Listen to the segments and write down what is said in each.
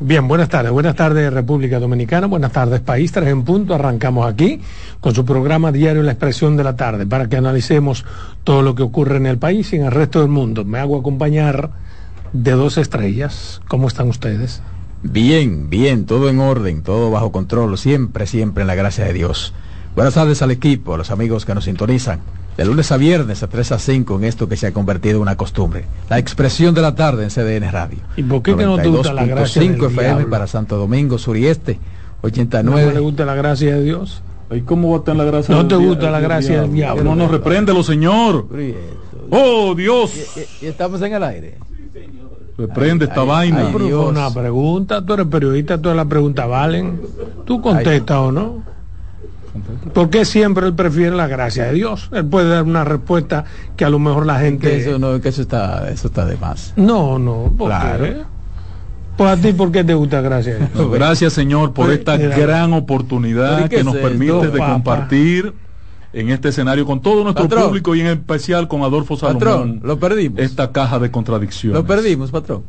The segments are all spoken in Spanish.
Bien, buenas tardes. Buenas tardes República Dominicana, buenas tardes país. Tres en punto. Arrancamos aquí con su programa diario La Expresión de la Tarde para que analicemos todo lo que ocurre en el país y en el resto del mundo. Me hago acompañar de dos estrellas. ¿Cómo están ustedes? Bien, bien, todo en orden, todo bajo control, siempre, siempre en la gracia de Dios. Buenas tardes al equipo, a los amigos que nos sintonizan de lunes a viernes a 3 a 5 en esto que se ha convertido en una costumbre. La expresión de la tarde en CDN Radio. ¿Y por qué que no te gusta la gracia 5 FM para Santo Domingo, Sur y Este, 89. ¿No te gusta la gracia de Dios? ¿Y cómo va a estar la gracia No te gusta la gracia del diablo. No nos repréndelo, Señor. Oh, Dios. ¿Y, estamos en el aire? Reprende esta vaina. una pregunta, tú eres periodista, todas las preguntas valen. Tú contestas o no. ¿Por qué siempre él prefiere la gracia de Dios? Él puede dar una respuesta que a lo mejor la gente... Que eso, no, que eso, está, eso está de más. No, no. claro. Pues a ti, ¿por qué te gusta gracias? gracias, Señor, por esta gran oportunidad que nos permite de compartir en este escenario con todo nuestro público y en especial con Adolfo Salomón. Patrón, lo perdimos. Esta caja de contradicciones. Lo perdimos, patrón.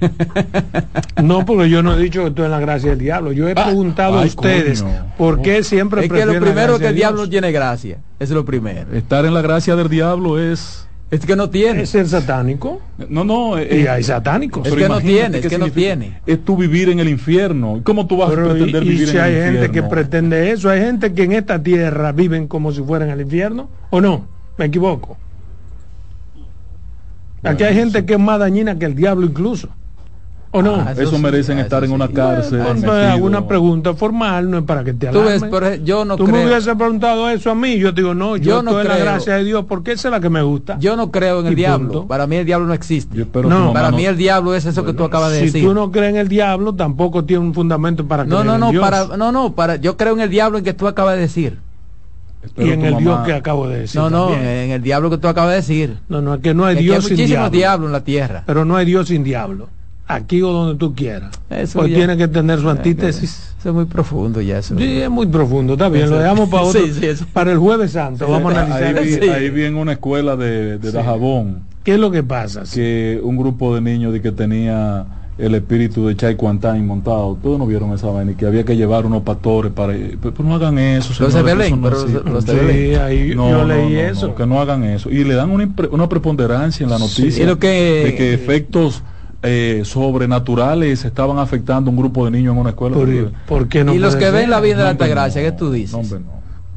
No, porque yo no he dicho que estoy en la gracia del diablo. Yo he ah, preguntado a ustedes por qué siempre Es que lo primero que el diablo tiene gracia. Es lo primero. Estar en la gracia del diablo es. Es que no tiene. Es ser satánico. No, no. y hay satánicos. Es que no tiene, es que no tiene. Es tú vivir en el infierno. ¿Cómo tú vas a pretender vivir si hay gente que pretende eso, hay gente que en esta tierra viven como si fueran el infierno, ¿o no? Me equivoco. Aquí hay gente que es más dañina que el diablo incluso. ¿O no? Ah, eso, merecen estar en una cárcel. alguna pregunta formal, no es para que te alarmes. Tú, ves, yo no Tú me hubieses preguntado eso a mí, yo te digo, no, yo, no creo. la gracia de Dios, porque esa es la que me gusta. Yo no creo en el diablo. Para mí el diablo no existe. no, para mí el diablo es eso que tú acabas de decir. Si tú no crees en el diablo, tampoco tiene un fundamento para no, no, no, Para, no, no, para, yo creo en el diablo en que tú acabas de decir. Y en el Dios que acabo de decir. No, no, en el diablo que tú acabas de decir. No, no, es que no hay Dios sin diablo. diablo en la tierra. Pero no hay Dios sin diablo aquí o donde tú quieras. Eso pues tiene que tener su antítesis. Eso es muy profundo ya. Eso. Sí, es muy profundo, está bien, lo dejamos para otro, para el jueves santo. Vamos a analizar. Ahí, ahí viene una escuela de, de Dajabón. ¿Qué es lo que pasa? Que un grupo de niños de que tenía el espíritu de Chay Quantain montado. Todos no vieron esa vaina y que había que llevar unos pastores para. Pero, no hagan eso. Los de Belén, pero los, sí, ahí no, yo leí eso. que no hagan eso. Y le dan una, una preponderancia en la noticia lo que, de que efectos eh, sobrenaturales estaban afectando a un grupo de niños en una escuela. y los que ven la vida de la Altagracia, ¿qué tú dices?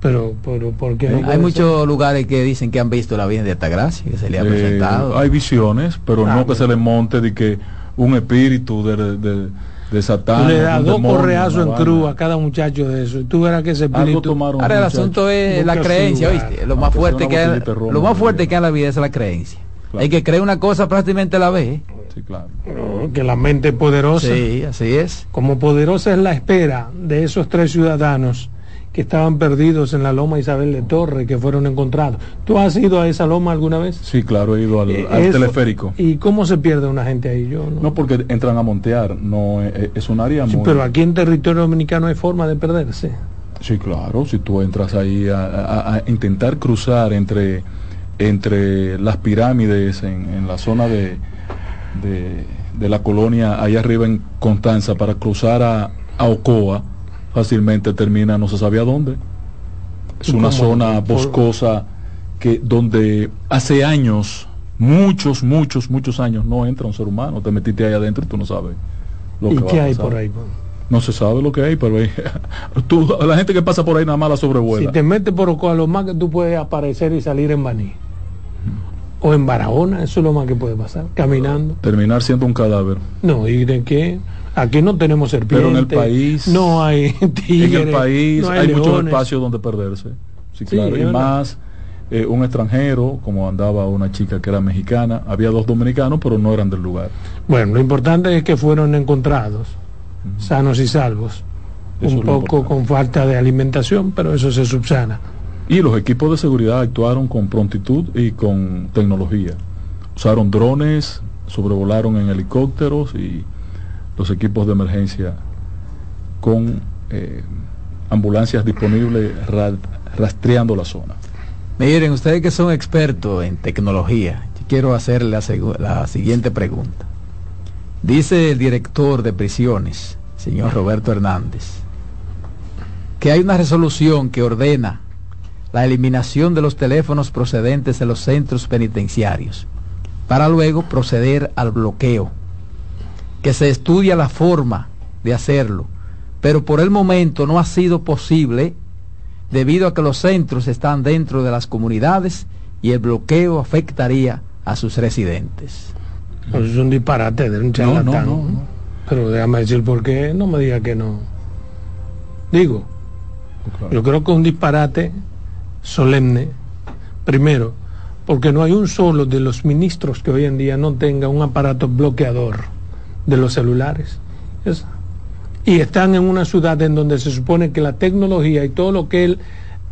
Pero, pero porque hay muchos lugares que dicen que han visto la Virgen de Altagracia, que se le ha eh, presentado. Hay visiones, pero no que se le monte de que un espíritu de, de, de Satán. Le da dos correazos en cruz a cada muchacho de eso. Y tú verás que ese espíritu. Ahora el asunto es la creencia, ¿viste? Lo más fuerte que lo más fuerte que hay en la vida es la creencia. Hay que creer una cosa prácticamente a la vez. Sí, claro. que la mente poderosa. Sí, así es. Como poderosa es la espera de esos tres ciudadanos que estaban perdidos en la loma Isabel de Torre, que fueron encontrados. ¿Tú has ido a esa loma alguna vez? Sí, claro, he ido al, eh, teleférico. ¿Y cómo se pierde una gente ahí? Yo no, porque entran a montear, no eh, eh, es un área muy... Pero aquí en territorio dominicano hay forma de perderse. Sí, claro, si tú entras ahí a, intentar cruzar entre, entre las pirámides en la zona de de, la colonia allá arriba en Constanza para cruzar a, Ocoa, fácilmente termina no se sabía dónde. Es una zona boscosa que donde hace años, muchos, muchos, muchos años no entra un ser humano. Te metiste ahí adentro y tú no sabes lo ¿Y que qué hay por ahí? No se sabe lo que hay, pero la gente que pasa por ahí nada más la sobrevuela. Si te metes por Ocoa, lo más que tú puedes aparecer y salir en Baní o en Barahona, eso es lo más que puede pasar, caminando. Terminar siendo un cadáver. No, y de qué, aquí no tenemos serpientes. Pero en el país, no hay tigres, En el país hay, muchos espacios donde perderse. Sí, claro. y más eh, un extranjero, como andaba una chica que era mexicana, había dos dominicanos, pero no eran del lugar. Bueno, lo importante es que fueron encontrados, sanos y salvos. un poco con falta de alimentación, pero eso se subsana. Y los equipos de seguridad actuaron con prontitud y con tecnología. Usaron drones, sobrevolaron en helicópteros y los equipos de emergencia con eh, ambulancias disponibles rastreando la zona. Miren, ustedes que son expertos en tecnología, quiero hacerle la, siguiente pregunta. Dice el director de prisiones, señor Roberto Hernández, que hay una resolución que ordena la eliminación de los teléfonos procedentes de los centros penitenciarios, para luego proceder al bloqueo, que se estudia la forma de hacerlo, pero por el momento no ha sido posible debido a que los centros están dentro de las comunidades y el bloqueo afectaría a sus residentes. Pues es un disparate de un charlatán. No, no, Pero déjame decir por qué, no me diga que no. Digo, yo creo que es un disparate solemne. Primero, porque no hay un solo de los ministros que hoy en día no tenga un aparato bloqueador de los celulares. y están en una ciudad en donde se supone que la tecnología y todo lo que él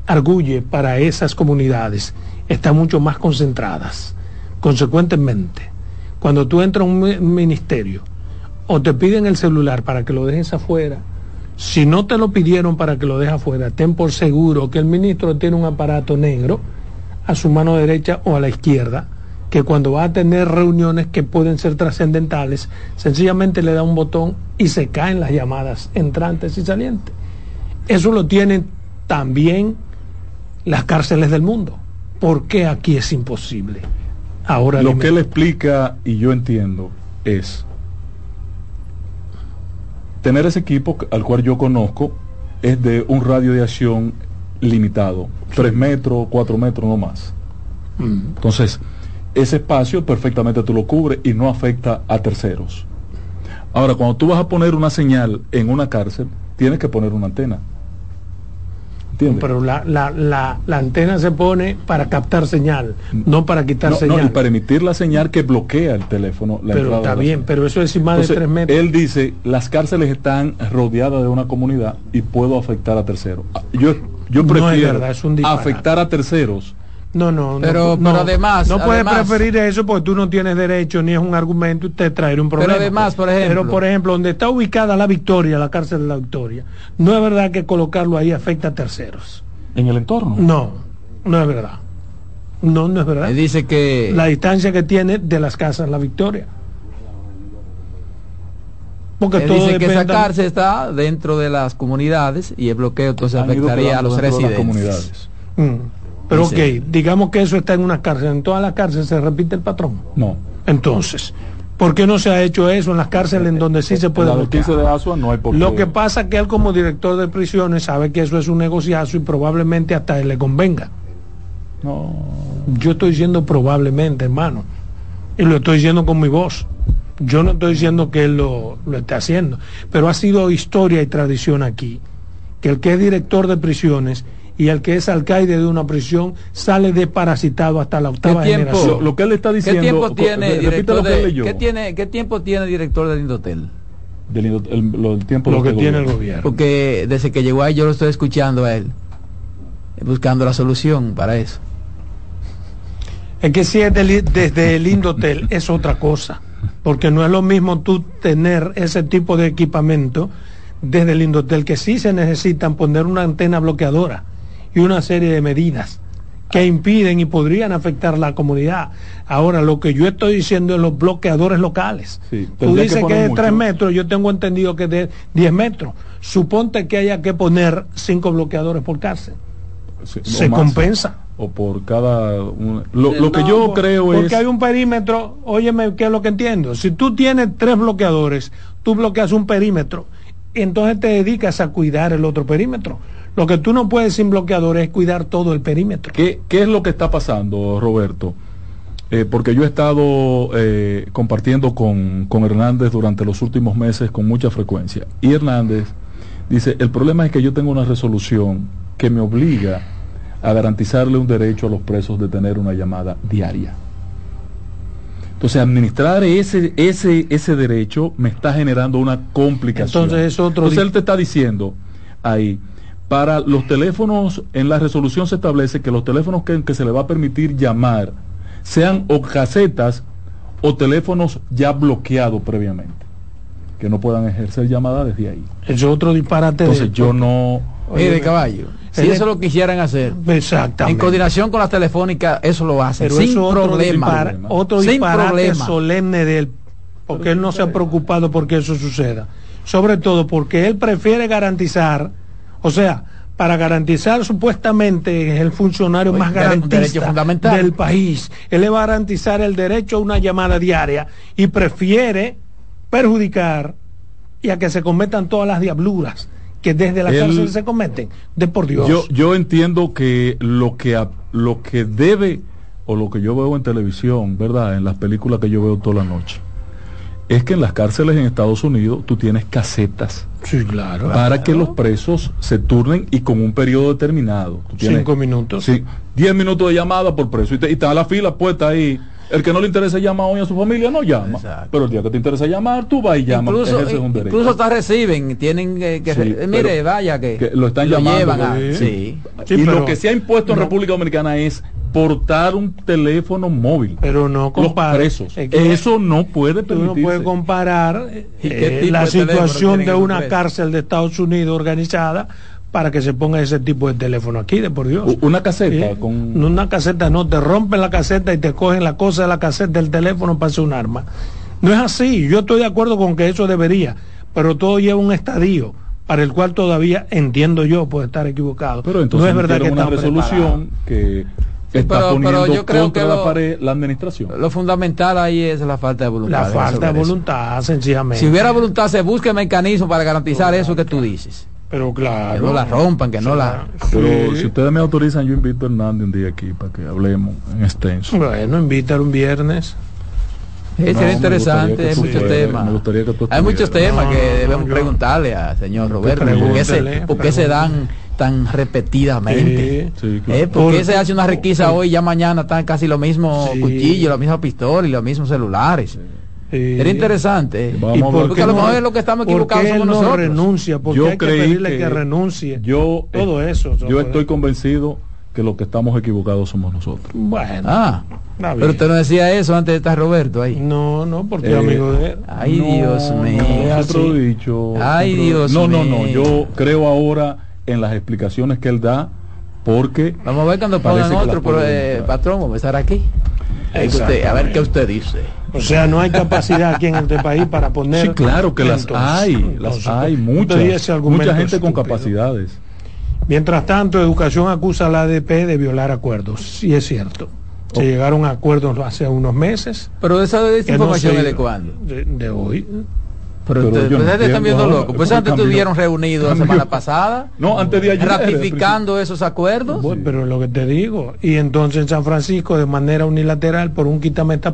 arguye para esas comunidades está mucho más concentradas. Consecuentemente, cuando tú entras a un ministerio o te piden el celular para que lo dejes afuera, si no te lo pidieron para que lo dejes afuera, ten por seguro que el ministro tiene un aparato negro a su mano derecha o a la izquierda, que cuando va a tener reuniones que pueden ser trascendentales, sencillamente le da un botón y se caen las llamadas entrantes y salientes. Eso lo tienen también las cárceles del mundo. ¿Por qué aquí es imposible? Ahora lo que él explica y yo entiendo es tener ese equipo al cual yo conozco es de un radio de acción limitado, 3 metros, 4 metros, no más. Mm. Entonces, ese espacio perfectamente tú lo cubres y no afecta a terceros. Ahora, cuando tú vas a poner una señal en una cárcel, tienes que poner una antena pero la, la, la, la, antena se pone para captar señal, no para quitar señal. No, y para emitir la señal que bloquea el teléfono. pero está bien, pero eso es más de tres metros. Él dice, las cárceles están rodeadas de una comunidad y puedo afectar a terceros. Yo, yo prefiero afectar a terceros no, no, pero, no, pero además. No puedes preferir eso porque tú no tienes derecho ni es un argumento usted traer un problema. Pero además, por ejemplo. Pero por ejemplo, donde está ubicada la Victoria, la cárcel de la Victoria, no es verdad que colocarlo ahí afecta a terceros. ¿En el entorno? No, no es verdad. No, no es verdad. Dice que. La distancia que tiene de las casas la Victoria. Porque Él dice que esa cárcel está dentro de las comunidades y el bloqueo entonces afectaría a los residentes. comunidades. Mm. Pero ok, digamos que eso está en una cárcel. ¿En todas las cárceles se repite el patrón? No. Entonces, ¿por qué no se ha hecho eso en las cárceles en donde sí se puede la de Asua no hay por Lo que pasa es que él como director de prisiones sabe que eso es un negociazo y probablemente hasta él le convenga. No. Yo estoy diciendo probablemente, hermano. Y lo estoy diciendo con mi voz. Yo no estoy diciendo que él lo, lo esté haciendo. Pero ha sido historia y tradición aquí. Que el que es director de prisiones y el que es alcaide de una prisión sale desparasitado hasta la octava generación. Lo, que él está diciendo. ¿Qué tiempo tiene, director de, ¿qué tiene, ¿qué tiempo tiene director del Indotel? Del el, tiempo lo que este tiene el gobierno. Porque desde que llegó ahí yo lo estoy escuchando a él, buscando la solución para eso. Es que si es desde el Indotel es otra cosa, porque no es lo mismo tú tener ese tipo de equipamiento desde el Indotel, que sí se necesitan poner una antena bloqueadora y una serie de medidas que impiden y podrían afectar la comunidad. Ahora, lo que yo estoy diciendo es los bloqueadores locales. Tú dices que, es de 3 metros, yo tengo entendido que es de 10 metros. Suponte que haya que poner 5 bloqueadores por cárcel. Se compensa. O por cada... Lo, que yo creo es... Porque hay un perímetro, óyeme, ¿qué es lo que entiendo? Si tú tienes tres bloqueadores, tú bloqueas un perímetro, entonces te dedicas a cuidar el otro perímetro lo que tú no puedes sin bloqueador es cuidar todo el perímetro. ¿Qué, es lo que está pasando, Roberto? Eh, porque yo he estado eh, compartiendo con, con Hernández durante los últimos meses con mucha frecuencia. Y Hernández dice, el problema es que yo tengo una resolución que me obliga a garantizarle un derecho a los presos de tener una llamada diaria. Entonces, administrar ese, ese, ese derecho me está generando una complicación. Entonces, es otro Entonces él te está diciendo ahí, para los teléfonos, en la resolución se establece que los teléfonos que, se le va a permitir llamar sean o casetas o teléfonos ya bloqueados previamente, que no puedan ejercer llamadas desde ahí. Es otro disparate. Entonces yo no... Oye, de caballo. Si eso lo quisieran hacer, Exactamente. en coordinación con las telefotecnicas, eso lo hacen. sin problema. otro disparate solemne del porque él no se ha preocupado porque eso suceda. Sobre todo porque él prefiere garantizar, o sea, para garantizar supuestamente es el funcionario más garantista del país. Él le va a garantizar el derecho a una llamada diaria y prefiere perjudicar y a que se cometan todas las diabluras que desde la cárcel se cometen. De por Dios. Yo, yo entiendo que lo que lo que debe o lo que yo veo en televisión, ¿verdad? En las películas que yo veo toda la noche es que en las cárceles en Estados Unidos tú tienes casetas. Sí, claro. Para que los presos se turnen y con un periodo determinado. Cinco minutos. Sí, diez minutos de llamada por preso. Y, está la fila puesta ahí. El que no le interesa llamar hoy a su familia no llama. Pero el día que te interesa llamar, tú vas y llamas. Incluso, incluso hasta reciben, tienen que, mire, vaya que, lo están llamando. sí. y lo que se ha impuesto en República Dominicana es portar un teléfono móvil. Pero no comparar. Eso no puede permitirse. no puede comparar eh, la situación de una cárcel de Estados Unidos organizada para que se ponga ese tipo de teléfono aquí, de por Dios. Una caseta con... Una caseta, no, te rompen la caseta y te cogen la cosa de la caseta del teléfono para hacer un arma. No es así, yo estoy de acuerdo con que eso debería, pero todo lleva un estadio para el cual todavía entiendo yo puede estar equivocado. Pero entonces no es verdad que una resolución que está poniendo yo creo contra que la pared la administración. Lo fundamental ahí es la falta de voluntad. La falta de voluntad, sencillamente. Si hubiera voluntad, se busque mecanismo para garantizar eso que tú dices. Pero claro. Que no la rompan, que no la. Pero si ustedes me autorizan, yo invito a Hernández un día aquí para que hablemos en extenso. Bueno, invítalo un viernes. Es interesante, hay muchos temas. hay muchos temas que debemos preguntarle al señor Roberto. ¿Por qué se dan tan repetidamente. ¿Eh? porque se hace una requisa hoy ya mañana están casi lo mismo cuchillo, la misma pistola y los mismos celulares? Era interesante. ¿eh? porque a lo mejor es lo que estamos equivocados somos no nosotros. renuncia, porque yo hay que pedirle que, renuncie. Yo, todo eso. Yo estoy convencido que lo que estamos equivocados somos nosotros. Bueno. Ah, pero usted no decía eso antes de estar Roberto ahí. No, no, porque eh, amigo de él. Ay, Dios mío. dicho. Ay, Dios mío. No, no, no. Yo creo ahora en las explicaciones que él da, porque... Vamos a ver cuando pongan otro, pero, eh, patrón, vamos a estar aquí. A ver qué usted dice. O sea, no hay capacidad aquí en este país para poner... Sí, claro que las hay, las hay, muchas, mucha gente con capacidades. Mientras tanto, Educación acusa a la ADP de violar acuerdos. Sí es cierto. Se oh. llegaron a acuerdos hace unos meses. Pero esa, información es de cuándo? de hoy. Pero, ustedes pues están viendo loco. Pues antes estuvieron reunidos la semana pasada. No, antes de ayer. Ratificando esos acuerdos. pero es lo que te digo. Y entonces en San Francisco, de manera unilateral, por un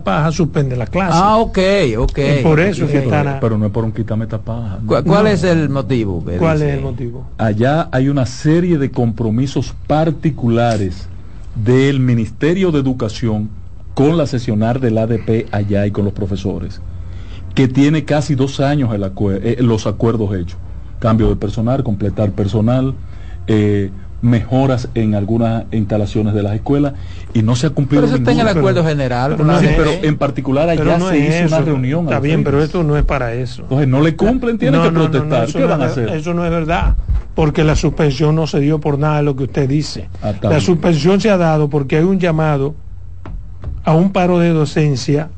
paja suspende la clase. Ah, ok, ok. por eso que están. Pero no es por un paja ¿Cuál, es el motivo? ¿Cuál es el motivo? Allá hay una serie de compromisos particulares del Ministerio de Educación con la sesionar del ADP allá y con los profesores que tiene casi dos años el eh, los acuerdos hechos. Cambio de personal, completar personal, eh, mejoras en algunas instalaciones de las escuelas y no se ha cumplido. Pero eso está en el acuerdo general. Pero, en particular allá se hizo una reunión. Está bien, pero esto no es para eso. Entonces no le cumplen, tienen que protestar. ¿Qué van a hacer? Eso no es verdad, porque la suspensión no se dio por nada de lo que usted dice. Ah, la suspensión se ha dado porque hay un llamado a un paro de docencia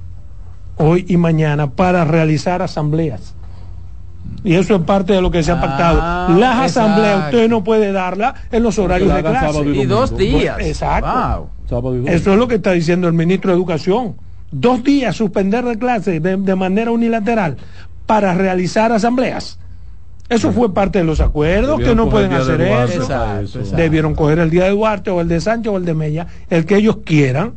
hoy y mañana para realizar asambleas. Y eso es parte de lo que se ha ah, pactado. Las asambleas usted no puede darla en los horarios de clase. Y, dos días. Exacto. Eso es lo que está diciendo el ministro de Educación. Dos días suspender de clase de, manera unilateral para realizar asambleas. Eso fue parte de los acuerdos, que no pueden hacer eso. Debieron coger el día de Duarte o el de Sánchez o el de Mella, el que ellos quieran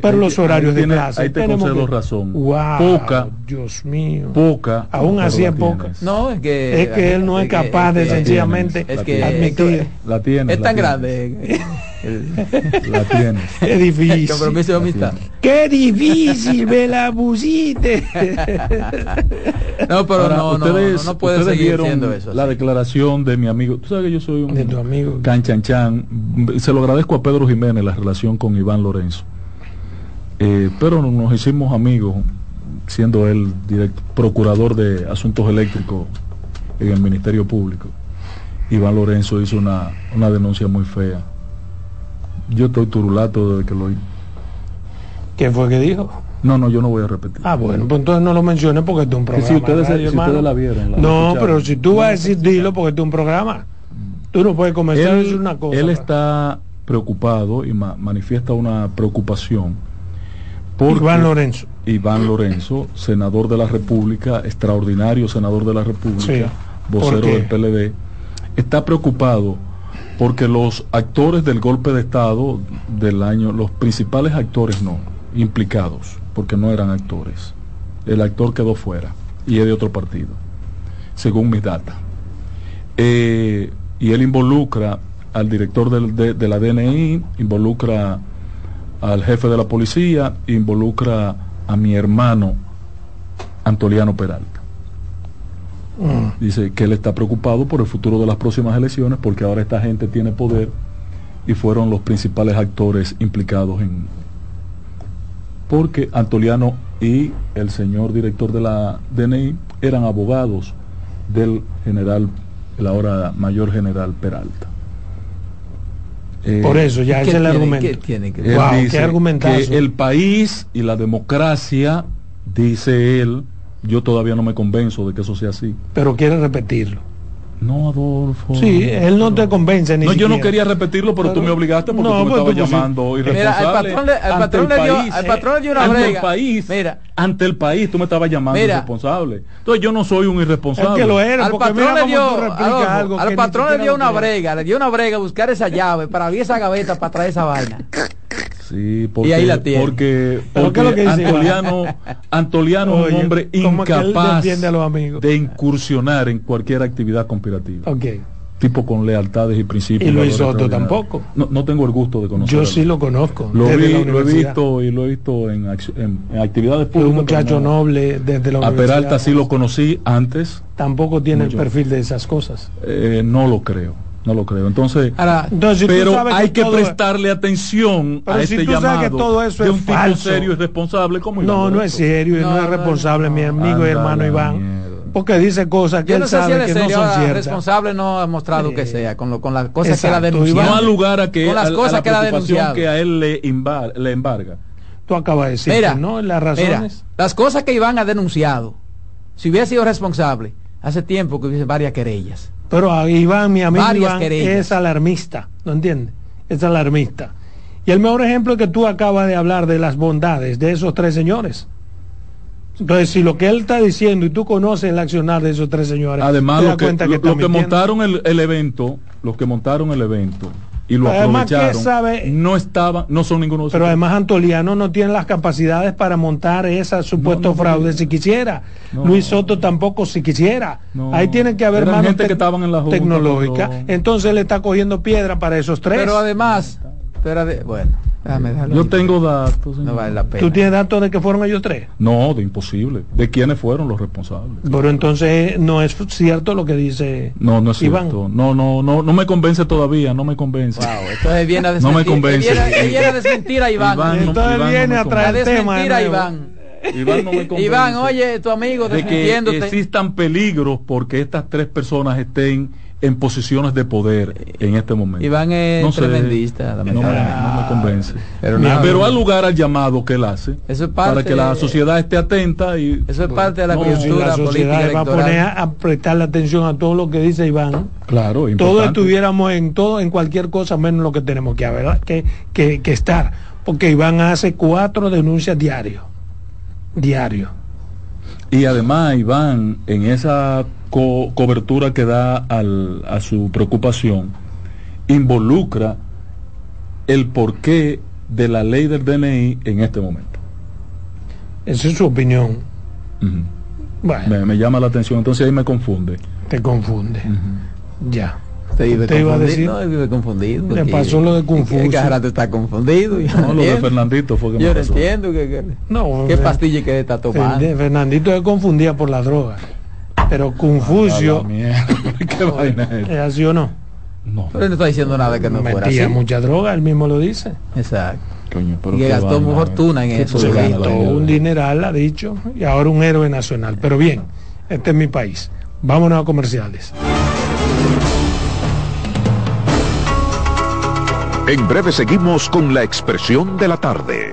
pero los horarios de clase. Ahí te concedo razón. poca. Dios mío. Poca. Aún así es poca. No, es que. Es que él no es capaz de sencillamente es que, admitir. La tiene. Es tan grande. la tiene. Qué difícil. Compromiso de amistad. Qué difícil, me la pusiste. no, pero no, no, no, puede seguir siendo eso. La declaración de mi amigo. Tú sabes que yo soy un. De tu amigo. Canchanchan. Se lo agradezco a Pedro Jiménez la relación con Iván Lorenzo. Eh, pero nos hicimos amigos, siendo él procurador de asuntos eléctricos en el Ministerio Público. Iván Lorenzo hizo una, denuncia muy fea. Yo estoy turulato desde que lo oí. ¿Qué fue que dijo? No, no, yo no voy a repetir. Ah, bueno, pues entonces no lo menciones porque es un programa. si ustedes, si ustedes la vieron. no, pero si tú vas a decir dilo porque es un programa. Tú no puedes comenzar a decir una cosa. Él está preocupado y manifiesta una preocupación Iván Lorenzo. Iván Lorenzo, senador de la República, extraordinario senador de la República, vocero del PLD, está preocupado porque los actores del golpe de Estado del año, los principales actores no, implicados, porque no eran actores. El actor quedó fuera y es de otro partido, según mis datos. Eh, y él involucra al director de, de, la DNI, involucra al jefe de la policía, involucra a mi hermano Antoliano Peralta. Mm. Dice que él está preocupado por el futuro de las próximas elecciones porque ahora esta gente tiene poder y fueron los principales actores implicados en... Porque Antoliano y el señor director de la DNI eran abogados del general, el ahora mayor general Peralta. Eh, Por eso, ya es el argumento. ¿qué tiene que, que el país y la democracia, dice él, yo todavía no me convenzo de que eso sea así. Pero quiere repetirlo. No, Adolfo. Sí, él no te convence ni No, yo no quería repetirlo, pero, tú me obligaste porque tú me estabas llamando irresponsable. Mira, el patrón le, el patrón le dio, país, el patrón le dio una ante el país, mira, ante el país tú me estabas llamando irresponsable. Entonces yo no soy un irresponsable. Es que lo era, al patrón le dio, algo al patrón le dio una brega, le dio una brega buscar esa llave para abrir esa gaveta para traer esa vaina. Sí, porque, y ahí la tiene. porque, porque Antoliano, Antoliano es un hombre incapaz de incursionar en cualquier actividad conspirativa. Okay. Tipo con lealtades y principios. Y Luis Soto tampoco. No, no, tengo el gusto de conocerlo. Yo sí lo conozco. Lo, he visto y lo he visto en, en, actividades públicas. un muchacho noble desde la A Peralta sí lo conocí antes. Tampoco tiene el perfil de esas cosas. Eh, no lo creo. No lo creo. Entonces, pero hay que, prestarle atención a este llamado todo eso de un tipo serio y responsable como No, no es serio y no, es responsable mi amigo y hermano Iván. Porque dice cosas que él sabe que no son ciertas. responsable no ha mostrado que sea con lo con las cosas que él ha denunciado. No ha lugar a que con las cosas que, la que a él le, le embarga. Tú acabas de decir, mira, ¿no? Las razones. las cosas que Iván ha denunciado, si hubiera sido responsable, hace tiempo que hubiese varias querellas pero Iván, mi amigo Iván, es alarmista, ¿no entiendes? Es alarmista. Y el mejor ejemplo es que tú acabas de hablar de las bondades de esos tres señores. Entonces, si lo que él está diciendo y tú conoces el accionar de esos tres señores, además lo que, que, montaron el, el, evento, los que montaron el evento, y lo aprovecharon. no estaban, no son ninguno de Pero además Antoliano no tiene las capacidades para montar esa supuesto fraude si quisiera. Luis Soto tampoco si quisiera. Ahí tiene que haber más gente que estaban en la tecnológica. Entonces le está cogiendo piedra para esos tres. Pero además, pero bueno. Yo tengo datos. No vale la pena. ¿Tú tienes datos de que fueron ellos tres? No, de imposible. ¿De quiénes fueron los responsables? Pero entonces no es cierto lo que dice No, no es cierto. No, no, no, no me convence todavía, no me convence. Wow, entonces viene a desmentir. No me convence. Viene, a desmentir a Iván. Iván entonces viene a traer tema. a Iván. Iván, no me convence Iván, oye, tu amigo de que existan peligros porque estas tres personas estén en posiciones de poder en este momento. Iván es no tremendista. no, me, convence. Pero, al lugar al llamado que él hace para que la sociedad esté atenta y eso es parte de la cultura la sociedad va a poner a, prestarle atención a todo lo que dice Iván. Claro, todos estuviéramos en todo en cualquier cosa menos lo que tenemos que, que, que, que estar, porque Iván hace cuatro denuncias diarios, diario. Y además Iván en esa cobertura que da al, a su preocupación involucra el porqué de la ley del DNI en este momento. Esa es su opinión. bueno. me, llama la atención, entonces ahí me confunde. Te confunde. Ya. Te iba a decir. No, vive confundido. Le pasó lo de Confucio. Que está confundido. No, lo de Fernandito fue que Yo no entiendo que, no, qué pastilla que está tomando. Fernandito se confundía por la droga. Pero Confucio. ¿Es así o no? No. Pero no está diciendo nada que no Metía fuera así. mucha droga, él mismo lo dice. Exacto. y que gastó muy fortuna en eso. Se gastó un dineral, ha dicho, y ahora un héroe nacional. Pero bien, este es mi país. Vámonos a comerciales. En breve seguimos con la expresión de la tarde.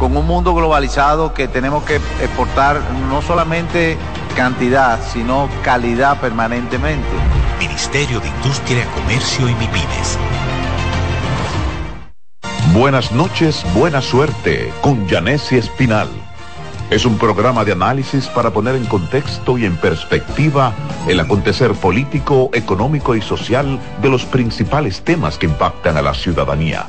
con un mundo globalizado que tenemos que exportar no solamente cantidad, sino calidad permanentemente. Ministerio de Industria, Comercio y MIPINES. Buenas noches, buena suerte con Janessi Espinal es un programa de análisis para poner en contexto y en perspectiva el acontecer político, económico y social de los principales temas que impactan a la ciudadanía,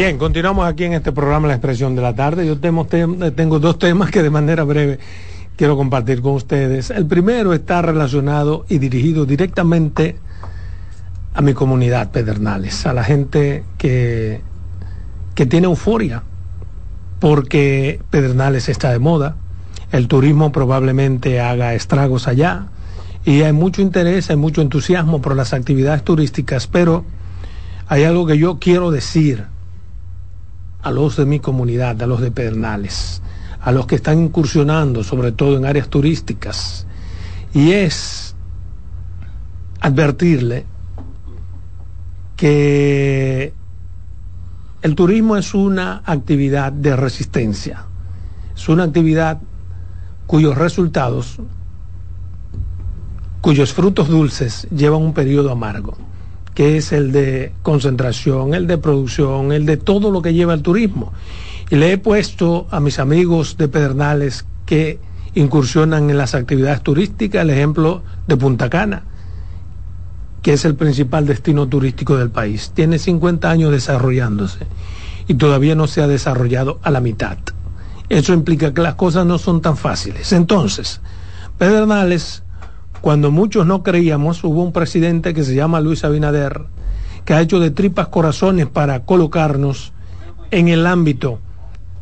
Bien, continuamos aquí en este programa La Expresión de la Tarde. Yo tengo, dos temas que de manera breve quiero compartir con ustedes. El primero está relacionado y dirigido directamente a mi comunidad Pedernales, a la gente que, que tiene euforia, porque Pedernales está de moda, el turismo probablemente haga estragos allá, y hay mucho interés, hay mucho entusiasmo por las actividades turísticas, pero hay algo que yo quiero decir a los de mi comunidad, a los de Pedernales a los que están incursionando, sobre todo en áreas turísticas, y es advertirle que el turismo es una actividad de resistencia, es una actividad cuyos resultados, cuyos frutos dulces llevan un periodo amargo, que es el de concentración, el de producción, el de todo lo que lleva el turismo. Y le he puesto a mis amigos de Pedernales que incursionan en las actividades turísticas el ejemplo de Punta Cana, que es el principal destino turístico del país. Tiene 50 años desarrollándose y todavía no se ha desarrollado a la mitad. Eso implica que las cosas no son tan fáciles. Entonces, Pedernales, cuando muchos no creíamos, hubo un presidente que se llama Luis Abinader, que ha hecho de tripas corazones para colocarnos en el ámbito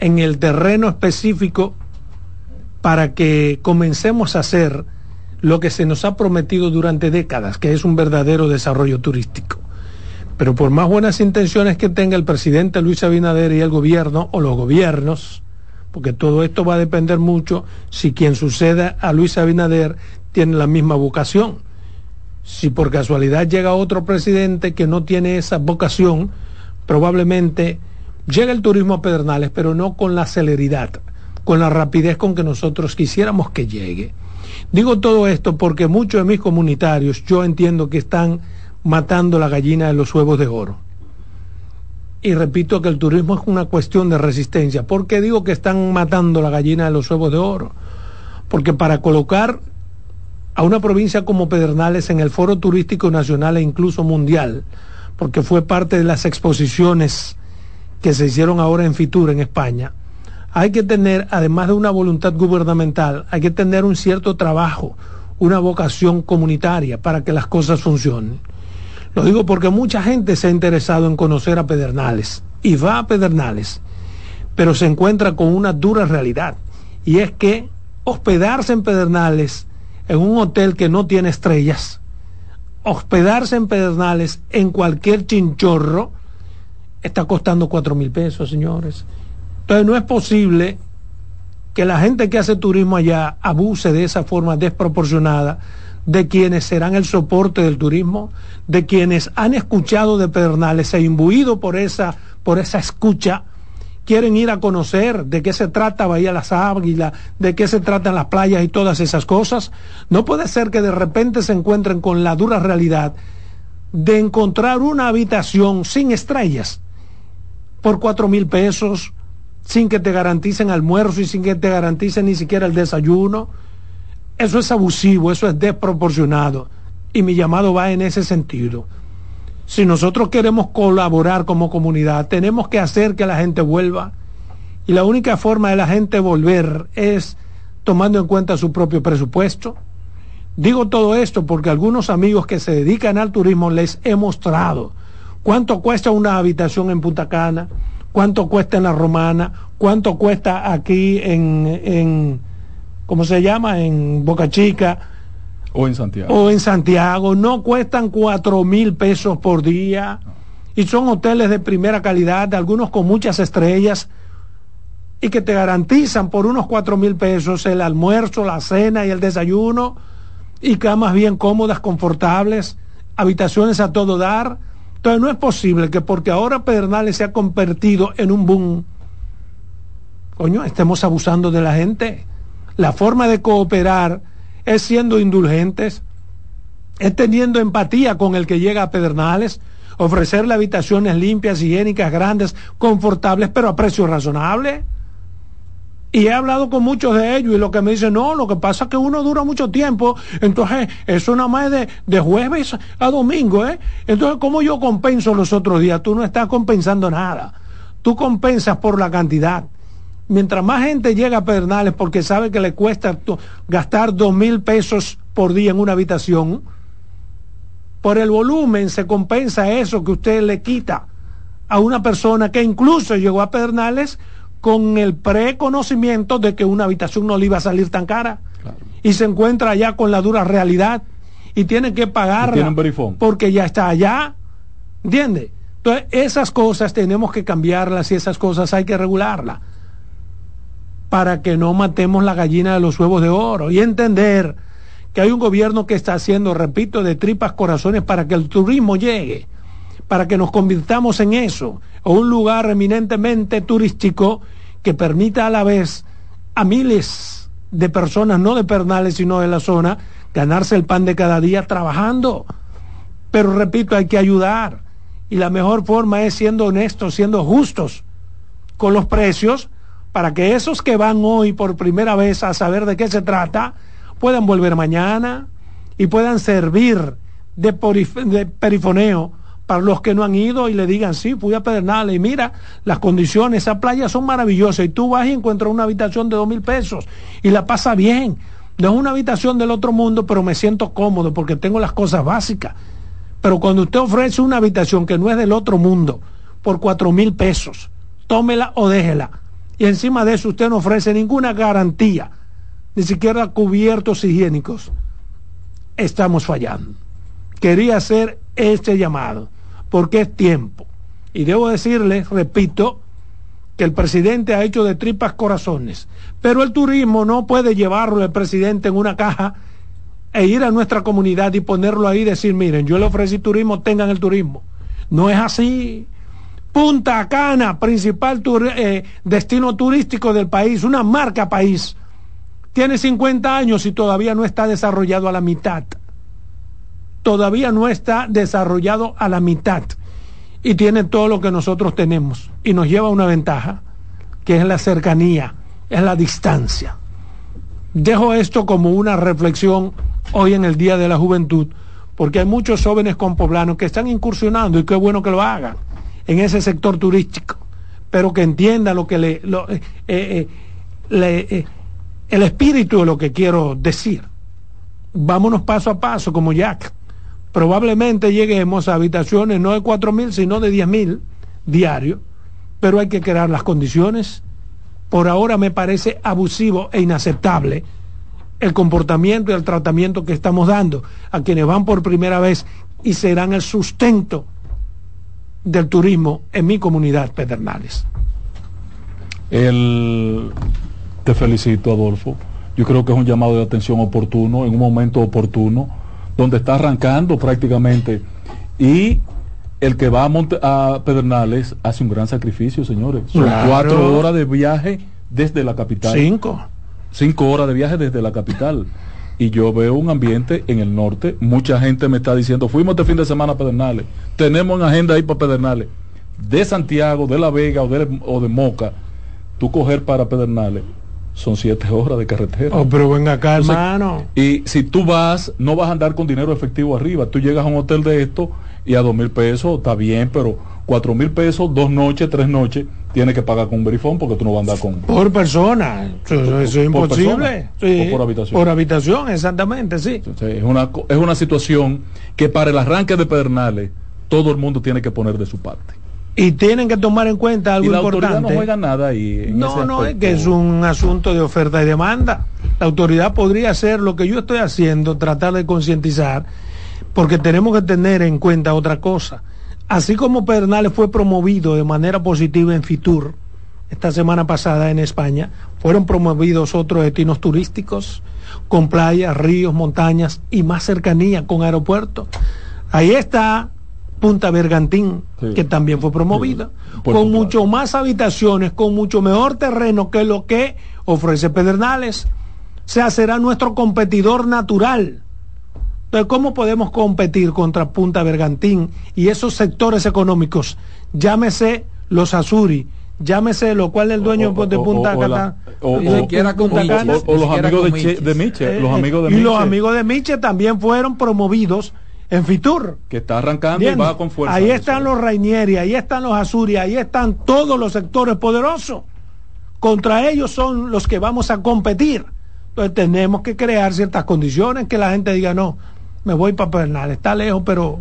en el terreno específico para que comencemos a hacer lo que se nos ha prometido durante décadas, que es un verdadero desarrollo turístico. Pero por más buenas intenciones que tenga el presidente Luis Abinader y el gobierno o los gobiernos, porque todo esto va a depender mucho si quien suceda a Luis Abinader tiene la misma vocación. Si por casualidad llega otro presidente que no tiene esa vocación, probablemente Llega el turismo a Pedernales, pero no con la celeridad, con la rapidez con que nosotros quisiéramos que llegue. Digo todo esto porque muchos de mis comunitarios yo entiendo que están matando la gallina de los huevos de oro. Y repito que el turismo es una cuestión de resistencia. ¿Por qué digo que están matando la gallina de los huevos de oro? Porque para colocar a una provincia como Pedernales en el foro turístico nacional e incluso mundial, porque fue parte de las exposiciones que se hicieron ahora en Fitur, en España, hay que tener, además de una voluntad gubernamental, hay que tener un cierto trabajo, una vocación comunitaria para que las cosas funcionen. Lo digo porque mucha gente se ha interesado en conocer a Pedernales y va a Pedernales, pero se encuentra con una dura realidad y es que hospedarse en Pedernales en un hotel que no tiene estrellas, hospedarse en Pedernales en cualquier chinchorro, está costando cuatro mil pesos, señores. Entonces no es posible que la gente que hace turismo allá abuse de esa forma desproporcionada de quienes serán el soporte del turismo, de quienes han escuchado de Pedernales e imbuido por esa, por esa escucha, quieren ir a conocer de qué se trata Bahía Las Águilas, de qué se tratan las playas y todas esas cosas. No puede ser que de repente se encuentren con la dura realidad de encontrar una habitación sin estrellas por cuatro mil pesos, sin que te garanticen almuerzo y sin que te garanticen ni siquiera el desayuno. Eso es abusivo, eso es desproporcionado. Y mi llamado va en ese sentido. Si nosotros queremos colaborar como comunidad, tenemos que hacer que la gente vuelva. Y la única forma de la gente volver es tomando en cuenta su propio presupuesto. Digo todo esto porque algunos amigos que se dedican al turismo les he mostrado cuánto cuesta una habitación en Punta Cana, cuánto cuesta en la Romana, cuánto cuesta aquí en, en ¿cómo se llama? En Boca Chica. O en Santiago. O en Santiago. No cuestan cuatro mil pesos por día. Y son hoteles de primera calidad, algunos con muchas estrellas, y que te garantizan por unos cuatro mil pesos el almuerzo, la cena y el desayuno, y camas bien cómodas, confortables, habitaciones a todo dar entonces no es posible que porque ahora Pedernales se ha convertido en un boom, coño, estemos abusando de la gente. La forma de cooperar es siendo indulgentes, es teniendo empatía con el que llega a Pedernales, ofrecerle habitaciones limpias, higiénicas, grandes, confortables, pero a precio razonable. Y he hablado con muchos de ellos y lo que me dicen, no, lo que pasa es que uno dura mucho tiempo, entonces eso nada más es de, jueves a domingo, ¿eh? Entonces, ¿cómo yo compenso los otros días? Tú no estás compensando nada. Tú compensas por la cantidad. Mientras más gente llega a Pedernales porque sabe que le cuesta gastar dos mil pesos por día en una habitación, por el volumen se compensa eso que usted le quita a una persona que incluso llegó a Pedernales con el preconocimiento de que una habitación no le iba a salir tan cara. Y se encuentra allá con la dura realidad y tiene que pagarla porque ya está allá. ¿Entiende? Entonces, esas cosas tenemos que cambiarlas y esas cosas hay que regularlas para que no matemos la gallina de los huevos de oro y entender que hay un gobierno que está haciendo, repito, de tripas corazones para que el turismo llegue, para que nos convirtamos en eso, o un lugar eminentemente turístico que permita a la vez a miles de personas, no de Pernales, sino de la zona, ganarse el pan de cada día trabajando. Pero repito, hay que ayudar. Y la mejor forma es siendo honestos, siendo justos con los precios, para que esos que van hoy por primera vez a saber de qué se trata, puedan volver mañana y puedan servir de, perifoneo para los que no han ido y le digan, sí, fui a Pedernales y mira, las condiciones, esas playas son maravillosas y tú vas y encuentras una habitación de dos mil pesos y la pasa bien. No es una habitación del otro mundo, pero me siento cómodo porque tengo las cosas básicas. Pero cuando usted ofrece una habitación que no es del otro mundo por cuatro mil pesos, tómela o déjela. Y encima de eso usted no ofrece ninguna garantía, ni siquiera cubiertos higiénicos. Estamos fallando. Quería hacer este llamado porque es tiempo. Y debo decirles, repito, que el presidente ha hecho de tripas corazones, pero el turismo no puede llevarlo el presidente en una caja e ir a nuestra comunidad y ponerlo ahí y decir, miren, yo le ofrecí turismo, tengan el turismo. No es así. Punta Cana, principal eh, destino turístico del país, una marca país, tiene 50 años y todavía no está desarrollado a la mitad. Todavía no está desarrollado a la mitad y tiene todo lo que nosotros tenemos y nos lleva una ventaja, que es la cercanía, es la distancia. Dejo esto como una reflexión hoy en el Día de la Juventud, porque hay muchos jóvenes compoblanos que están incursionando y qué bueno que lo hagan en ese sector turístico, pero que entienda lo que le, eh, eh, eh, el espíritu de lo que quiero decir. Vámonos paso a paso como Jack. Probablemente lleguemos a habitaciones no de cuatro mil, sino de diez mil diarios, pero hay que crear las condiciones. Por ahora me parece abusivo e inaceptable el comportamiento y el tratamiento que estamos dando a quienes van por primera vez y serán el sustento del turismo en mi comunidad Pedernales. El... Te felicito, Adolfo. Yo creo que es un llamado de atención oportuno, en un momento oportuno, donde está arrancando prácticamente. Y el que va a, a Pedernales hace un gran sacrificio, señores. Son Claro. cuatro horas de viaje desde la capital. Cinco. cinco horas de viaje desde la capital. Y yo veo un ambiente en el norte. Mucha gente me está diciendo, fuimos este fin de semana a Pedernales. Tenemos en agenda ahí para Pedernales. De Santiago, de La Vega o de, o de Moca, tú coger para Pedernales, son siete horas de carretera. Oh, pero venga acá, Entonces, hermano. Y si tú vas, no vas a andar con dinero efectivo arriba. Tú llegas a un hotel de esto y a dos mil pesos está bien, pero cuatro mil pesos, dos noches, tres noches, tienes que pagar con un verifón porque tú no vas a andar con... Por persona. Eso, es por imposible. persona Sí. o por habitación. Por habitación, exactamente, sí. Entonces, es, una, es una situación que para el arranque de Pedernales todo el mundo tiene que poner de su parte. Y tienen que tomar en cuenta algo y la autoridad importante. no juega nada ahí. en No, ese no, es que es un asunto de oferta y demanda. La autoridad podría hacer lo que yo estoy haciendo, tratar de concientizar, porque tenemos que tener en cuenta otra cosa. Así como Pedernales fue promovido de manera positiva en Fitur, esta semana pasada en España, fueron promovidos otros destinos turísticos con playas, ríos, montañas y más cercanía con aeropuertos. Ahí está Punta Bergantín, Sí. que también fue promovida, Sí. Con mucho más habitaciones, con mucho mejor terreno que lo que ofrece Pedernales. O sea, será nuestro competidor natural. Entonces, ¿cómo podemos competir contra Punta Bergantín y esos sectores económicos? Llámese los Azuri, llámese lo cual el dueño O- o- de Punta Cana. o- los amigos de, de Miche, los Eh, amigos de y los Miche, amigos de Miche también fueron promovidos en Fitur. que está arrancando y va con fuerza. Ahí eso. están los Rainieri, ahí están los Azuri, ahí están todos los sectores poderosos. Contra ellos son los que vamos a competir. Entonces tenemos que crear ciertas condiciones que la gente diga, no, me voy para Pernal, está lejos, pero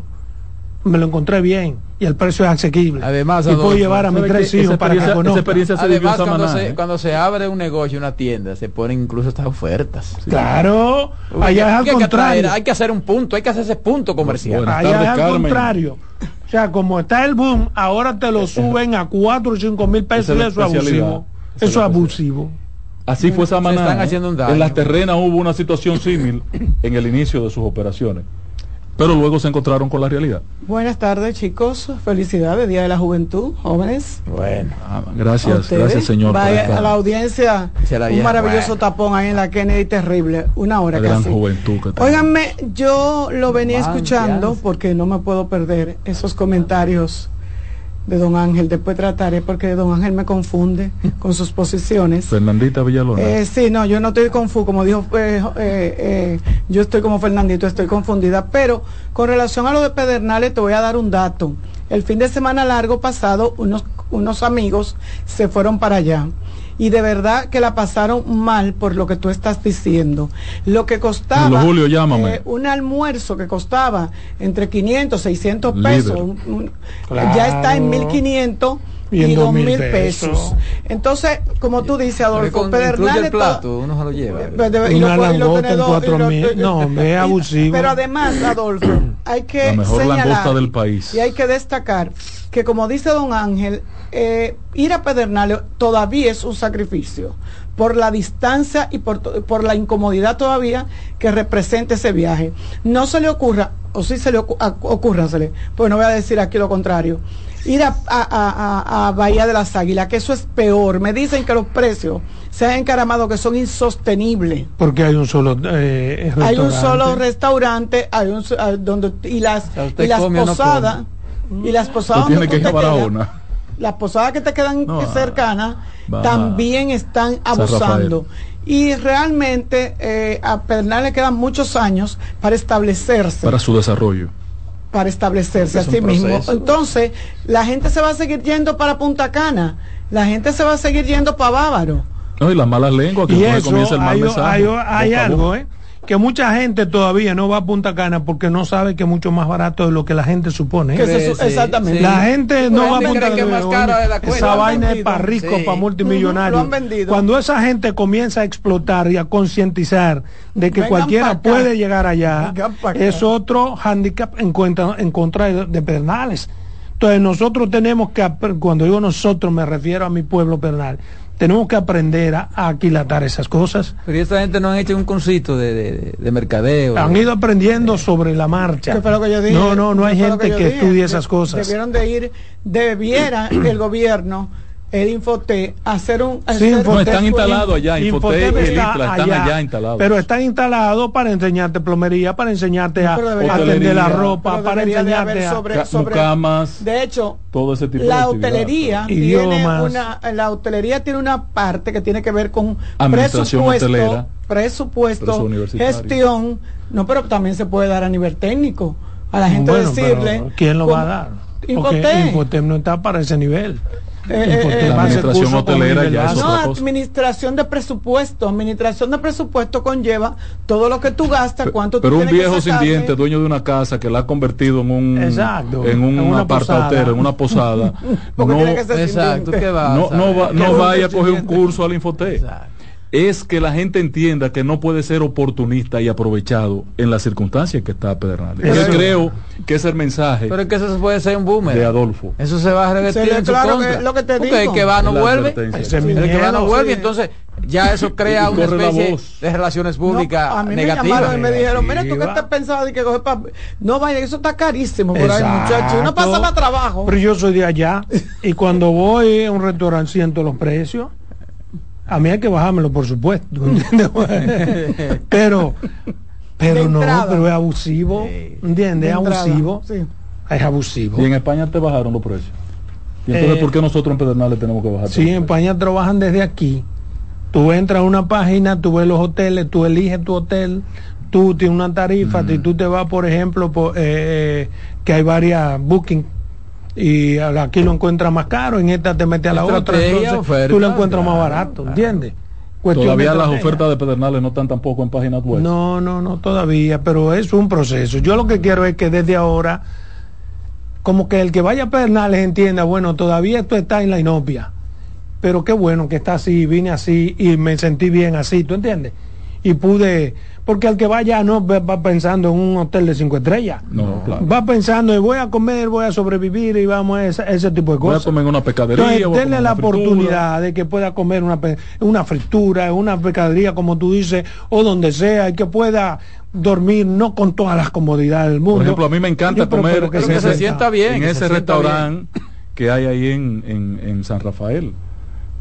me lo encontré bien y el precio es asequible. Además, y puedo llevar a mis ¿Sabe tres que hijos para que conozcan. experiencia se Además, cuando se, ¿eh? cuando se abre un negocio, una tienda, se ponen incluso estas ofertas. Claro, allá es al hay que contrario. atraer, hay que hacer un punto, hay que hacer ese punto comercial. Buenas Allá tardes, es al Carmen. contrario. O sea, como está el boom, ahora te lo suben a 4 o 5 mil pesos y eso es abusivo. Eso es abusivo. Así fue Samaná. están haciendo un daño. En las terrenas hubo una situación similar en el inicio de sus operaciones. Pero luego se encontraron con la realidad. Buenas tardes, chicos. Felicidades, Día de la Juventud, jóvenes. Bueno, Ah, A gracias, gracias señor. Vaya a la audiencia, Se la un maravilloso bueno. tapón ahí en la Kennedy terrible, una hora la gran casi. juventud que. Óiganme, yo lo venía escuchando porque no me puedo perder esos comentarios de don Ángel. Después trataré porque don Ángel me confunde con sus posiciones. Fernandita Villalona. Eh, sí, no, yo no estoy confuso, como dijo, eh, eh, eh, yo estoy como Fernandito, estoy confundida, pero con relación a lo de Pedernales te voy a dar un dato. El fin de semana largo pasado, unos, unos amigos se fueron para allá. Y de verdad que la pasaron mal por lo que tú estás diciendo. Lo que costaba Julio, llámame. eh, un almuerzo que costaba entre 500, 600 Líder. pesos, un- un- Claro. ya está en 1500 Y y, en 2000 2.000 pesos. pesos. Entonces, como tú dices, Adolfo, el to- plato, uno se lo lleva. Y Una lo- y en cuatro mil. No, me es abusivo. Pero además, Adolfo, hay que La mejor señalar langosta del país. y hay que destacar que como dice don Ángel, eh, ir a Pedernales todavía es un sacrificio por la distancia y por, por la incomodidad todavía que representa ese viaje. No se le ocurra, o sí se le ocu- a- ocúrrasele, pues no voy a decir aquí lo contrario, ir a, a- a- a- a Bahía de las Águilas, que eso es peor. Me dicen que los precios se han encaramado, que son insostenibles. Porque hay un solo eh, Hay un restaurante. solo restaurante, hay un donde y las y las no posadas y las Tú posadas tienes que a las posadas que te quedan No, ah. cercanas también están San abusando. Y realmente eh, a Pedernal le quedan muchos años para establecerse para su desarrollo. Para establecerse a Es sí mismo. Entonces, la gente se va a seguir yendo para Punta Cana, la gente se va a seguir yendo para Bávaro. No, y las malas lenguas que Y eso, comienza el mal hay, mensaje. hay- algo. ¿eh? Que mucha gente todavía no va a Punta Cana porque no sabe que es mucho más barato de lo que la gente supone. Que se Sí, su- sí, exactamente. sí. La gente no La va a Punta cree que es Cana. más cara de la cuenta. Esa vaina es para ricos, Sí. para multimillonarios. Cuando esa gente comienza a explotar y a concientizar de que Vengan cualquiera puede llegar allá, es otro handicap en contra, en contra de, de Pedernales. Entonces nosotros tenemos que, cuando digo nosotros me refiero a mi pueblo Pedernal, tenemos que aprender a, a aquilatar esas cosas. Pero esta gente no han hecho un cursito de, de, de mercadeo. Han ido aprendiendo sobre la marcha. ¿Qué fue lo que yo dije? No, no, no ¿Qué hay gente que, dije? estudie esas cosas. Debieron de ir, debiera el gobierno, el Infoté, hacer un... Sí, hacer- No, están después- instalados allá, Infoté y Infotep el está están allá instalados. Pero están instalados para enseñarte plomería, para enseñarte a, atender la ropa, para de enseñarte sobre- Ca- sobre- mucamas, De hecho, todo ese tipo de la actividad. hotelería tiene una la hotelería tiene una parte que tiene que ver con presupuesto hotelera. presupuesto gestión no pero también se puede dar a nivel técnico a la gente Bueno, decirle ¿quién lo va a dar? Porque Infotep. Infotep no está para ese nivel. Eh, eh, eh, La administración hotelera ya es no, otra cosa. administración de presupuesto. Administración de presupuesto conlleva todo lo que tú gastas, cuánto tú Pero un que viejo sin dientes, dueño de una casa que la ha convertido en un Exacto, en un en una aparta posada. hotel, en una posada. Porque no, tiene que ser sin Exacto, dientes. ¿qué va? no, no, va- no vaya a coger un curso al Infoté. Exacto. Es que la gente entienda que no puede ser oportunista y aprovechado en las circunstancias que está Pedernales. Yo creo que es el mensaje Pero es que eso puede ser un boomer. de Adolfo. Eso se va a revertir Se le- en su claro contra. que- lo que te Porque digo. el que va no La vuelve. Ese El que va no vuelve, sí. entonces ya eso crea una especie de relaciones No, públicas a mí me negativas. llamaron y me dijeron, mira tú que estás pensado de que coger pa- No vaya, eso está carísimo por ahí, Exacto. muchachos. Uno pasa más trabajo. Pero yo soy de allá y cuando voy a un restaurante siento los precios. A mí hay que bajármelo, por supuesto. pero, pero no, pero es abusivo. ¿Entiendes? De Es abusivo. sí. Es abusivo. Y en España te bajaron los precios. ¿Y entonces Eh, por qué nosotros en Pedernales tenemos que bajar? Sí, en España trabajan desde aquí. Tú entras a una página, tú ves los hoteles, tú eliges tu hotel, tú tienes una tarifa, Mm. si tú te vas, por ejemplo, por, eh, eh, que hay varias booking y aquí lo encuentras más caro, en esta te metes a la otra, entonces oferta, tú lo encuentras más barato, claro. ¿entiendes? Cuestión Todavía las ofertas de Pedernales no están tampoco en páginas web. No, no, no, todavía, pero es un proceso. Yo lo que quiero es que desde ahora, como que el que vaya a Pedernales entienda, bueno, todavía esto está en la inopia, pero qué bueno que está así, vine así y me sentí bien así, ¿tú entiendes? Y pude, porque el que vaya no va pensando en un hotel de cinco estrellas, No, claro. va pensando en voy a comer, voy a sobrevivir y vamos a ese, ese tipo de Voy a cosas. comer en una pescadería. Entonces, voy a denle comer la oportunidad de que pueda comer una, una fritura, una pescadería, como tú dices, o donde sea, y que pueda dormir, no con todas las comodidades del mundo. Por ejemplo, a mí me encanta Yo comer Pero en que se ese- sienta bien. en que se ese restaurante que hay ahí en, en, en San Rafael.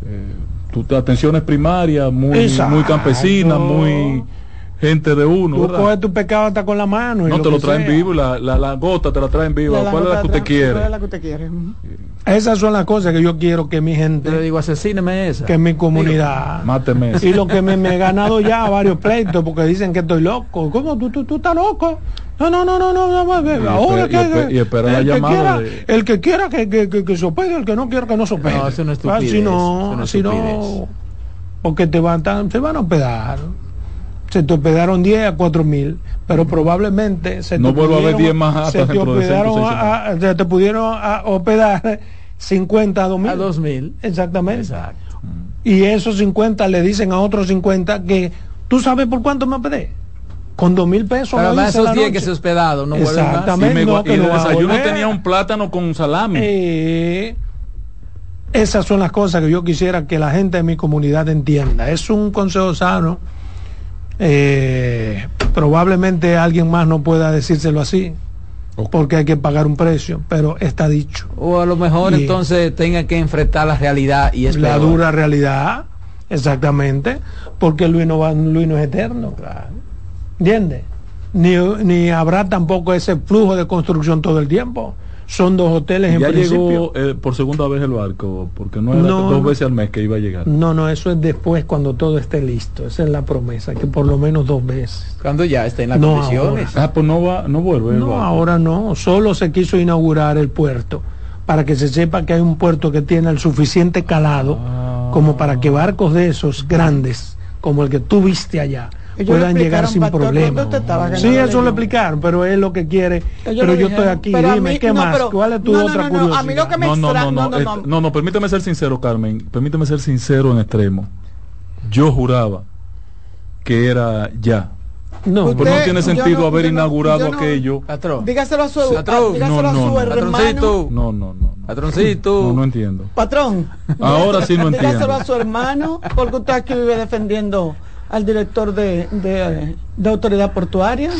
Eh, tú te atenciones primarias, muy, Exacto. muy campesinas, muy gente de uno. Tú ¿verdad? coges tu pescado hasta con la mano. y No te lo que traen sea. vivo y la, la, la gota te la traen viva. La ¿Cuál es la que usted langosta atrás, ¿cuál es quiere? la que usted quiere? Esas son las cosas que yo quiero que mi Yo le gente, digo, asesíneme esa. que mi comunidad. Máteme. Y lo que me, me he ganado ya varios pleitos porque dicen que estoy loco. ¿Cómo tú, tú, tú estás loco? No, no, no, no, no, no, no, ahora que, y espera la el, que llamada quiera, de- el que quiera que, que, que, que se hospede, el que no quiera que no se hospede. No, es estupidez, Así es no, así no, porque te van, tan- se van a hospedar. Se te hospedaron 10 a 4 mil, pero probablemente se No te vuelva a haber pudieron- 10 más hasta se te hospedaron seis a- a- se te pudieron a- hospedar 50 a 2 mil. A 2000. Exactamente. Exacto. Y esos 50 le dicen a otros 50 que tú sabes por cuánto me hospedé. Con dos mil pesos. Pero la esos días noche. que se hospedado no vuelven más. Y, Exactamente. me- no, que y de no desayuno tenía un plátano con salami. Eh, esas son las cosas que yo quisiera que la gente de mi comunidad entienda. Es un consejo sano. Eh, probablemente alguien más no pueda decírselo así, porque hay que pagar un precio, pero está dicho. O a lo mejor entonces tenga que enfrentar la realidad y es la peor. dura realidad, exactamente, porque Luis no, va, Luis no es eterno. ¿Entiendes? Ni, ni habrá tampoco ese flujo de construcción todo el tiempo. Son dos hoteles en ya principio. llegó eh, por segunda vez el barco, porque no era No, dos veces al mes que iba a llegar. No, no, eso es después cuando todo esté listo. Esa es la promesa, que por lo menos dos veces. Cuando ya está en las No, condiciones. Ah, pues no va, no vuelve. el No, barco. ahora no. Solo se quiso inaugurar el puerto para que se sepa que hay un puerto que tiene el suficiente calado Ah. como para que barcos de esos grandes, como el que tú viste allá, Ellos puedan llegar sin pastor, problema. ¿dónde usted estaba? Que Sí, eso lo explicaron, pero es lo que quiere. Ellos pero yo estoy aquí, pero dime, mí- ¿qué no, más? pero- ¿Cuál es tu no, no, otra no, no, curiosidad? a mí lo que me No, no, extra- no, no, no, no, eh, no. no, no, permíteme ser sincero, Carmen. Permíteme ser sincero en extremo. Yo juraba que era ya. No, Usted- Pues no tiene sentido no- haber no- inaugurado no- aquello. Patrón. Dígaselo a su, Patrón. a- dígaselo No, a no, su no. hermano. Patroncito. No, no, no. no. Patroncito. No, no entiendo. Patrón. Ahora sí no Dígaselo entiendo. a su hermano, porque usted aquí vive defendiendo al director de, de, de autoridad portuaria.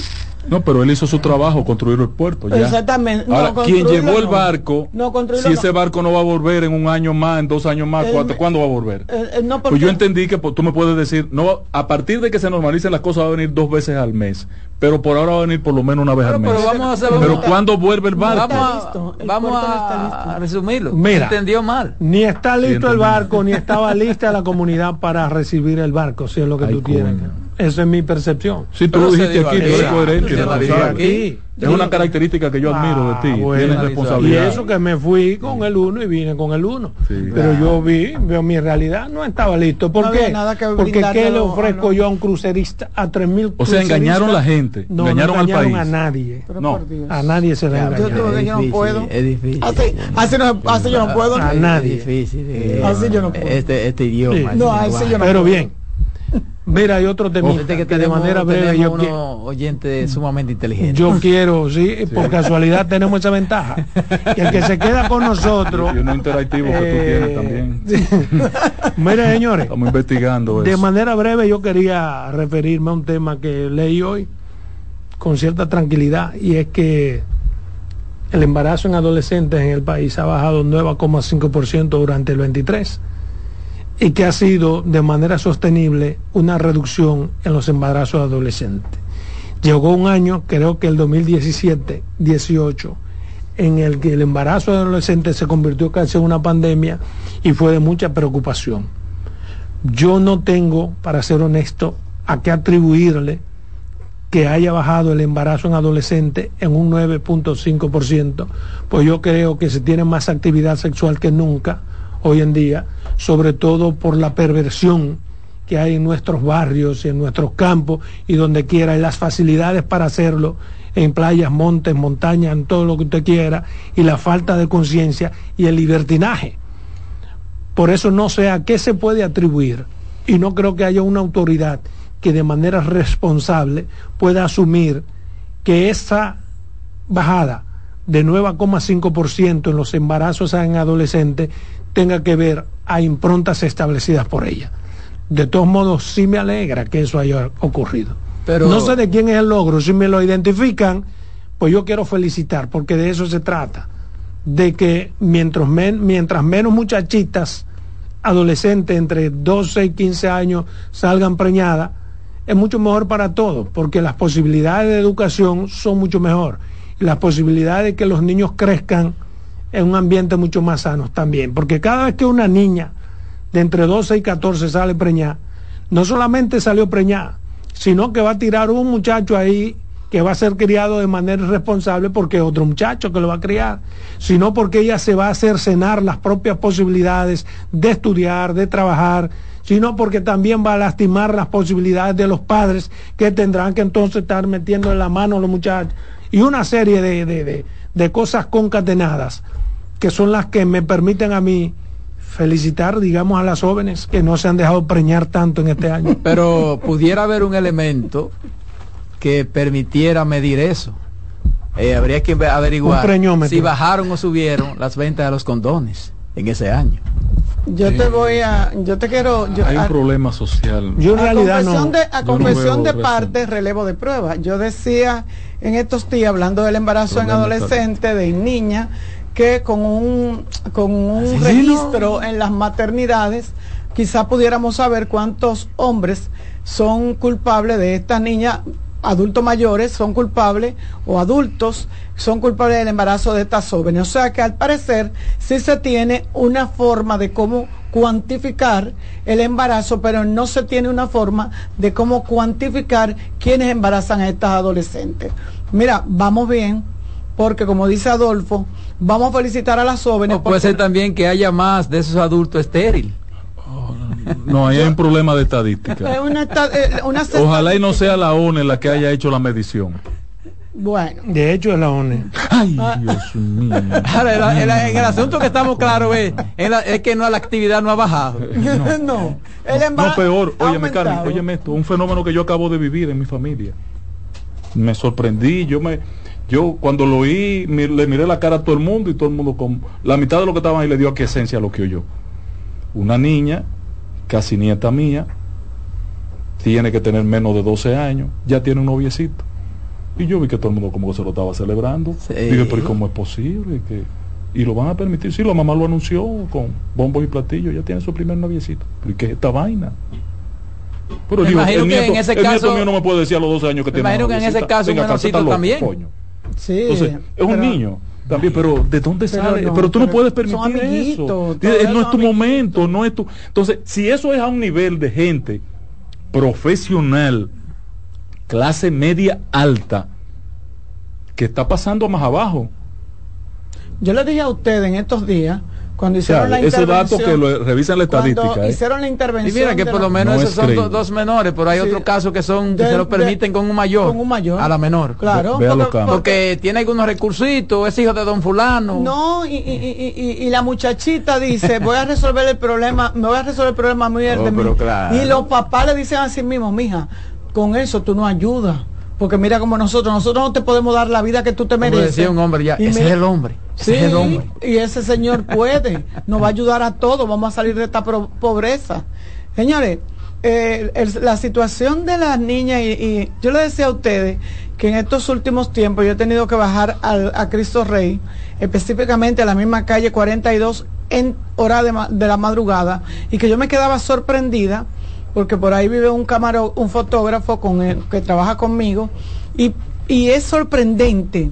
No, pero él hizo su trabajo, construir el puerto. Ya. Exactamente. No, Ahora, quien llevó el barco, No, si ese barco no va a volver en un año más, en dos años más, cuatro, me- ¿cuándo va a volver? Eh, eh, no, Pues porque- yo entendí que pues, tú me puedes decir, no, a partir de que se normalicen las cosas va a venir dos veces al mes, pero por ahora va a venir por lo menos una vez Pero, al mes. pero vamos a hacer Pero ¿cuándo vuelve el barco? Vamos, listo, a, el vamos puerto no está a, listo. a resumirlo. Mira. Entendió mal. Ni está listo el barco, ni estaba lista la comunidad para recibir el barco, si es lo que Ay, tú quieres. Esa es mi percepción. Sí, tú Pero lo dijiste aquí, tú eres coherente aquí. Es una característica que yo admiro de ti. Ah, bueno. Tienes Y responsabilidad. eso que me fui con el uno y vine con el uno. Sí. Pero yo vi, veo mi realidad, no estaba listo. ¿Por No qué? había nada que Porque ¿qué le a ofrezco los- yo a un crucerista a 3.000 O sea, engañaron la gente, No, engañaron no al país. a nadie. Pero No. A nadie se le engañó. Yo yo no puedo. Es difícil. Así, así, no, así yo no puedo. A Es nadie. difícil. eh, Así yo no puedo. Este, este idioma. Sí. No, así yo no Pero bien. Mira, hay otro tema Fíjate que que de tenemos, manera breve tenemos yo, unos qui- oyentes sumamente inteligentes. yo quiero, sí, por casualidad tenemos esa ventaja. Y el que se queda con nosotros. Y uno interactivo que tú eh, tienes también. Mira, señores, Estamos investigando de eso. manera breve yo quería referirme a un tema que leí hoy con cierta tranquilidad y es que el embarazo en adolescentes en el país ha bajado 9,5% durante el 23 y que ha sido de manera sostenible una reducción en los embarazos adolescentes. Llegó un año, creo que el 2017-18, en el que el embarazo adolescente se convirtió casi en una pandemia y fue de mucha preocupación. Yo no tengo, para ser honesto, a qué atribuirle que haya bajado el embarazo en adolescente en un 9.5%, pues yo creo que se tiene más actividad sexual que nunca hoy en día, sobre todo por la perversión que hay en nuestros barrios y en nuestros campos y donde quiera, y las facilidades para hacerlo en playas, montes, montañas, en todo lo que usted quiera, y la falta de conciencia y el libertinaje. Por eso no sé a qué se puede atribuir y no creo que haya una autoridad que de manera responsable pueda asumir que esa bajada de 9,5% en los embarazos en adolescentes tenga que ver a improntas establecidas por ella. De todos modos, sí me alegra que eso haya ocurrido. Pero- no sé de quién es el logro, si me lo identifican, pues yo quiero felicitar, porque de eso se trata, de que mientras, men- mientras menos muchachitas adolescentes entre 12 y 15 años salgan preñadas, es mucho mejor para todos, porque las posibilidades de educación son mucho mejor. Y las posibilidades de que los niños crezcan en un ambiente mucho más sano también. Porque cada vez que una niña de entre 12 y 14 sale preñada, no solamente salió preñada, sino que va a tirar un muchacho ahí que va a ser criado de manera irresponsable porque es otro muchacho que lo va a criar, sino porque ella se va a hacer cenar las propias posibilidades de estudiar, de trabajar, sino porque también va a lastimar las posibilidades de los padres que tendrán que entonces estar metiendo en la mano a los muchachos y una serie de, de, de, de cosas concatenadas que son las que me permiten a mí felicitar, digamos, a las jóvenes que no se han dejado preñar tanto en este año. Pero pudiera haber un elemento que permitiera medir eso. Eh, habría que averiguar si bajaron o subieron las ventas de los condones en ese año. Yo te voy a, yo te quiero, yo, Hay un a- problema social. Yo en a realidad confesión no. de, a confesión de parte, relevo de prueba. Yo decía en estos días, hablando del embarazo en adolescente, de niña, que con un, con un Asesino. registro en las maternidades, quizá pudiéramos saber cuántos hombres son culpables de esta niña adultos mayores son culpables o adultos son culpables del embarazo de estas jóvenes. O sea que al parecer sí se tiene una forma de cómo cuantificar el embarazo, pero no se tiene una forma de cómo cuantificar quienes embarazan a estas adolescentes. Mira, vamos bien, porque como dice Adolfo, vamos a felicitar a las jóvenes. puede ser también que haya más de esos adultos estériles. No, ahí hay un problema de estadística. Eh, Ojalá y no sea la ONE la que haya hecho la medición. Bueno. De hecho es la ONE. Ay, ah. Dios mío. Ahora, el, el, asunto que estamos claros es, es, que no la actividad no ha bajado. No. no. peor. Óyeme, Carmen, óyeme esto. Un fenómeno que yo acabo de vivir en mi familia. Me sorprendí. Yo me yo cuando lo oí, le miré la cara a todo el mundo y todo el mundo con la mitad de lo que estaban ahí le dio a qué esencia lo que oyó. Una niña casi nieta mía, tiene que tener menos de 12 años, ya tiene un noviecito. Y yo vi que todo el mundo como que se lo estaba celebrando. Dije, pero ¿cómo es posible? que Y lo van a permitir. Sí, la mamá lo anunció con bombos y platillos, ya tiene su primer noviecito. ¿Pero qué es esta vaina? Pero digo, el, nieto, en ese caso, mío no me puede decir a los 12 años que tiene imagino que en ese caso un también. Sí, Entonces, es un niño también, pero ¿de dónde sale? Pero, tú no puedes permitir eso. No es tu momento, no es tu. Entonces, si eso es a un nivel de gente profesional, clase media alta, que está pasando más abajo. Yo le dije a usted en estos días cuando hicieron la ese dato que lo revisan la estadística. ¿eh? hicieron la intervención. Y mira que por lo menos esos son dos menores, pero hay otros casos que son que se lo permiten con un mayor. Con un mayor. A la menor. Claro. porque, tiene algunos recursitos, es hijo de don fulano. No, y, y, y, la muchachita dice, voy a resolver el problema, me voy a resolver el problema muy oh, de Y los papás le dicen así mismo, mija, con eso tú no ayudas porque mira como nosotros, nosotros no te podemos dar la vida que tú te mereces. decía un hombre ya, ese es el hombre. Sí, es el hombre. y ese señor puede, nos va a ayudar a todos, vamos a salir de esta pobreza. Señores, eh, la situación de las niñas, y, yo le decía a ustedes que en estos últimos tiempos yo he tenido que bajar a Cristo Rey, específicamente a la misma calle 42 en hora de, de la madrugada, y que yo me quedaba sorprendida porque por ahí vive un camaro, un fotógrafo con que trabaja conmigo, y, y es sorprendente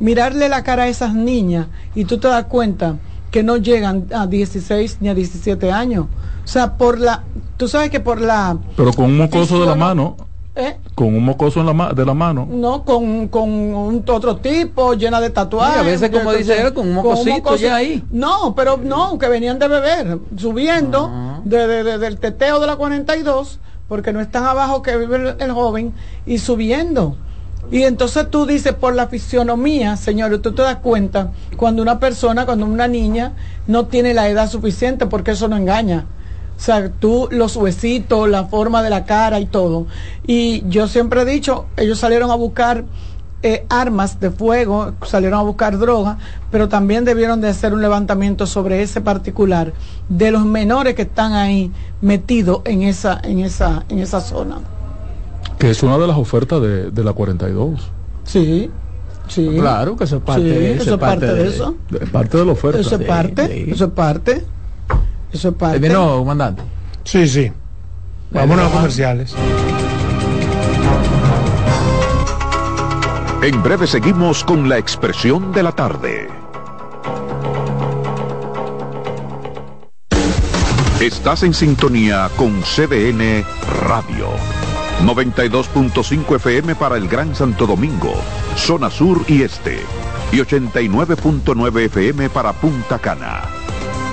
mirarle la cara a esas niñas y tú te das cuenta que no llegan a 16 ni a 17 años. O sea, por la, tú sabes que por la... Pero con un mocoso de la mano. ¿Eh? Con un mocoso en la de la mano. No, con, con un otro tipo, llena de tatuajes. a veces, como dice él, con un mocosito ya ahí. No, pero no, que venían de beber, subiendo ah. de, del teteo de la 42, porque no están abajo que vive el, joven, y subiendo. Y entonces tú dices, por la fisionomía, señores, tú te das cuenta cuando una persona, cuando una niña no tiene la edad suficiente, porque eso no engaña. O sea, tú, los huesitos, la forma de la cara y todo. Y yo siempre he dicho, ellos salieron a buscar eh, armas de fuego, salieron a buscar droga, pero también debieron de hacer un levantamiento sobre ese particular de los menores que están ahí metidos en esa, en esa, en esa zona. Que es una de las ofertas de, la 42. Sí. Sí. Claro que eso es parte, de, eso, parte, de, eso. parte de la oferta. Eso es parte, eso es parte. Eso es parte. ¿Terminó, comandante? Sí, sí. Vámonos a comerciales. En breve seguimos con la expresión de la tarde. Estás en sintonía con CDN Radio. 92.5 FM para el Gran Santo Domingo, zona sur y este. Y 89.9 FM para Punta Cana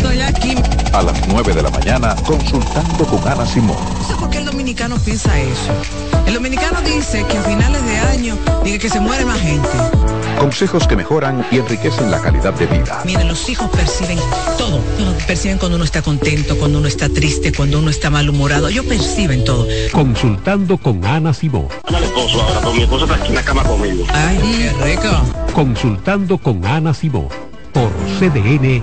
Estoy aquí. A las 9 de la mañana, consultando con Ana Simón. No sé por qué el dominicano piensa eso. El dominicano dice que a finales de año dice que se muere más gente. Consejos que mejoran y enriquecen la calidad de vida. Miren, los hijos perciben todo. Perciben cuando uno está contento, cuando uno está triste, cuando uno está malhumorado. Ellos perciben todo. Consultando con Ana Simón. Al esposo ahora, porque mi esposo está aquí en la cama conmigo. Ay, qué rico. Consultando con Ana Simón por CDN.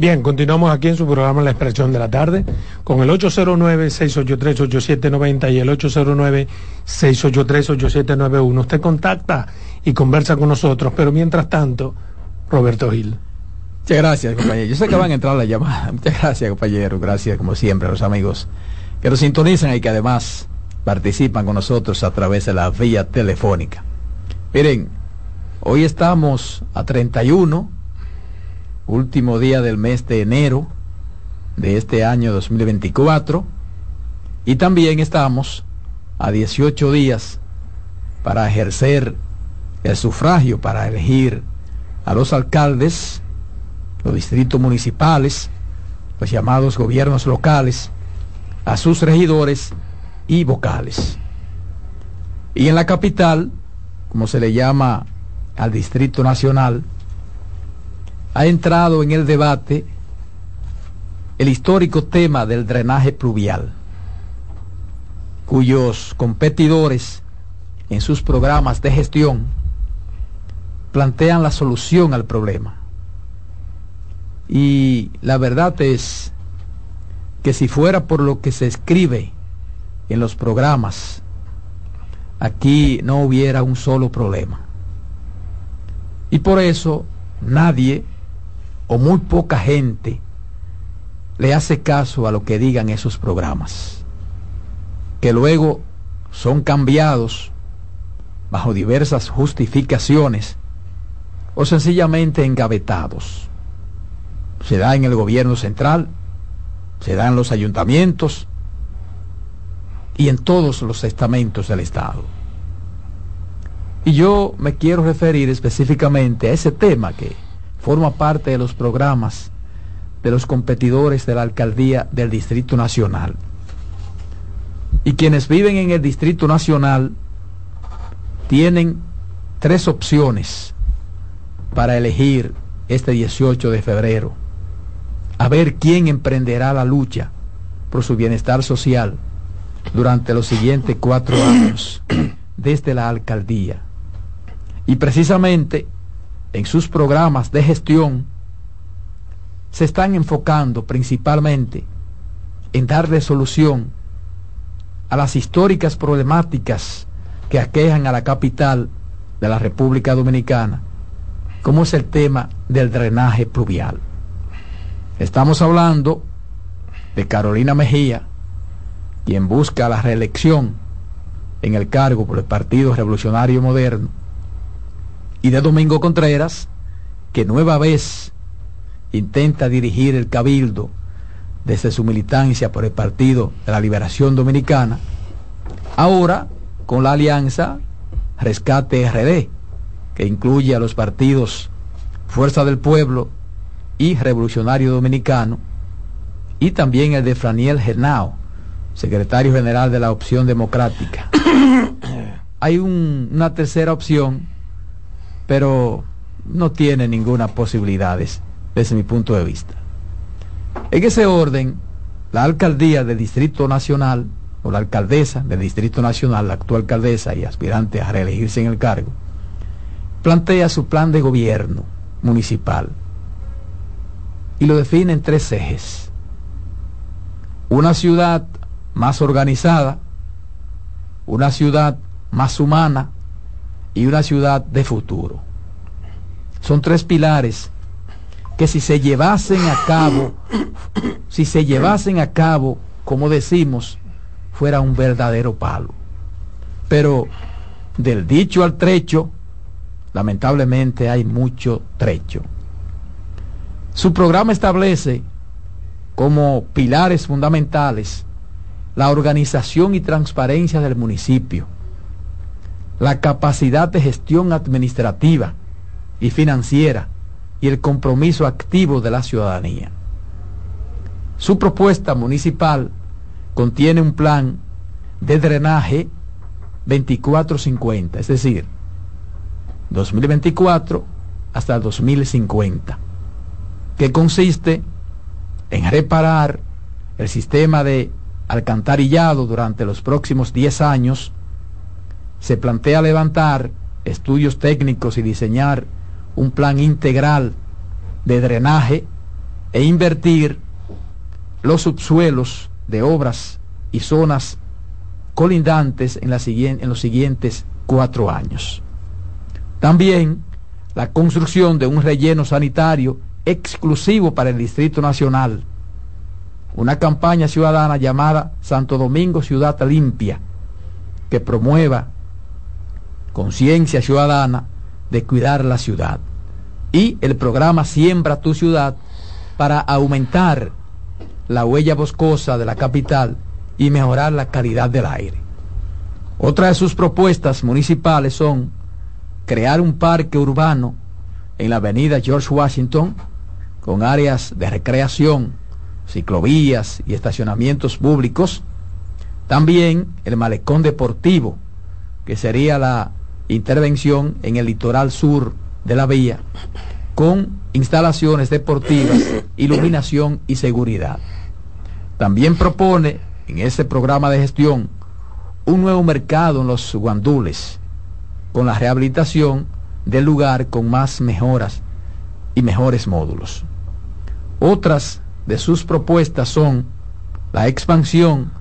Bien, continuamos aquí en su programa La Expresión de la Tarde con el 809-683-8790 y el 809-683-8791. Usted contacta y conversa con nosotros, pero mientras tanto, Roberto Gil. Muchas gracias, compañero. Yo sé que van a entrar la llamada. Muchas gracias, compañero. Gracias, como siempre, a los amigos que nos sintonizan y que además participan con nosotros a través de la vía telefónica. Miren, hoy estamos a 31 último día del mes de enero de este año 2024 y también estamos a 18 días para ejercer el sufragio, para elegir a los alcaldes, los distritos municipales, los llamados gobiernos locales, a sus regidores y vocales. Y en la capital, como se le llama al Distrito Nacional, ha entrado en el debate el histórico tema del drenaje pluvial, cuyos competidores en sus programas de gestión plantean la solución al problema. Y la verdad es que si fuera por lo que se escribe en los programas, aquí no hubiera un solo problema. Y por eso nadie o muy poca gente le hace caso a lo que digan esos programas, que luego son cambiados bajo diversas justificaciones o sencillamente engavetados. Se da en el gobierno central, se da en los ayuntamientos y en todos los estamentos del Estado. Y yo me quiero referir específicamente a ese tema que forma parte de los programas de los competidores de la alcaldía del Distrito Nacional. Y quienes viven en el Distrito Nacional tienen tres opciones para elegir este 18 de febrero. A ver quién emprenderá la lucha por su bienestar social durante los siguientes cuatro años desde la alcaldía. Y precisamente en sus programas de gestión se están enfocando principalmente en darle solución a las históricas problemáticas que aquejan a la capital de la República Dominicana como es el tema del drenaje pluvial. Estamos hablando de Carolina Mejía, quien busca la reelección en el cargo por el Partido Revolucionario Moderno, y de Domingo Contreras, que nueva vez intenta dirigir el cabildo desde su militancia por el Partido de la Liberación Dominicana, ahora con la alianza Rescate RD, que incluye a los partidos Fuerza del Pueblo y Revolucionario Dominicano, y también el de Franiel Genao, secretario general de la Opción Democrática. Hay una tercera opción, pero no tiene ninguna posibilidad desde mi punto de vista. En ese orden, la alcaldía del Distrito Nacional, o la alcaldesa del Distrito Nacional, la actual alcaldesa y aspirante a reelegirse en el cargo, plantea su plan de gobierno municipal y lo define en tres ejes. Una ciudad más organizada, una ciudad más humana y una ciudad de futuro. Son tres pilares que si se llevasen a cabo, si se llevasen a cabo, como decimos, fuera un verdadero palo. Pero del dicho al trecho, lamentablemente hay mucho trecho. Su programa establece como pilares fundamentales la organización y transparencia del municipio, la capacidad de gestión administrativa y financiera y el compromiso activo de la ciudadanía. Su propuesta municipal contiene un plan de drenaje 2450, es decir, 2024 hasta 2050, que consiste en reparar el sistema de alcantarillado durante los próximos 10 años, se plantea levantar estudios técnicos y diseñar un plan integral de drenaje e invertir los subsuelos de obras y zonas colindantes en, los siguientes cuatro años. También la construcción de un relleno sanitario exclusivo para el Distrito Nacional. Una campaña ciudadana llamada Santo Domingo Ciudad Limpia, que promueva conciencia ciudadana de cuidar la ciudad. Y el programa Siembra tu ciudad para aumentar la huella boscosa de la capital y mejorar la calidad del aire. Otra de sus propuestas municipales son crear un parque urbano en la avenida George Washington con áreas de recreación, ciclovías y estacionamientos públicos. También el malecón deportivo, que sería la intervención en el litoral sur de la vía, con instalaciones deportivas, iluminación y seguridad. También propone en ese programa de gestión un nuevo mercado en los guandules, con la rehabilitación del lugar con más mejoras y mejores módulos. Otras de sus propuestas son la expansión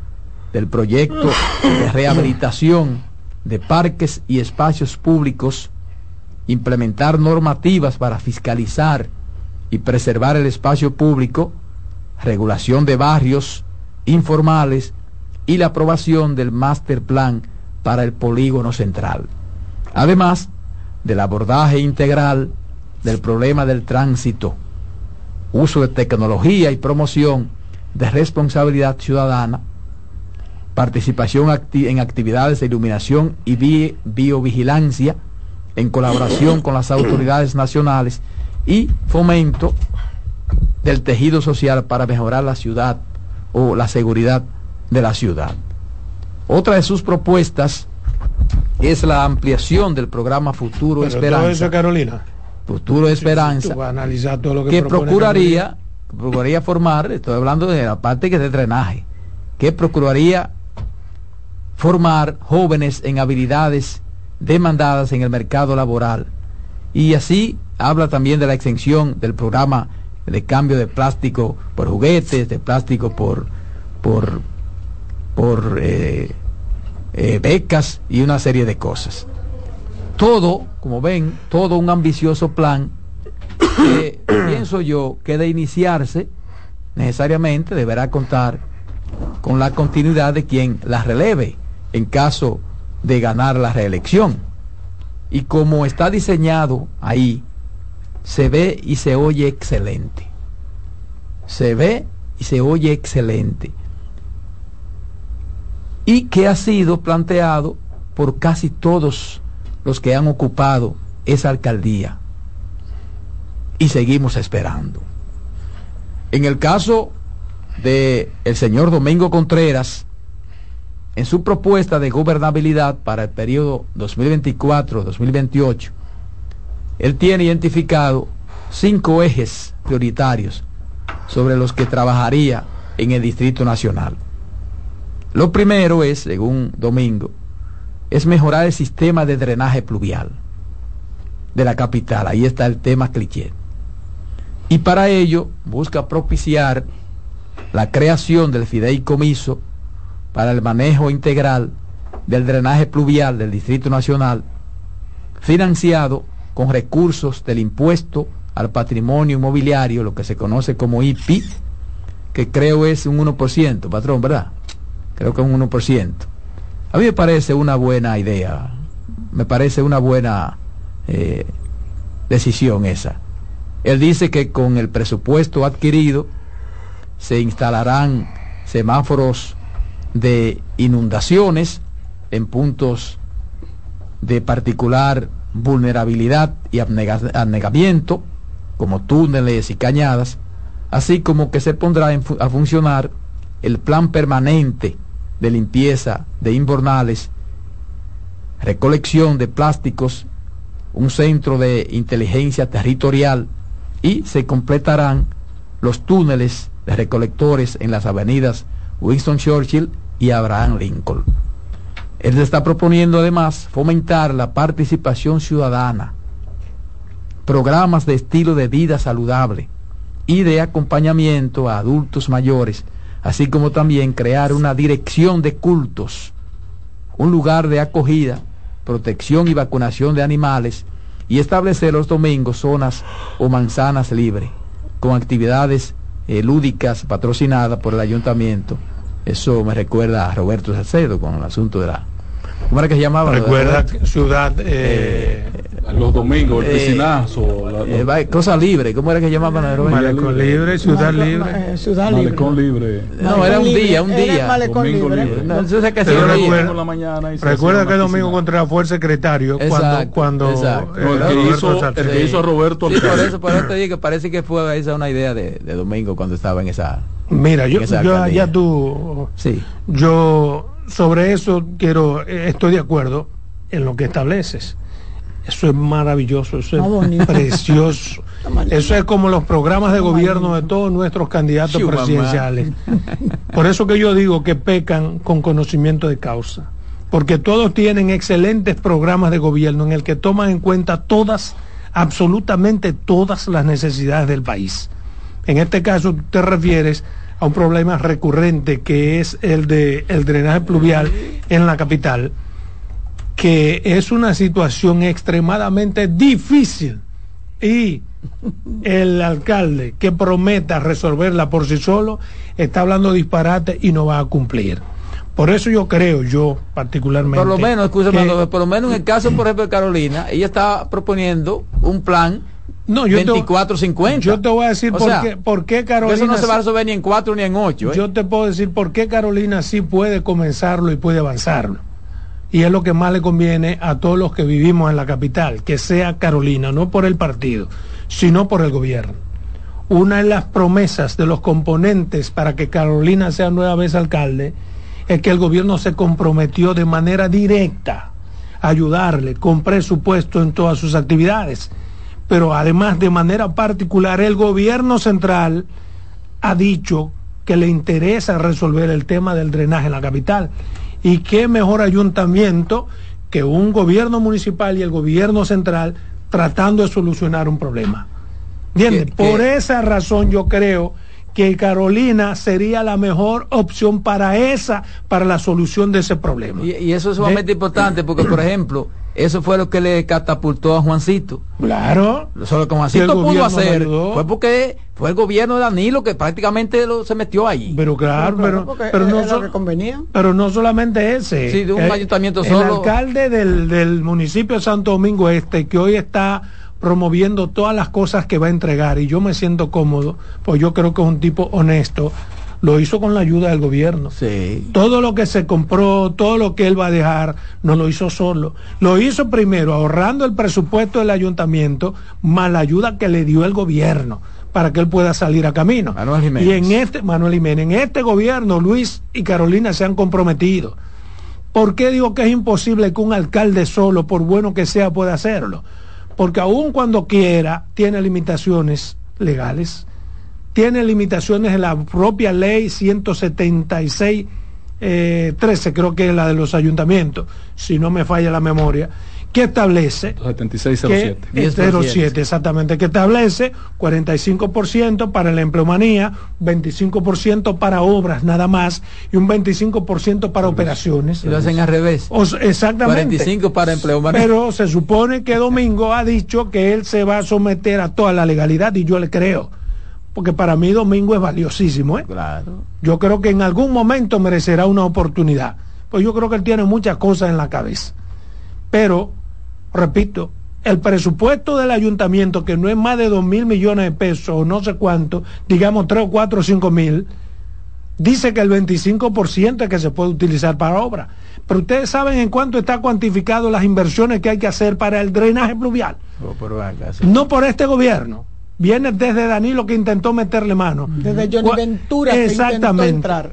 del proyecto de rehabilitación de parques y espacios públicos, implementar normativas para fiscalizar y preservar el espacio público, regulación de barrios informales y la aprobación del master plan para el polígono central. Además del abordaje integral del problema del tránsito, uso de tecnología y promoción de responsabilidad ciudadana, participación en actividades de iluminación y biovigilancia en colaboración con las autoridades nacionales y fomento del tejido social para mejorar la ciudad o la seguridad de la ciudad. Otra de sus propuestas es la ampliación del programa Futuro Esperanza. Carolina. Futuro Esperanza. que, procuraría, procuraría formar, estoy hablando de la parte que es de drenaje, que procuraría formar jóvenes en habilidades demandadas en el mercado laboral. Y así habla también de la extensión del programa de cambio de plástico por juguetes, de plástico por, por, por eh, eh, becas y una serie de cosas. Todo como ven, todo un ambicioso plan que pienso yo que de iniciarse necesariamente deberá contar con la continuidad de quien la releve en caso de ganar la reelección. Y como está diseñado ahí, se ve y se oye excelente. Se ve y se oye excelente. Y que ha sido planteado por casi todos los que han ocupado esa alcaldía. Y seguimos esperando. En el caso de el señor Domingo Contreras, en su propuesta de gobernabilidad para el periodo 2024-2028, él tiene identificado cinco ejes prioritarios sobre los que trabajaría en el Distrito Nacional. Lo primero es, según Domingo, es mejorar el sistema de drenaje pluvial de la capital. Ahí está el tema cliché. Y para ello busca propiciar la creación del fideicomiso para el manejo integral del drenaje pluvial del Distrito Nacional, financiado con recursos del impuesto al patrimonio inmobiliario, lo que se conoce como IPI, que creo es un 1%, patrón, ¿verdad? Creo que es un 1%. A mí me parece una buena idea, me parece una buena eh, decisión esa. Él dice que con el presupuesto adquirido se instalarán semáforos de inundaciones en puntos de particular vulnerabilidad y anegamiento, como túneles y cañadas, así como que se pondrá a funcionar el plan permanente de limpieza de invernales, recolección de plásticos, un centro de inteligencia territorial y se completarán los túneles de recolectores en las avenidas Winston Churchill y Abraham Lincoln. Él está proponiendo además fomentar la participación ciudadana, programas de estilo de vida saludable y de acompañamiento a adultos mayores, así como también crear una dirección de cultos, un lugar de acogida, protección y vacunación de animales y establecer los domingos zonas o manzanas libres con actividades eh, lúdicas patrocinadas por el ayuntamiento eso me recuerda a Roberto Salcedo con el asunto de la... ¿Cómo era que se llamaba? Recuerda Ciudad... Eh, los domingos, el eh, piscinazo. Eh, cosa libre, ¿cómo era que llamaban a Malecón libre, ciudad libre. ciudad libre. Malecón libre. No, era un día, un día. Malecón libre. No, que recuerda, la mañana recuerda que Domingo Contreras fue el secretario cuando, cuando el, que hizo, el que hizo a Roberto sí, por eso, por eso te digo que parece que fue esa una idea de, de Domingo cuando estaba en esa Mira, yo, yo ya tú, sí. yo sobre eso quiero, estoy de acuerdo en lo que estableces. Eso es maravilloso, eso es precioso. Eso es como los programas de gobierno de todos nuestros candidatos presidenciales. Por eso que yo digo que pecan con conocimiento de causa. Porque todos tienen excelentes programas de gobierno en el que toman en cuenta todas, absolutamente todas las necesidades del país. En este caso te refieres a un problema recurrente que es el de el drenaje pluvial en la capital, que es una situación extremadamente difícil y el alcalde que prometa resolverla por sí solo está hablando disparate y no va a cumplir. Por eso yo creo, yo particularmente. Por lo menos, escúchame, por lo menos en el caso, por ejemplo, de Carolina, ella está proponiendo un plan no, yo 24-50. Yo te voy a decir por, qué, por, qué, Carolina. Eso no se va a resolver ni en 4 ni en 8. ¿eh? Yo te puedo decir por qué Carolina sí puede comenzarlo y puede avanzarlo. Y es lo que más le conviene a todos los que vivimos en la capital, que sea Carolina, no por el partido, sino por el gobierno. Una de las promesas de los componentes para que Carolina sea nueva vez alcalde es que el gobierno se comprometió de manera directa a ayudarle con presupuesto en todas sus actividades pero además de manera particular el gobierno central ha dicho que le interesa resolver el tema del drenaje en la capital. Y qué mejor ayuntamiento que un gobierno municipal y el gobierno central tratando de solucionar un problema. ¿Entiendes? Por esa razón yo creo que Carolina sería la mejor opción para esa, para la solución de ese problema. Y, eso es sumamente importante porque, por ejemplo, eso fue lo que le catapultó a Juancito. Claro. Solo que Juancito pudo hacer fue porque fue el gobierno de Danilo que prácticamente lo, se metió ahí. Pero claro, pero, pero, no so, convenía. pero no solamente ese. Sí, de un el, ayuntamiento el solo. alcalde del, del municipio de Santo Domingo Este, que hoy está promoviendo todas las cosas que va a entregar y yo me siento cómodo, pues yo creo que es un tipo honesto, lo hizo con la ayuda del gobierno. Sí. Todo lo que se compró, todo lo que él va a dejar, no lo hizo solo. Lo hizo primero ahorrando el presupuesto del ayuntamiento, más la ayuda que le dio el gobierno para que él pueda salir a camino. Manuel Jiménez. Y en este, Manuel Jiménez, en este gobierno, Luis y Carolina se han comprometido. ¿Por qué digo que es imposible que un alcalde solo, por bueno que sea, pueda hacerlo? Porque aun cuando quiera, tiene limitaciones legales, tiene limitaciones en la propia ley 176, eh, 13, creo que es la de los ayuntamientos, si no me falla la memoria, que establece 7607. que, 07, exactamente, que establece 45% para la empleomanía, 25% para obras nada más y un 25% para operaciones. Y lo hacen al revés. O, exactamente. 45 para empleomanía. Pero se supone que Domingo ha dicho que él se va a someter a toda la legalidad y yo le creo. Porque para mí Domingo es valiosísimo. ¿eh? Claro. Yo creo que en algún momento merecerá una oportunidad. Pues yo creo que él tiene muchas cosas en la cabeza. Pero, repito, el presupuesto del ayuntamiento, que no es más de dos mil millones de pesos o no sé cuánto, digamos tres o cuatro o cinco mil, dice que el 25% es que se puede utilizar para obra. Pero ustedes saben en cuánto está cuantificado las inversiones que hay que hacer para el drenaje pluvial. Oh, sí. No por este gobierno. Viene desde Danilo que intentó meterle mano. Desde Johnny Ventura que intentó Exactamente. entrar.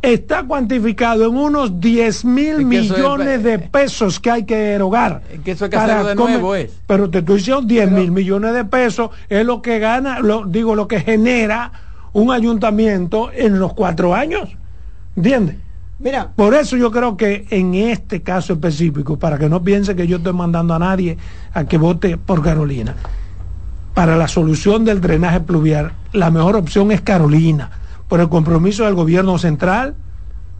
Está cuantificado en unos 10 mil Es que eso es- millones de pesos que hay que erogar. Es que eso hay que hacerlo de nuevo, es. Pero te estoy diciendo 10 mil millones de pesos es lo que gana, lo, digo, lo que genera un ayuntamiento en los cuatro años. ¿Entiendes? Mira, Por eso yo creo que en este caso específico, para que no piense que yo estoy mandando a nadie a que vote por Carolina, para la solución del drenaje pluvial, la mejor opción es Carolina, por el compromiso del gobierno central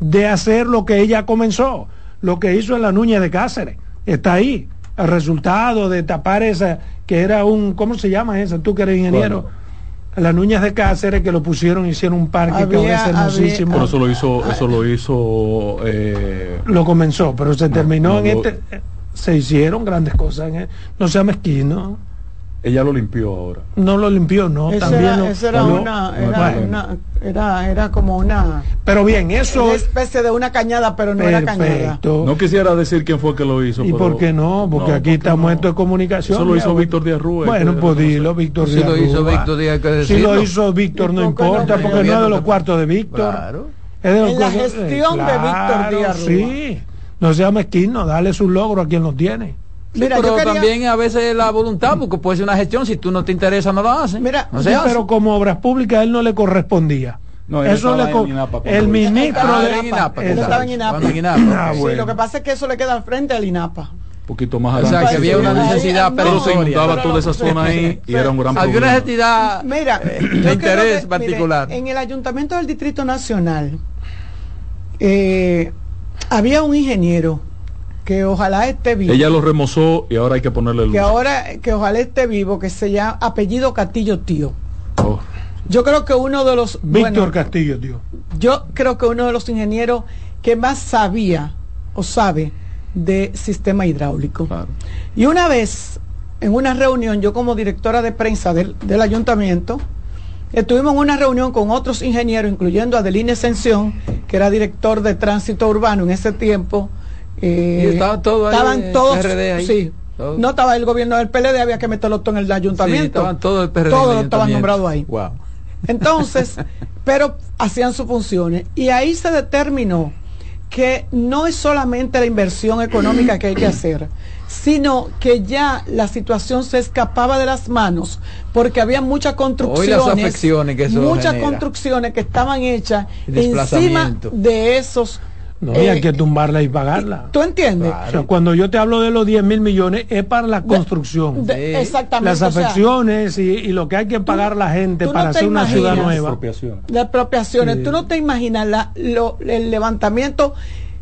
de hacer lo que ella comenzó, lo que hizo en la Nuña de Cáceres. Está ahí, el resultado de tapar esa, que era un, ¿cómo se llama esa? Tú que eres ingeniero. Las Nuñas de Cáceres que lo pusieron, hicieron un parque que ahora Había- es hermosísimo Pero eso lo hizo, eso lo hizo eh, lo comenzó, pero se terminó no, en lo- este. Se hicieron grandes cosas. en el- no sea mezquino. Ella lo limpió ahora. No lo limpió, no. también era, lo- eso era una, no, era, bueno. una era, era como una, Pero bien, eso. una especie de una cañada, pero no era cañada. Perfecto. No quisiera decir quién fue que lo hizo. ¿Y pero- por qué no? Porque No, aquí estamos no. en esto de comunicación. Eso lo hizo ya, Víctor Díaz Rúa, Bueno, pues dilo, Víctor Si Díaz lo hizo. Víctor Díaz, hay que Si lo hizo Víctor, no importa, porque no es de los cuartos de Víctor. Claro. Es de los En la gestión de Víctor Díaz Rúa. Sí. No sea mezquino, dale su logro a quien lo tiene. Sí, Mira, pero yo quería- también a veces la voluntad, porque puede ser una gestión, si tú no te interesa, no la haces. Mira, no se Sí, hace. pero como obras públicas a él no le correspondía. No, él eso le co- en INAPA el ministro Ah, de en INAPA, Él estaba en INAPA. Cuando en INAPA. Ah, Sí, lo que pasa es que eso le queda al frente al INAPA. Un poquito más O sea, adelante. que había una necesidad no, Pero se inundaba pero toda esa zona ahí y era un gran Había una problema. necesidad Mira, eh, yo de interés que, particular. mire, en el ayuntamiento del Distrito Nacional eh, había un ingeniero que ojalá esté vivo. Ella lo remozó y ahora hay que ponerle luz. que ahora que ojalá esté vivo, que se llama apellido Castillo Tío. Oh, Yo creo que uno de los Víctor bueno, Castillo, tío. yo creo que uno de los ingenieros que más sabía o sabe de sistema hidráulico. claro. Y una vez, en una reunión, yo como directora de prensa del, del ayuntamiento, estuvimos en una reunión con otros ingenieros, incluyendo a Adeline Ascensión, que era director de tránsito urbano en ese tiempo. Eh, Y estaban todos ahí, estaban todos, PRD ahí. sí. Todos. No estaba el gobierno del PLD, había que meterlo todo en el Sí, ayuntamiento. estaban todos el PRD Todos estaban nombrados ahí. Wow. Entonces, pero hacían sus funciones. Y ahí se determinó que no es solamente la inversión económica que hay que hacer, sino que ya la situación se escapaba de las manos porque había muchas construcciones, que muchas genera. construcciones que estaban hechas encima de esos. No, y hay eh, que tumbarla y pagarla. ¿Tú entiendes? O sea, cuando yo te hablo de los 10 mil millones, es para la construcción. De- exactamente. Las o sea, afecciones y, y lo que hay que pagar la gente no para hacer una ciudad nueva. Expropiación. de apropiaciones. Sí. Tú no te imaginas la- lo- el levantamiento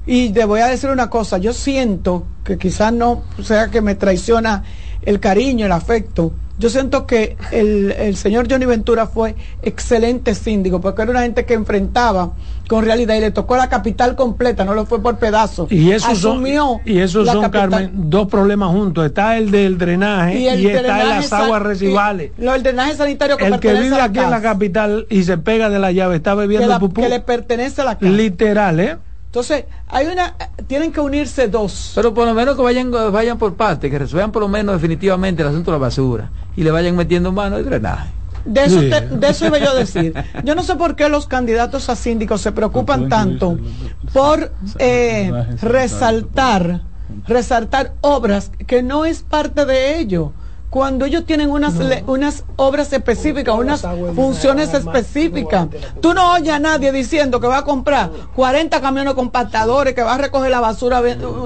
Y te voy a decir una cosa, yo siento que quizás no sea que me traiciona el cariño, el afecto. Yo siento que el, el señor Johnny Ventura fue excelente síndico, porque era una gente que enfrentaba con realidad y le tocó la capital completa, no lo fue por pedazos. Y esos son, Asumió y esos son capital. Carmen, dos problemas juntos. Está el del drenaje y, el está en drenaje las aguas y residuales. Lo del drenaje sanitario que El que vive aquí en la capital y se pega de la llave está que, bebiendo la- pupú. que le pertenece a la casa. Literal, ¿eh? Entonces, hay una, tienen que unirse dos. Pero por lo menos que vayan, vayan por parte, que resuelvan por lo menos definitivamente el asunto de la basura y le vayan metiendo mano al drenaje. De eso, Sí. te- de eso iba yo a decir. Yo no sé por qué los candidatos a síndicos se preocupan tanto por eh, resaltar, resaltar obras que no es parte de ello. Cuando ellos tienen unas, le- unas obras específicas, unas funciones específicas. Tú no oyes a nadie diciendo que va a comprar 40 camiones compactadores, que va a recoger la basura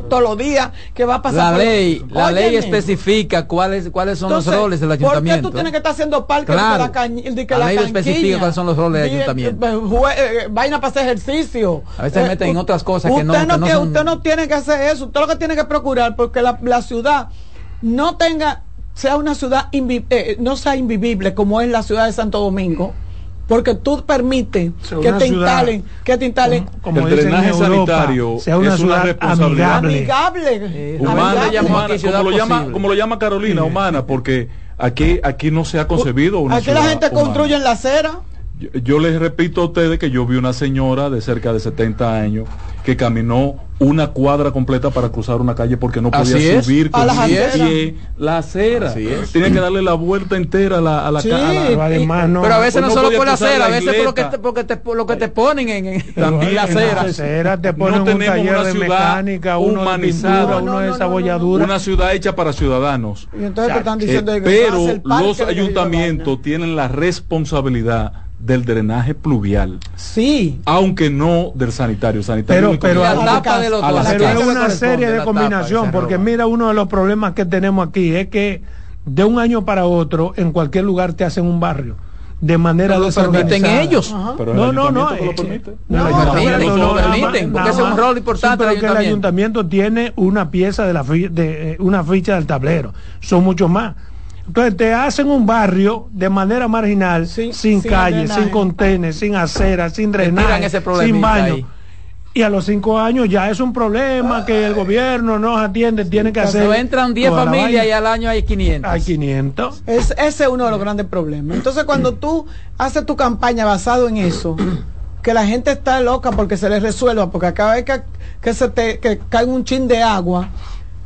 todos los días, que va a pasar La por- ley, la ley especifica cuáles cuáles son Entonces, los roles del ¿Por qué ayuntamiento. tú tienes que estar haciendo parques Claro. de que la, cañ- de que La la ley lo especifica cuáles son los roles del ayuntamiento. eh, jue- eh, vaina para hacer ejercicio. A veces se meten en otras cosas que no- usted que no que- son- Usted no tiene que hacer eso. Usted lo que tiene que procurar porque la, la ciudad no tenga, sea una ciudad, invi- eh, no sea invivible como es la ciudad de Santo Domingo. Porque tú permites Sea que te ciudad- instalen, que te instalen como el drenaje Europa, sanitario sea una es una responsabilidad amigable. Eh, humana, amigable. humana, como, lo llama, como lo llama Carolina, humana, porque aquí, aquí no se ha concebido una Aquí la gente humana. construye en la acera. Yo, yo les repito a ustedes que yo vi una señora de cerca de 70 años que caminó una cuadra completa para cruzar una calle porque no podía Así subir A con aceras. pie la acera. Tenía que darle la vuelta entera a la, a la Sí, ca- a la- Pero además no. Pero a veces Pues no, no solo por la acera, a la veces por lo que te, porque te, por lo que te ponen en, en- También en la en acera. la acera te ponen no un tenemos taller una de ciudad mecánica, uno de humanizada, pintura, No, uno no, de no, desabolladura. una ciudad hecha para ciudadanos. Y entonces te están Eh, que pero los ayuntamientos tienen la responsabilidad del drenaje pluvial, Sí. aunque no del sanitario. sanitario Pero- pero la a la tapa de los a la. Pero es una serie de combinación, porque mira, uno de los problemas que tenemos aquí es que de un año para otro, en cualquier lugar te hacen un barrio, de manera Pero lo permiten ellos. Pero el No, no, no. lo permite. no, No, el no, no, no, permiten, porque ese es un rol importante Sí, pero del que el ayuntamiento. ayuntamiento tiene una pieza de la fi- de eh, una ficha del tablero. Son muchos más. Entonces te hacen un barrio de manera marginal, Sin- sin, sin calle, drenaje. sin contenes, sin acera, sin drenaje, ese sin baño. ahí. Y a los cinco años ya es un problema que el gobierno no atiende, tiene que hacer. Cuando entran 10 toda la familias y al año hay 500. Hay 500. Es, ese es uno de los grandes problemas. Entonces, cuando tú haces tu campaña basado en eso, que la gente está loca porque se les resuelva, porque cada vez que, que se te que cae un chin de agua,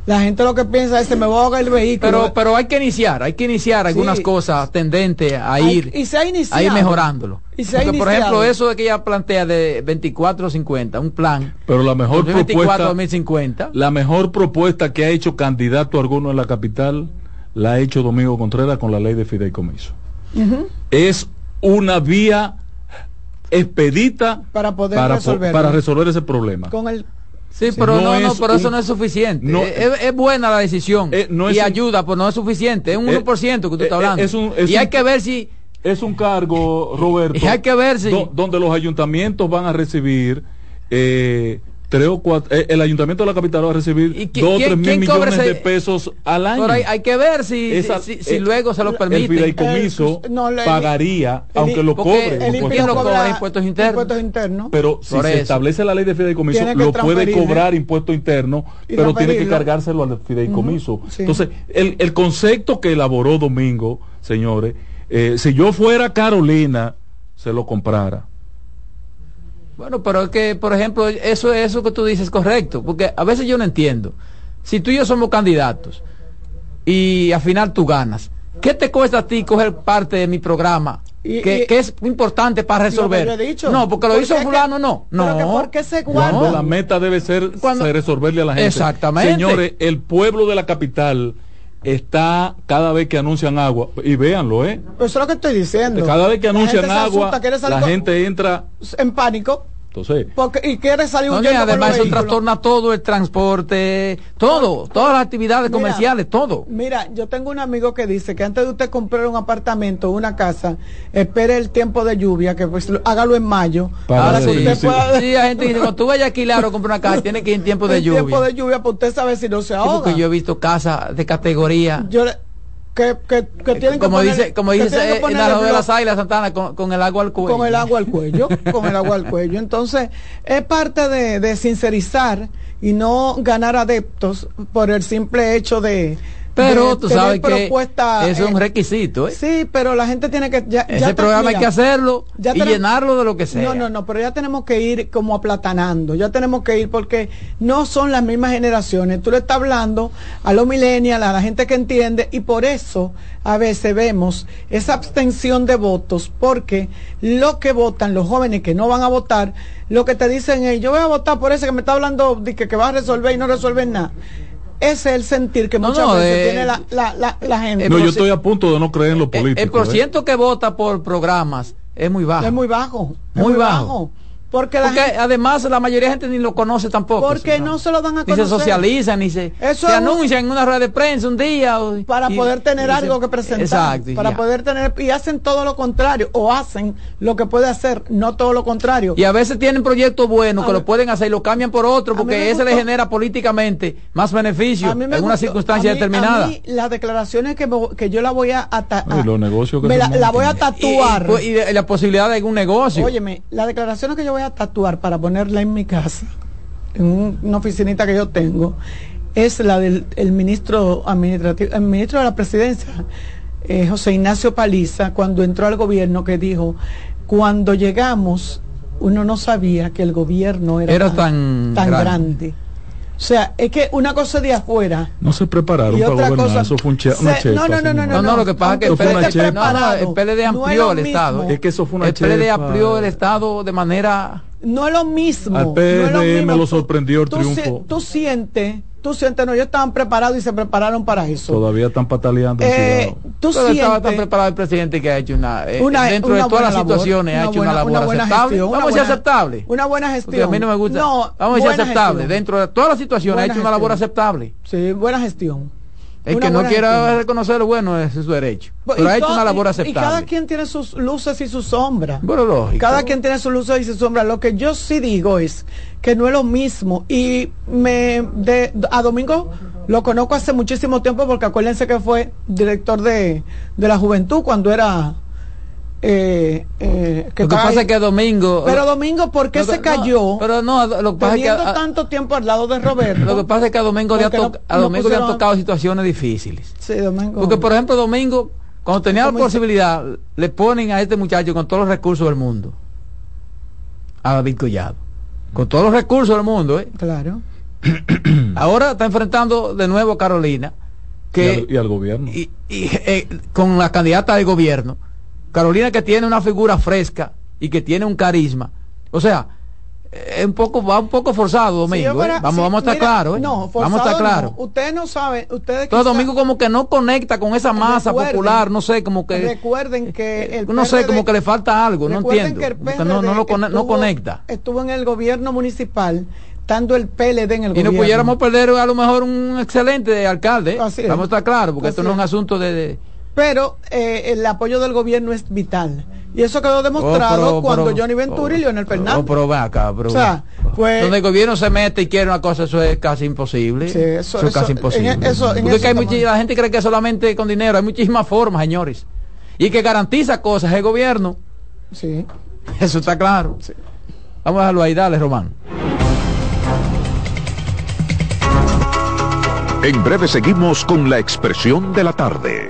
la gente lo que piensa es se me va a ahogar el vehículo. Pero, pero hay que iniciar, hay que iniciar algunas Sí. cosas tendentes a Hay- ir, y se ha iniciado. a ir mejorándolo. Y se ha Porque, por ejemplo, eso de que ella plantea de 24-50, un plan. Pero la mejor 2024 propuesta, 2050. la mejor propuesta que ha hecho candidato alguno en la capital, la ha hecho Domingo Contreras con la ley de fideicomiso. Es una vía expedita para poder para, po- resolverlo. para resolver ese problema. con el Sí, pero no, no, es pero eso no es suficiente. no- es, es buena la decisión Eh, no y un- ayuda, pero no es suficiente. Es un Eh, 1% que tú eh, estás eh, hablando. es un- es y hay que ver si Es un cargo, Roberto, Y hay que ver si- do- donde los ayuntamientos van a recibir eh, tres o cuatro, eh, el ayuntamiento de la capital va a recibir ¿Y dos o tres mil millones ese- de pesos al año. pero hay, hay que ver si, Esa- si, si eh, luego se lo El permite. fideicomiso El- no, le- pagaría, el- aunque lo cobre. el el supuesto. ¿Quién lo cobra cobra? Impuestos internos. impuestos internos. Pero si Por se eso. establece la ley de fideicomiso, lo puede cobrar impuesto interno, pero tiene que cargárselo al fideicomiso. Sí. Entonces, el, el concepto que elaboró Domingo, señores, eh, si yo fuera Carolina, se lo comprara. Bueno, pero es que, por ejemplo, eso eso que tú dices es correcto, porque a veces yo no entiendo. Si tú y yo somos candidatos y al final tú ganas, ¿qué te cuesta a ti coger parte de mi programa? Y- que, y- que es importante para resolver. Lo dicho. No, porque lo ¿Por hizo que- fulano, no. pero No. que ¿Por qué se Cuando guarda? la meta debe ser Cuando- resolverle a la gente. Exactamente. Señores, el pueblo de la capital está cada vez que anuncian agua, y véanlo, ¿eh? Eso es lo que estoy diciendo. Cada vez que anuncian agua, la gente entra en pánico. Entonces, Porque, y quiere salir No, huyendo además eso vehículos. trastorna todo el transporte, todo, todas las actividades Mira, comerciales, todo. Mira, yo tengo un amigo que dice que antes de usted comprar un apartamento o una casa, espere el tiempo de lluvia, que pues lo- hágalo en mayo, Para para, que sí, usted sí. pueda Sí, hay gente que dice, cuando tú vayas a alquilar o comprar una casa, tiene que ir en tiempo de el lluvia. tiempo de lluvia para usted saber si no se Sí, ahoga. porque yo he visto casas de categoría. Yo le- que, que, que tienen como que dice, poner- como que dice que eh, la de las águilas Santana, con, con el agua al cuello. con el agua al cuello, con el agua al cuello. Entonces, es parte de, de sincerizar y no ganar adeptos por el simple hecho de... Pero de tú sabes que propuesta, eso es un eh, requisito. ¿eh? Sí, pero la gente tiene que... Ya, Ese ya programa hay que hacerlo ya y llenarlo de lo que sea. No, no, no, pero ya tenemos que ir como aplatanando, ya tenemos que ir porque no son las mismas generaciones. Tú le estás hablando a los millennials, a la gente que entiende, y por eso a veces vemos esa abstención de votos, porque lo que votan, los jóvenes que no van a votar, lo que te dicen es, yo voy a votar por ese que me está hablando de que, que va a resolver y no resuelve nada. Ese es el sentir que No, muchas no, veces eh, tiene la, la, la, la gente. no, yo estoy a punto de no creer en los El- políticos. el ¿eh? porciento que vota por programas es muy bajo. Es muy bajo. es Muy bajo. Porque, la Porque gente- además la mayoría de gente ni lo conoce tampoco. porque no se lo dan a Ni se conocer. socializan, ni se, Eso se es un- anuncian en una rueda de prensa un día. o- para y- poder tener se- algo que presentar Exacto. y para ya. poder tener y hacen todo lo contrario o hacen lo que puede hacer no todo lo contrario Y a veces tienen proyectos buenos A que lo pueden hacer y lo cambian por otro porque ese le genera políticamente más beneficio A en mí me una circunstancia a mí- determinada. a mí las declaraciones que, me- que yo la voy a, ata- Ay, los negocios que me se la, la voy a montan. Y- y- tatuar y, la posibilidad de algún negocio. óyeme las declaraciones que yo voy a tatuar para ponerla en mi casa en un- una oficinita que yo tengo es la del el ministro administrativo el ministro de la presidencia eh, José Ignacio Paliza cuando entró al gobierno que dijo cuando llegamos uno no sabía que el gobierno era, Era tan grande. grande. O sea, es que una cosa de afuera No se prepararon y para otra gobernar. cosa. Eso fue un che- se- una chepa. no, no, no, no. No, no, lo que pasa es que el Eso fue una PLD, chepa. no, el PLD No es amplió el Estado. Es que eso fue una el PLD amplió el Estado de manera no es lo mismo. Al no es lo sorprendió el Tú triunfo. si- Tú sientes, tú sientes, no, ellos estaban preparados y se prepararon para eso. Todavía están pataleando. Eh, tú Pero estaba tan sientes preparado el presidente que ha hecho una, eh, una, dentro una de todas las labor, situaciones ha hecho una labor buena aceptable. gestión, una Vamos a decir aceptable. Una buena Porque gestión. a mí no me gusta. No, Vamos a decir aceptable. gestión. Dentro de todas las situaciones Buena ha hecho una labor gestión. aceptable. Sí, buena gestión. El que no quiera gestión. reconocer lo bueno es su derecho. Pero ha hecho una labor aceptable. Y cada quien tiene sus luces y sus sombras. Bueno, lógico. Cada quien tiene sus luces y sus sombras. Lo que yo sí digo es que no es lo mismo. Y me de, a Domingo lo conozco hace muchísimo tiempo porque acuérdense que fue director de, de la juventud cuando era... eh, eh, Lo que pasa ahí. es que Domingo. Pero Domingo, ¿por qué Lo que- se no, cayó? pero no, lo que pasa es que. teniendo a- tanto tiempo al lado de Roberto. Lo que pasa es que a Domingo, le, ha no- a no Domingo le han pusieron- tocado situaciones difíciles. Sí, Domingo. Porque, por ejemplo, Domingo, cuando tenía la posibilidad, le ponen a este muchacho con todos los recursos del mundo. A David Collado. Con todos los recursos del mundo, ¿eh? Claro. Ahora está enfrentando de nuevo a Carolina. y, Que, al, y al gobierno. y- y, eh, con la candidata del gobierno. Carolina que tiene una figura fresca y que tiene un carisma. O sea, eh, es un poco, va un poco forzado Domingo. ¿eh? Vamos, vamos a estar mira, claros. ¿eh? No, vamos a estar claros. no. Ustedes no saben, ustedes Entonces quizá- Domingo como que no conecta con esa masa popular, no sé, como que recuerden que el no sé, como que le falta algo, no entiendo. que el no, no, lo cone- no estuvo- conecta. Estuvo en el gobierno municipal, estando el PLD en el Y gobierno. no pudiéramos perder a lo mejor un excelente alcalde. ¿eh? Así es. Vamos a estar claros, porque Así esto no es un asunto de... de- Pero eh, el apoyo del gobierno es vital. Y eso quedó demostrado Oh, pero- cuando pero- Johnny Ventura y Leonel Fernández. Oh, pero ven acá, pero- O sea, pues- donde el gobierno se mete y quiere una cosa, eso es casi imposible. Sí, eso- es casi eso- imposible. en e- eso- en Porque eso que hay la gente cree que solamente con dinero, hay muchísimas formas, señores. Y que garantiza cosas el gobierno. Sí. Eso está claro. Vamos a dejarlo ahí, dale, Román. En breve seguimos con la expresión de la tarde.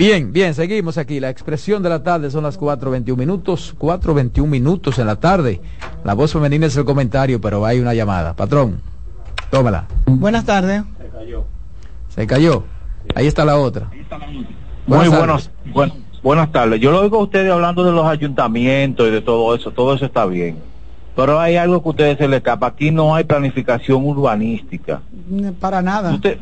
Bien, bien, seguimos aquí. La expresión de la tarde son las 4.21 minutos, 4.21 minutos en la tarde. La voz femenina es el comentario, pero hay una llamada. Patrón, tómala. Buenas tardes. Se cayó. Se cayó. Ahí está la otra. Muy buenos, buen- buenas tardes. Yo lo oigo a ustedes hablando de los ayuntamientos y de todo eso, todo eso está bien. Pero hay algo que a ustedes se les escapa. Aquí no hay planificación urbanística. Para nada. Te,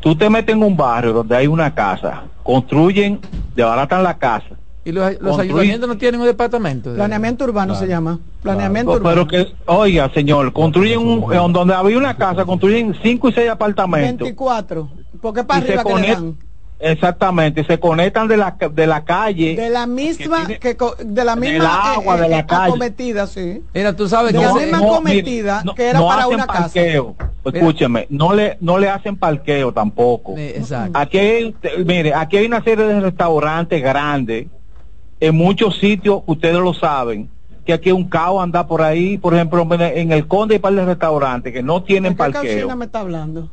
tú- te metes en un barrio donde hay una casa, construyen, desbaratan la casa. ¿Y los, los ayuntamientos no tienen un departamento? de- Planeamiento urbano se llama. Planeamiento No, urbano. pero que, oiga, señor, construyen un, donde había una casa, construyen cinco y seis apartamentos. 24. Porque para Y se arriba que le conect- dan. Exactamente, se conectan de la, de la calle. De la misma, que, co- de la misma del agua, de la eh, calle. acometida, sí. Mira, tú sabes De que la misma No, no- que era no para hacen una casa. parqueo. Escúcheme, no le no le hacen parqueo tampoco. Exacto. Aquí hay, mire, aquí hay una serie de restaurantes grandes en muchos sitios, ustedes lo saben, que aquí un caos anda por ahí, por ejemplo, en el Conde hay par de restaurantes que no tienen ¿De qué parqueo. me está hablando?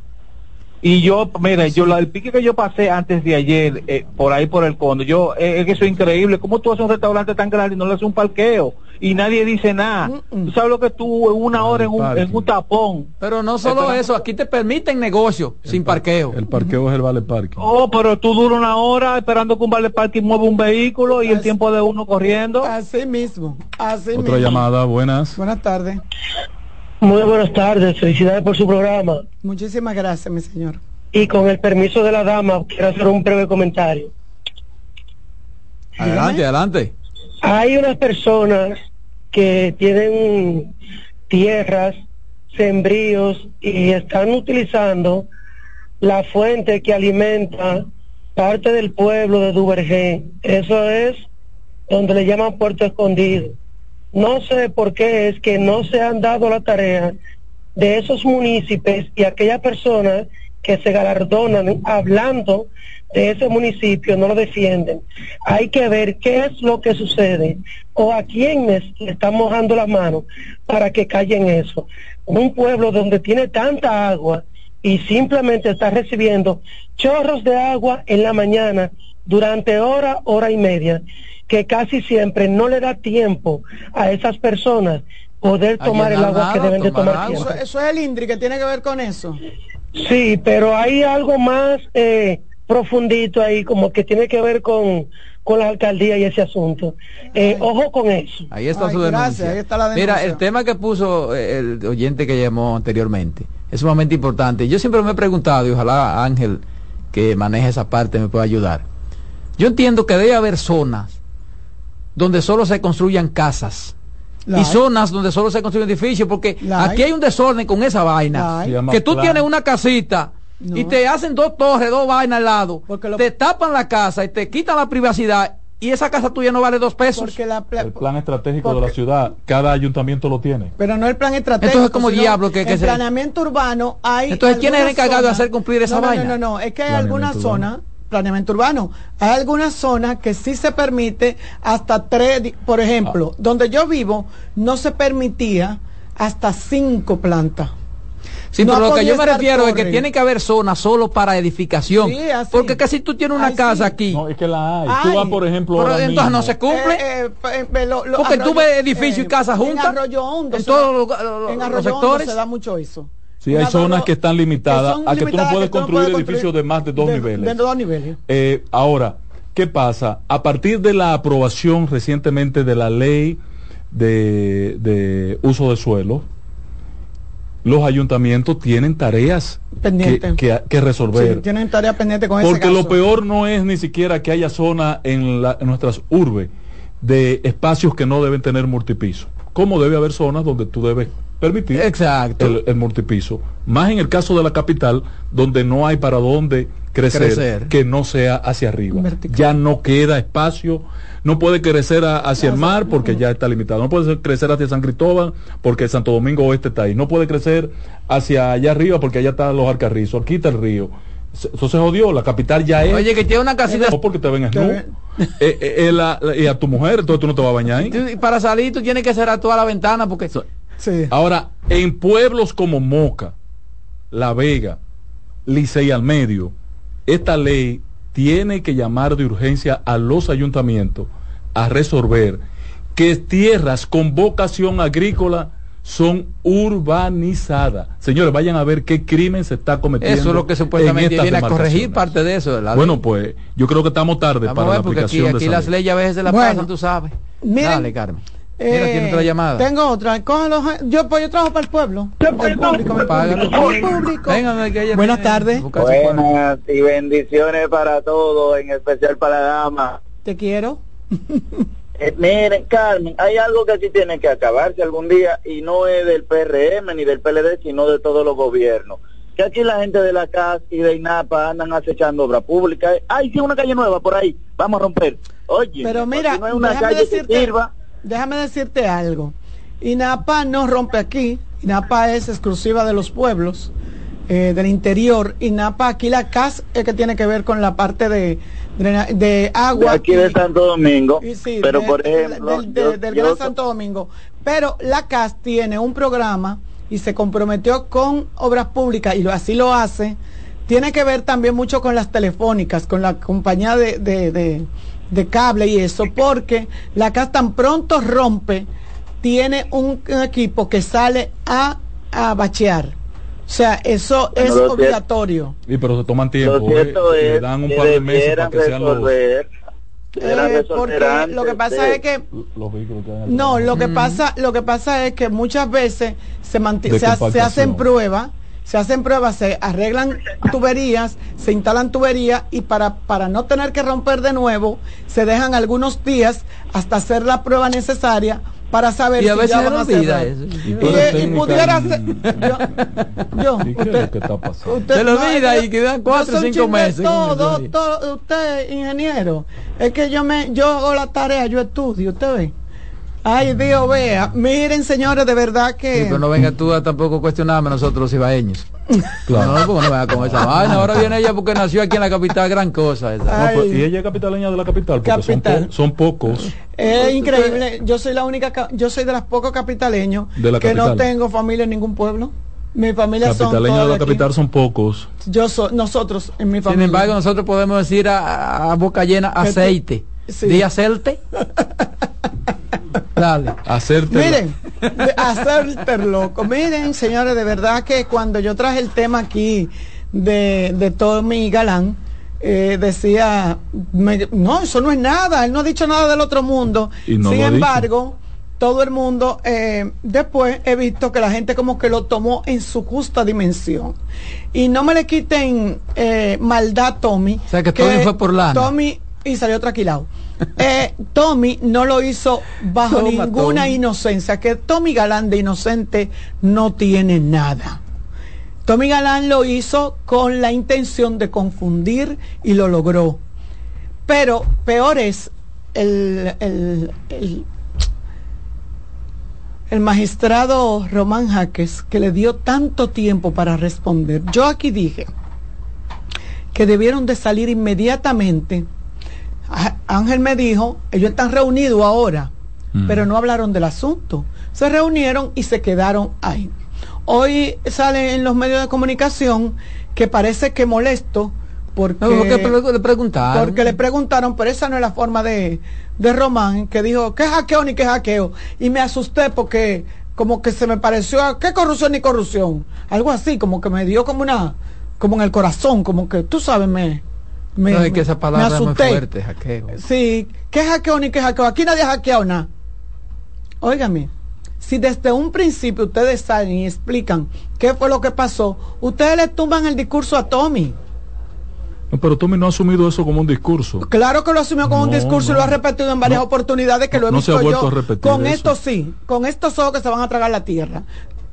Y yo, mire, yo la, el pique que yo pasé antes de ayer, eh, por ahí por el Conde, yo, eh, es que eso es increíble. ¿Cómo tú haces un restaurante tan grande y no le haces un parqueo? Y nadie dice nada. ¿Tú sabes lo que tú en una hora en un, en un tapón? Pero no solo eso, aquí te permiten negocio sin parqueo. El parqueo es el vale parking. Oh, pero tú duras una hora esperando que un vale parking mueva un vehículo y el tiempo de uno corriendo. Así mismo, así Otra mismo. llamada, buenas. Buenas tardes. Muy buenas tardes, felicidades por su programa. Muchísimas gracias, mi señor. Y con el permiso de la dama, quiero hacer un breve comentario. Adelante, adelante. Hay unas personas que tienen tierras, sembríos y están utilizando la fuente que alimenta parte del pueblo de Duvergé. Eso es donde le llaman Puerto Escondido. No sé por qué es que no se han dado la tarea de esos municipios y aquellas personas que se galardonan hablando de ese municipio no lo defienden. Hay que ver qué es lo que sucede o a quiénes le están mojando la mano para que callen eso. Un pueblo donde tiene tanta agua y simplemente está recibiendo chorros de agua en la mañana durante hora, hora y media, que casi siempre no le da tiempo a esas personas poder tomar el agua que deben de tomar. Eso, eso es el INDRI que tiene que ver con eso. Sí, pero hay algo más eh, profundito ahí, como que tiene que ver con, con la alcaldía y ese asunto. Eh, ojo con eso. Ahí está Ay, su gracias, denuncia. ahí está la Mira, el tema que puso eh, el oyente que llamó anteriormente es sumamente importante. Yo siempre me he preguntado, y ojalá Ángel, que maneja esa parte, me pueda ayudar. Yo entiendo que debe haber zonas donde solo se construyan casas. La y hay. zonas donde solo se construyen edificios, porque La aquí hay. hay un desorden con esa vaina. Que tú plan. tienes una casita y te hacen dos torres, dos vainas al lado, lo- te tapan la casa y te quitan la privacidad y esa casa tuya no vale dos pesos. Porque la pla- El plan estratégico de la ciudad, cada ayuntamiento lo tiene. pero no el plan estratégico. Entonces, ¿cómo sino diablo que- se- planeamiento urbano hay. Entonces, ¿quién es el encargado de hacer cumplir esa no, no, vaina? No, no, no, es que hay algunas zonas, planeamiento urbano, hay algunas zonas que sí se permite hasta tres, por ejemplo, Ah. donde yo vivo, no se permitía hasta cinco plantas. Sí, No pero lo que yo me refiero es que tiene que haber zonas solo para edificación. Sí, así. Porque que si tú tienes una Ay, casa sí. aquí, No, es que la hay. Ay. Tú vas, por ejemplo, pero ahora entonces no se cumple. Eh, eh, eh, eh, lo- lo- Porque tú Arroyo- ves edificios y casas juntas En Arroyo Hondo en se todos da- los- los- en los Arroyo Hondo sectores. se da mucho eso. Sí, hay zonas que están limitadas que a que tú no puedes construir edificios de más de dos de- niveles. De dos niveles. Eh, ahora, ¿qué pasa? A partir de la aprobación recientemente de la ley de, de uso de suelo, los ayuntamientos tienen tareas que, que- que resolver. Sí, tienen tarea pendiente con ese Porque caso. lo peor no es ni siquiera que haya zona en, la- en nuestras urbes de espacios que no deben tener multipiso. Como debe haber zonas donde tú debes permitir Exacto. el, el multipiso. Más en el caso de la capital, donde no hay para dónde crecer, Crecer. que no sea hacia arriba. Vertical. Ya no queda espacio. No puede crecer a- hacia el mar porque ya está limitado. No puede crecer hacia San Cristóbal porque Santo Domingo Oeste está ahí. No puede crecer hacia allá arriba porque allá están los Alcarrizos. Aquí está el río. Eso se jodió. La capital ya es. Oye, que tiene una casita. No porque te ven snu. Eh, eh, eh, la- la- y a tu mujer, entonces tú no te vas a bañar ahí. para salir tú tienes que cerrar toda la ventana porque Sí. Ahora, en pueblos como Moca, La Vega, Licey al medio, esta ley tiene que llamar de urgencia a los ayuntamientos a resolver que tierras con vocación agrícola son urbanizadas. Señores, vayan a ver qué crimen se está cometiendo. eso es lo que en supuestamente viene a corregir parte de eso. de la Bueno, pues yo creo que estamos tarde Vamos para a la ver, porque aquí, aplicación de aquí esa las ley. leyes a veces se las Bueno. pasan, tú sabes. Miren, Dale, Carmen. Eh, Mira, tiene otra llamada. Tengo otra. Cógelo, yo, pues, yo trabajo para el pueblo. El público, Págalo. público, el público. Vengan, que ella Buenas tardes. Buenas y bendiciones para todos, en especial para la dama. Te quiero. Eh, miren, Carmen, hay algo que sí tiene que acabarse algún día y no es del PRM ni del PLD, sino de todos los gobiernos. Que aquí la gente de la CAS y de INAPA andan acechando obra pública. Ay, sí, una calle nueva por ahí, vamos a romper. Oye, Pero mira, si no es una calle que sirva. Déjame decirte algo. INAPA no rompe aquí. INAPA es exclusiva de los pueblos, eh, del interior. INAPA aquí la CAS es que tiene que ver con la parte de, de De agua. aquí de Santo Domingo. y sí, pero de- por ejemplo, del, yo- del yo- Gran Santo Domingo. Pero la CAS tiene un programa y se comprometió con obras públicas y lo, así lo hace. Tiene que ver también mucho con las telefónicas, con la compañía de, de, cable y eso, porque la CAS tan pronto rompe, tiene un, un equipo que sale a, a bachear. O sea, eso Bueno, es lo cierto- obligatorio. Sí, pero se toman tiempo. Lo cierto eh, le dan un que par de meses para que sean los, Eh, porque lo que pasa de- es que los vehículos que dan el No, lo que pasa, lo que pasa es que muchas veces se, se, se hacen pruebas, se hacen pruebas, se arreglan tuberías, se instalan tuberías y para, para no tener que romper de nuevo, se dejan algunos días hasta hacer la prueba necesaria para saber Y a si veces ya se van a cerrar. eso. Y, eh, y técnica pudiera ser, yo, yo, ¿Y qué es usted- lo que está pasando? Usted- Se lo no, olvida es y que quedan cuatro o cinco meses. Todo, todo, usted, ingeniero. Es que yo me, yo hago la tarea, yo estudio, usted ve. Ay, Dios vea. Miren, señores, de verdad que. Sí, pero no venga tú a tampoco cuestionarme nosotros los ibaeños. Claro. No, porque no venga con esa vaina. Ahora viene ella porque nació aquí en la capital, gran cosa. esa. No, Ay. pues, y ella es capitaleña de la capital, porque son, Capital. po- son pocos. Es increíble. Yo soy la única, ca- yo soy de las pocos capitaleños De la que no tengo familia en ningún pueblo. Mi familia son Capitaleños todas de la aquí. capital son pocos. Yo soy, nosotros, en mi Sin familia. embargo, nosotros podemos decir a, boca llena aceite. Sí. Di aceite. Dale. Hacerte. Miren, de hacerte loco. Miren, señores, de verdad que cuando yo traje el tema aquí de, de Tommy Galán, eh, decía, me- no, eso no es nada, él no ha dicho nada del otro mundo. Y no Sin embargo, todo el mundo, eh, después he visto que la gente como que lo tomó en su justa dimensión. Y no me le quiten eh, maldad a Tommy. O sea, que Tommy fue por lana. Tommy y salió tranquilado. Eh, Tommy no lo hizo bajo Toma, ninguna Tommy. inocencia, que Tommy Galán de inocente no tiene nada. Tommy Galán lo hizo con la intención de confundir y lo logró. Pero peor es el, el, el, el magistrado Román Jaques, que le dio tanto tiempo para responder. Yo aquí dije que debieron de salir inmediatamente. Á- Ángel me dijo, ellos están reunidos ahora, pero no hablaron del asunto. Se reunieron y se quedaron ahí. Hoy sale en los medios de comunicación que parece que molesto porque, No, porque pre- le preguntaron. porque le preguntaron, pero esa no es la forma de, de Román, que dijo, ¿qué hackeo ni qué hackeo? Y me asusté porque como que se me pareció a, ¿qué corrupción ni corrupción? Algo así, como que me dio como una, como en el corazón, como que, tú sabes, me... me no, es que esa me palabra es muy asusté. fuerte, hackeo. Sí, ¿qué hackeo ni qué hackeo? Aquí nadie ha hackeado nada. Óigame, si desde un principio ustedes salen y explican qué fue lo que pasó, ustedes le tumban el discurso a Tommy. No, pero Tommy no ha asumido eso como un discurso. Claro que lo asumió con un No, discurso y lo ha repetido en varias No, oportunidades que lo he no se visto ha vuelto yo. a repetir con eso. esto sí, con estos ojos que se van a tragar la tierra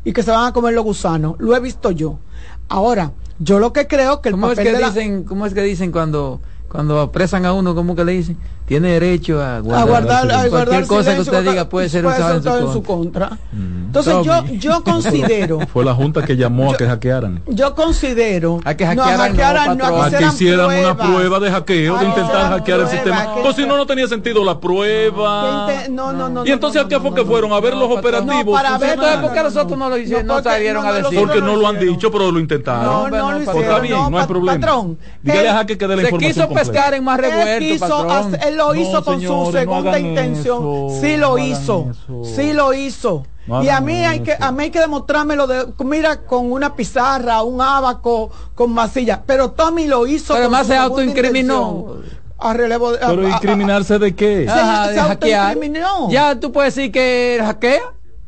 y que se van a comer los gusanos. Lo he visto yo. Ahora, yo lo que creo que el ¿Cómo es que de la- dicen, cómo es que dicen cuando cuando apresan a uno, cómo que le dicen? Tiene derecho a guardar, a guardar, a cualquier guardar cosa que usted porque diga puede ser puede usada en su contra. contra. Entonces yo, yo considero, Fue la junta que llamó a que hackearan. yo considero A que no, hackearan, no, hackearan, no. A que hicieran hicieran una pruebas. prueba de hackeo, A de intentar hackear el pruebas, sistema. Pues si no, no tenía sentido la prueba. No, no, no, Y entonces a qué fue que fueron a ver los operativos. No, para ver- Entonces, ¿por qué nosotros no lo hicieron? No, porque- salieron no, a decir. Porque no lo han dicho, pero lo intentaron. No, no lo Pues hicieron. está bien, no, hay problema. Patrón, Dígale a Jaque que dé la Se información quiso completa. pescar en más revuelto, quiso patrón. Él lo No, hizo con señores, su no segunda hagan intención. eso, sí no lo hagan hizo. eso. Sí lo hizo. No y a mí hay que eso. a mí hay que demostrármelo de mira con una pizarra, un abaco, con masilla, pero Tommy lo hizo Pero con además su se autoincriminó. A relevo de, a- Pero a- a- incriminarse de qué? Ajá, se de hackear. autoincriminó. Ya tú puedes decir que hackea.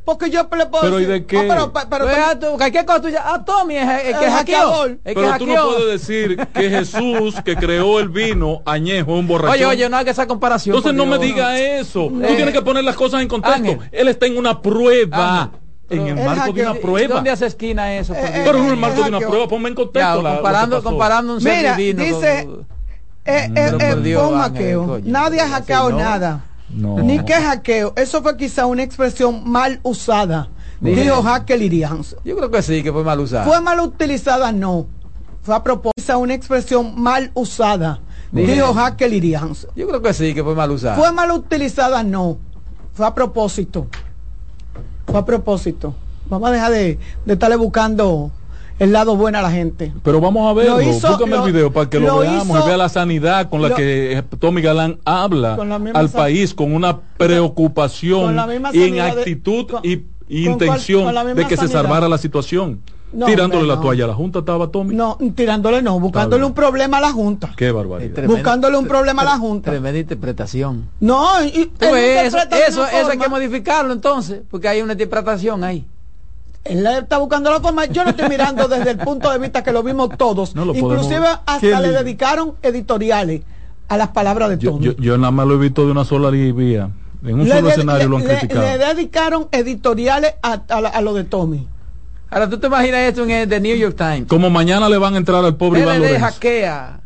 Porque yo le puedo Pero ¿y decir- de qué? Ah, pero, pero- pero- Pues, ah, tú, cualquier cosa tuya. Ah, Tommy es el que El hackeó. hackeador. El que Pero tú no puedes decir que Jesús, que creó el vino añejo, un borrachón. Oye, oye, no haga esa comparación. Entonces no me diga eso. Tú Eh, tienes que poner las cosas en contexto. Ángel. Él está en una prueba. Ángel. En el marco de una prueba. ¿Dónde hace esquina eso? Eh? Pero en el marco de una prueba, ponme en contexto. Ya, la- comparando, comparando un ser Mira, divino. dice- con- Eh, eh, eh, Dios, un hackeo. Nadie ha hackeado no. nada. No. Ni que hackeo. Eso fue quizá una expresión mal usada. Dijo Hacker Lirians. Yo creo que sí, que fue mal usado. Fue mal utilizada, no. Fue a propósito quizá una expresión mal usada. Dijo Hacker Lirians. Yo creo que sí, que fue mal usado. Fue mal utilizada, no. Fue a propósito. Fue a propósito. Vamos a dejar de, de estarle buscando el lado bueno a la gente. Pero vamos a verlo. Lo hizo- Búscame lo- el video para que lo, lo veamos hizo- y vea la sanidad con la lo- que Tommy Galán habla al país con una preocupación y en de- actitud con- y, y con cual- intención de que se salvara la situación. No, Tirándole hombre, la no. toalla a la Junta estaba Tommy. No, tirándole no, buscándole un problema a la Junta. Qué barbaridad. Tremendo- Buscándole un problema a la Junta. Tremenda interpretación. No, y, eso, eso, eso hay que modificarlo entonces, porque hay una interpretación ahí. Él está buscando la forma. Yo lo estoy mirando desde el punto de vista que lo vimos todos. No lo Inclusive podemos- hasta ¿Qué le dedicaron editoriales a las palabras de Yo, Tommy. yo, yo nada más lo he visto de una sola vía. En un le, solo de- escenario lo han le- criticado. le dedicaron editoriales a, a la- a lo de Tommy. Ahora, ¿tú te imaginas esto en el The New York Times? Como mañana le van a entrar al pobre Iván Lorenzo. hackea.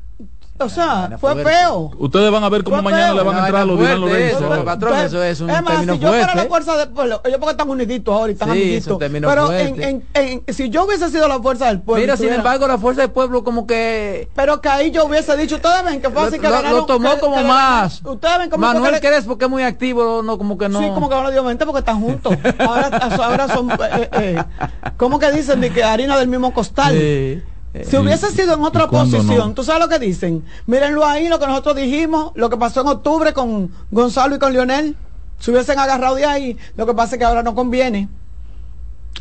O sea, fue feo. Ustedes van a ver cómo mañana le van a entrar a los Iván fuerte Lorenzo. eso, patrón, eso es un más, término si yo fuera la fuerza del pueblo, ellos porque están uniditos ahora y están Sí, es un amiguitos. término Pero en, en- en- si yo hubiese sido la fuerza del pueblo. Mira, sin embargo, la fuerza del pueblo como que Pero que ahí yo hubiese dicho, ustedes ven que fue así lo, que lo- ganaron. lo tomó que- como más. ganaron. Ustedes ven como que Manuel le- Crespo, que es muy activo, no como que no. Sí, como que ahora dio mente porque están juntos. Ahora, ahora son, eh, eh, ¿cómo que dicen? De que harina del mismo costal. Sí. Si hubiese sido en otra ¿y cuándo posición, no? ¿tú sabes lo que dicen? Mírenlo ahí, lo que nosotros dijimos, lo que pasó en octubre con Gonzalo y con Lionel. Se hubiesen agarrado de ahí. Lo que pasa es que ahora no conviene.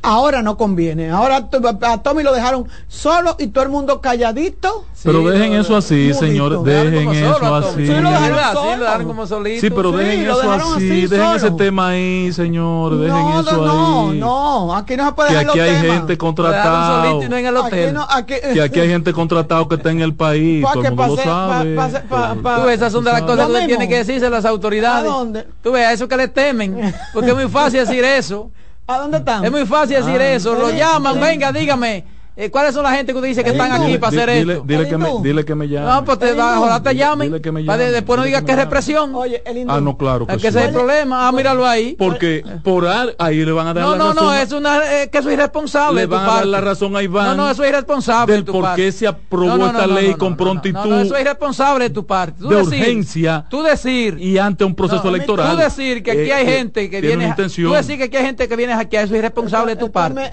Ahora no conviene. Ahora a Tommy lo dejaron solo y todo el mundo calladito. Pero dejen eso así, señor. Dejen como eso solo a Tommy. así. Sí, como solito. Sí, pero dejen eso así, así, dejen ese tema ahí, señor, dejen no, eso no, no, ahí. no, aquí no se puede Que dejar aquí los hay temas. gente contratada. no no, aquí, Que aquí hay gente contratada que está en el país, Pa' todo que el mundo lo pa- sabe. pase- pa- pa- Tú ves, esas son de las cosas que Lo usted tiene mismo. que decirse las autoridades. ¿A dónde? Tú ves, a eso que le temen. Porque es muy fácil decir eso. ¿A dónde están? Es muy fácil decir Ah. eso. Lo sí, llaman, sí. venga, dígame. Eh, ¿cuáles son la gente que usted dice que están aquí para hacer esto? Dile que, me, dile que me llame. No, pues te, ojalá te llamen. Dile que me llame, después no digas que es represión. Oye, el Ah, no, claro que Es que sí. ese es el problema. Ah, míralo ahí. Porque por ahí le van a dar No, la no, razón. no, a- es una, eh, que eso es irresponsable. le de tu van a dar parte. la razón a Iván. No, no, eso es irresponsable. del de tu por parte. qué se aprobó No, no, esta no, no, ley no, con no, prontitud No, no, eso es irresponsable de tu parte. Tú de decir, urgencia Tú decir. y ante un proceso No, electoral. Tú decir que aquí eh, hay eh, gente que viene. Tú decir que aquí hay gente que viene aquí, eso es irresponsable de tu parte.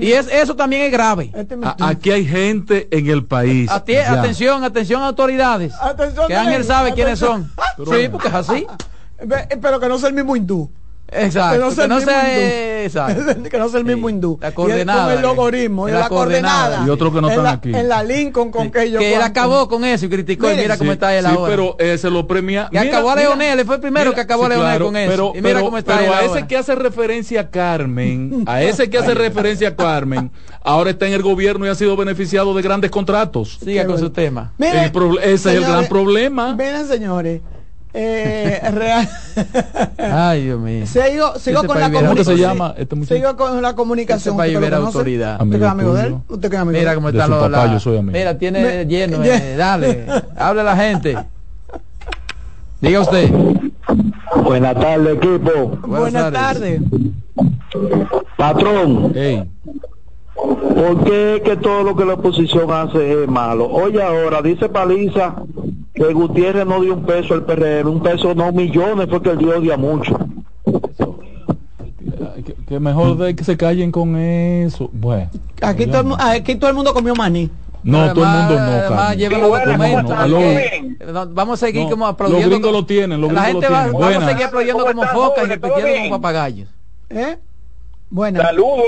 Y es, eso también es grave. A- aquí hay gente en el país. Atención, atención autoridades. Atención, que Ángel sabe quiénes son. atención. Sí, porque es así. Ve- Pero que no sea el mismo hindú. Exacto. Que no sea que el no mismo sea, hindú. exacto. que no sea el mismo hindú. La Y él coordenada, Con el eh. logaritmo, y La la, coordenada. coordenada. Y otros que no en están la, aquí. En la Lincoln con que ellos. que él acabó con eso y criticó. y mira cómo Sí, está él sí, ahora. pero eh, se lo premia. Que acabó a Leonel, fue el primero que acabó a Leonel claro, con eso. Pero, y mira pero- cómo está pero él a ahora. ese que hace referencia a Carmen, a ese que hace referencia a Carmen, ahora está en el gobierno y ha sido beneficiado de grandes contratos. Siga con su tema. El ese es el gran problema. Miren, señores. Eh, real- Ay, Dios mío. Sigo, sigo Ese con la país viera- ¿Cómo que se comunicación. llama este? Sigo con la comunicación. Ese país ¿Usted lo conoce? autoridad. ¿Usted que es Amigo de él? ¿Usted que es amigo Mira de él? cómo su los. papá, la- yo soy amigo. Mira, tiene Me- lleno. eh, dale. Hable la gente. Diga usted. Buenas tardes, equipo. Buenas tardes. Patrón, Ey, ¿por qué es que todo lo que la oposición hace es malo? Oye, ahora dice Paliza que Gutiérrez no dio un peso al PRM, un peso no millones, fue que el dio odia mucho. que, que mejor de que se callen con eso. Bueno. Aquí todo, el mu- aquí todo el mundo comió maní. No, todo el mundo no, Además, lleven los Bueno, documentos. no, no, vamos a seguir No, como los aplaudiendo. gringos como- lo tienen, los la gringos gente lo va, tienen. vamos a seguir aplaudiendo ¿Cómo como focas y repitiendo como papagayos. ¿Eh? Buenas. Saludos.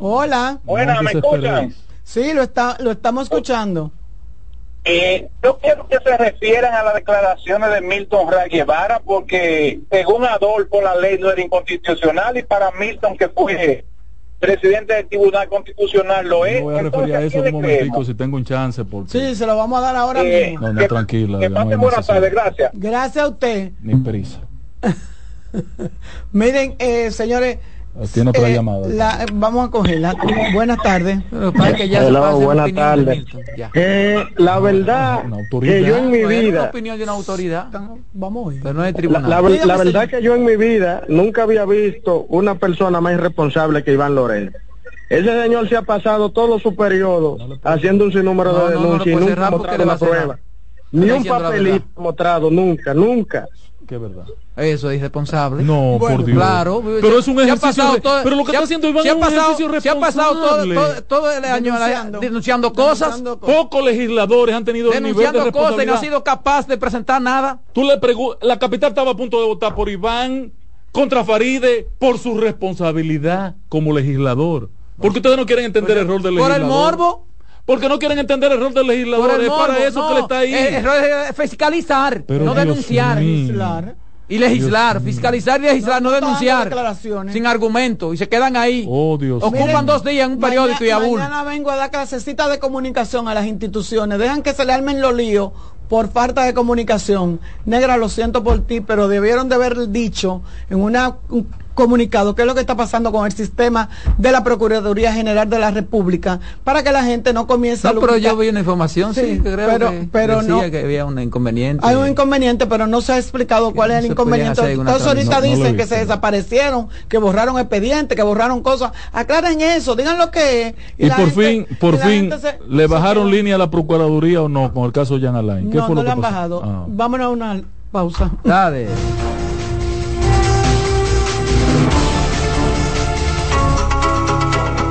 Hola. Buenas, ¿me escuchan? Sí, lo, está, lo estamos escuchando. Eh, yo quiero que se refieran a las declaraciones de Milton Ray Guevara porque según Adolfo la ley no era inconstitucional y para Milton que fue presidente del Tribunal Constitucional lo es. Me voy a referir a ¿a eso un momentico si tengo un chance porque Sí, se lo vamos a dar ahora Eh, mismo. no, no, que- tranquila, Que buenas tardes, gracias. Gracias a usted. ni prisa. Miren, eh, señores. Tiene otra eh, llamada. la- vamos a cogerla. Buenas tardes. Para que ya se Hello, pase la buenas tardes. Eh, la verdad que yo en mi vida opinión de una autoridad, Vamos pero no es La, tribunal. la Dígame, la verdad que yo en mi vida nunca había visto una persona más irresponsable que Iván Lorenzo. Ese señor se ha pasado todo su periodo haciendo un sinnúmero No, de no, no le denuncias y nunca ha mostrado la prueba. Ni un la papelito mostrado, nunca, nunca. Qué verdad. Eso es irresponsable. No, Bueno, por Dios. Claro, Pero es un ha ejercicio. todo- pero lo que está haciendo Iván se es ha un pasado- ejercicio Se ha pasado todo, todo, todo el año Denunciando. denunciando cosas, Denunciando cosas. Pocos legisladores han tenido el nivel de denunciando cosas y no ha sido capaz de presentar nada. Tú le preguntas, la capital estaba a punto de votar por Iván contra Faride por su responsabilidad como legislador. Porque ustedes no quieren entender el rol del Por legislador. el morbo, Porque no quieren entender el rol del legislador. Es para eso no, que le está ahí. El error es fiscalizar, Pero no Dios denunciar. Claro. Y legislar, fiscalizar y legislar, no, denunciar. Sin argumento. Y se quedan ahí. Oh, Dios Ocupan Miren, dos días en un periódico y abul. Mañana vengo a dar clasecita de comunicación a las instituciones. Dejan que se le armen los líos por falta de comunicación. Negra, lo siento por ti, pero debieron de haber dicho en una, un comunicado qué es lo que está pasando con el sistema de la Procuraduría General de la República para que la gente no comience a No, pero yo vi una información, sí, Sí, que creo pero- que pero decía no- que había un inconveniente. Hay un inconveniente, pero no se ha explicado cuál es el inconveniente. Entonces ahorita No, no dicen que se no. desaparecieron, que borraron expedientes, que borraron cosas. Aclaren eso, digan lo que es. Y, por gente- fin, por fin, se- ¿le bajaron línea a la Procuraduría o no con el caso Jan Alain? ¿Qué No, fue no lo le que han pasó? bajado. Ah. Vámonos a una pausa. Dale.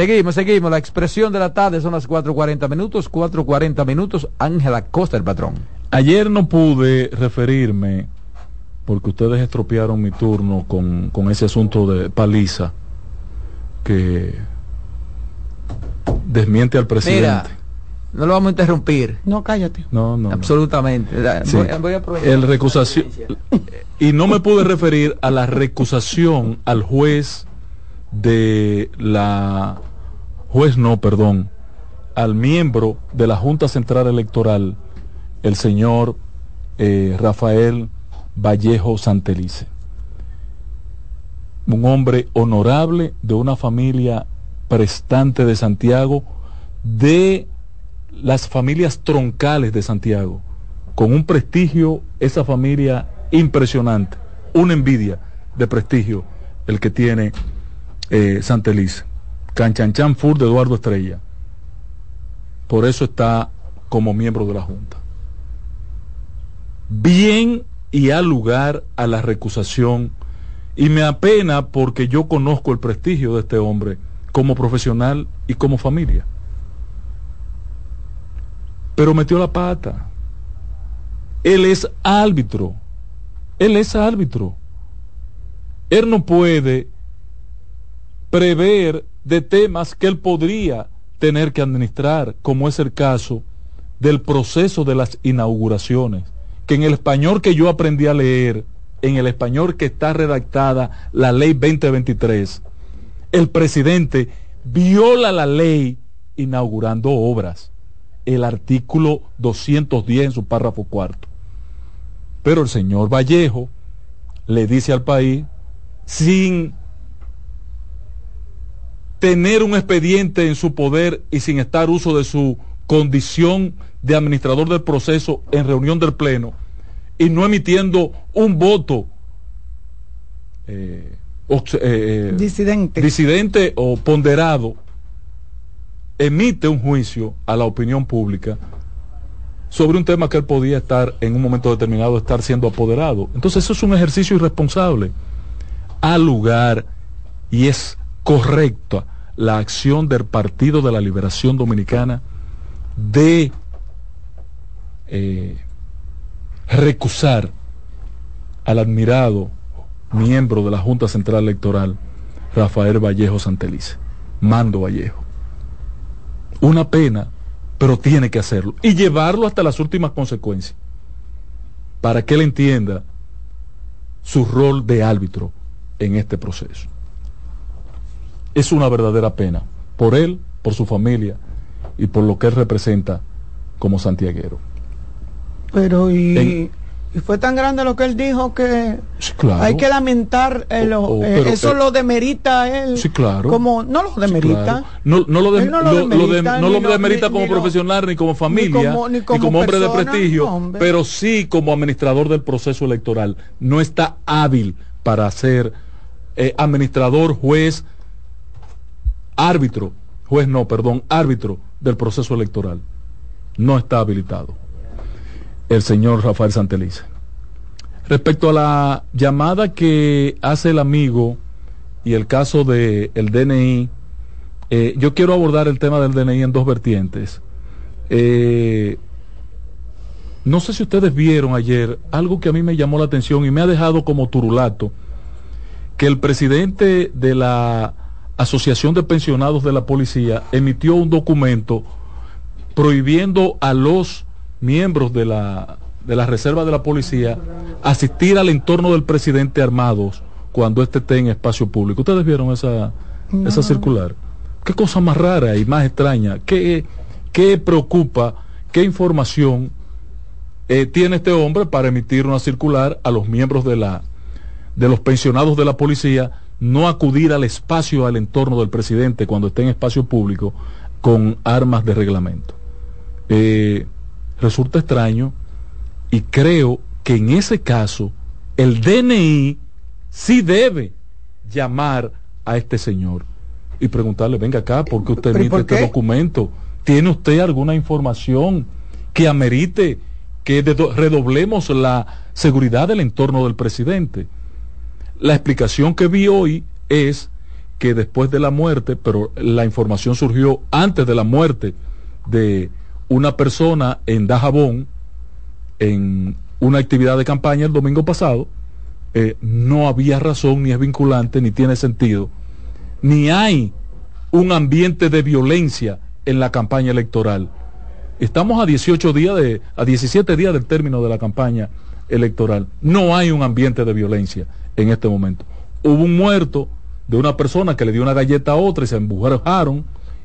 Seguimos, seguimos. La expresión de la tarde son las 4.40 minutos. 4.40 minutos. Ángela Costa, el patrón. Ayer no pude referirme, porque ustedes estropearon mi turno con, con ese asunto de paliza que desmiente al presidente. Mira, no lo vamos a interrumpir. No, cállate. No, no. no. Absolutamente. Sí. Voy, voy a aprovechar. El recusación. Y no me pude referir a la recusación al juez de la juez no, perdón, al miembro de la Junta Central Electoral, el señor eh, Rafael Vallejo Santelice. Un hombre honorable de una familia prestante de Santiago, de las familias troncales de Santiago, con un prestigio, esa familia impresionante, una envidia de prestigio el que tiene eh, Santelice. Canchanchan Fur de Eduardo Estrella. Por eso está como miembro de la Junta. Bien y al lugar a la recusación. Y me apena porque yo conozco el prestigio de este hombre como profesional y como familia. Pero metió la pata. Él es árbitro. Él es árbitro. Él no puede prever de temas que él podría tener que administrar, como es el caso del proceso de las inauguraciones, que en el español que yo aprendí a leer, en el español que está redactada la ley 2023, el presidente viola la ley inaugurando obras, el artículo 210 en su párrafo cuarto. Pero el señor Vallejo le dice al país, sin tener un expediente en su poder y sin estar uso de su condición de administrador del proceso en reunión del Pleno y no emitiendo un voto eh, eh, disidente. disidente o ponderado, emite un juicio a la opinión pública sobre un tema que él podía estar en un momento determinado estar siendo apoderado. Entonces eso es un ejercicio irresponsable. Al lugar y es correcta la acción del Partido de la Liberación Dominicana de eh, recusar al admirado miembro de la Junta Central Electoral, Rafael Vallejo Santelice, Mando Vallejo. Una pena, pero tiene que hacerlo y llevarlo hasta las últimas consecuencias para que él entienda su rol de árbitro en este proceso es una verdadera pena, por él, por su familia y por lo que él representa como santiaguero. Pero y, En- y fue tan grande lo que él dijo que Sí, claro. hay que lamentar eh, lo- Oh, oh, eh, eso eh, lo demerita él. Sí, claro. Como no lo Sí, demerita. claro. No, no lo, de- Él no lo- lo lo de- demerita, no lo demerita ni- como ni profesional, ni como familia, como- ni ni como hombre de prestigio, hombre. pero sí como administrador del proceso electoral. No está hábil para ser eh, administrador, juez, árbitro, juez no, perdón, árbitro del proceso electoral. No está habilitado. El señor Rafael Santelice. Respecto a la llamada que hace el amigo y el caso del el DNI, eh, yo quiero abordar el tema del DNI en dos vertientes. Eh, no sé si ustedes vieron ayer algo que a mí me llamó la atención y me ha dejado como turulato, que el presidente de la Asociación de Pensionados de la Policía emitió un documento prohibiendo a los miembros de la, de la Reserva de la Policía asistir al entorno del presidente armados cuando éste esté en espacio público. ¿Ustedes vieron esa, esa circular? ¿Qué cosa más rara y más extraña? ¿Qué, qué preocupa? ¿Qué información eh, tiene este hombre para emitir una circular a los miembros de la de los pensionados de la policía no acudir al espacio, al entorno del presidente cuando esté en espacio público con armas de reglamento. Eh, resulta extraño y creo que en ese caso el DNI sí debe llamar a este señor y preguntarle, venga acá, ¿por qué usted emite este documento? ¿Tiene usted alguna información que amerite que redoblemos la seguridad del entorno del presidente? La explicación que vi hoy es que después de la muerte, pero la información surgió antes de la muerte de una persona en Dajabón, en una actividad de campaña el domingo pasado, eh, no había razón, ni es vinculante, ni tiene sentido, ni hay un ambiente de violencia en la campaña electoral. Estamos a 18 días de, a 17 días del término de la campaña electoral. No hay un ambiente de violencia en este momento. Hubo un muerto de una persona que le dio una galleta a otra y se embujaron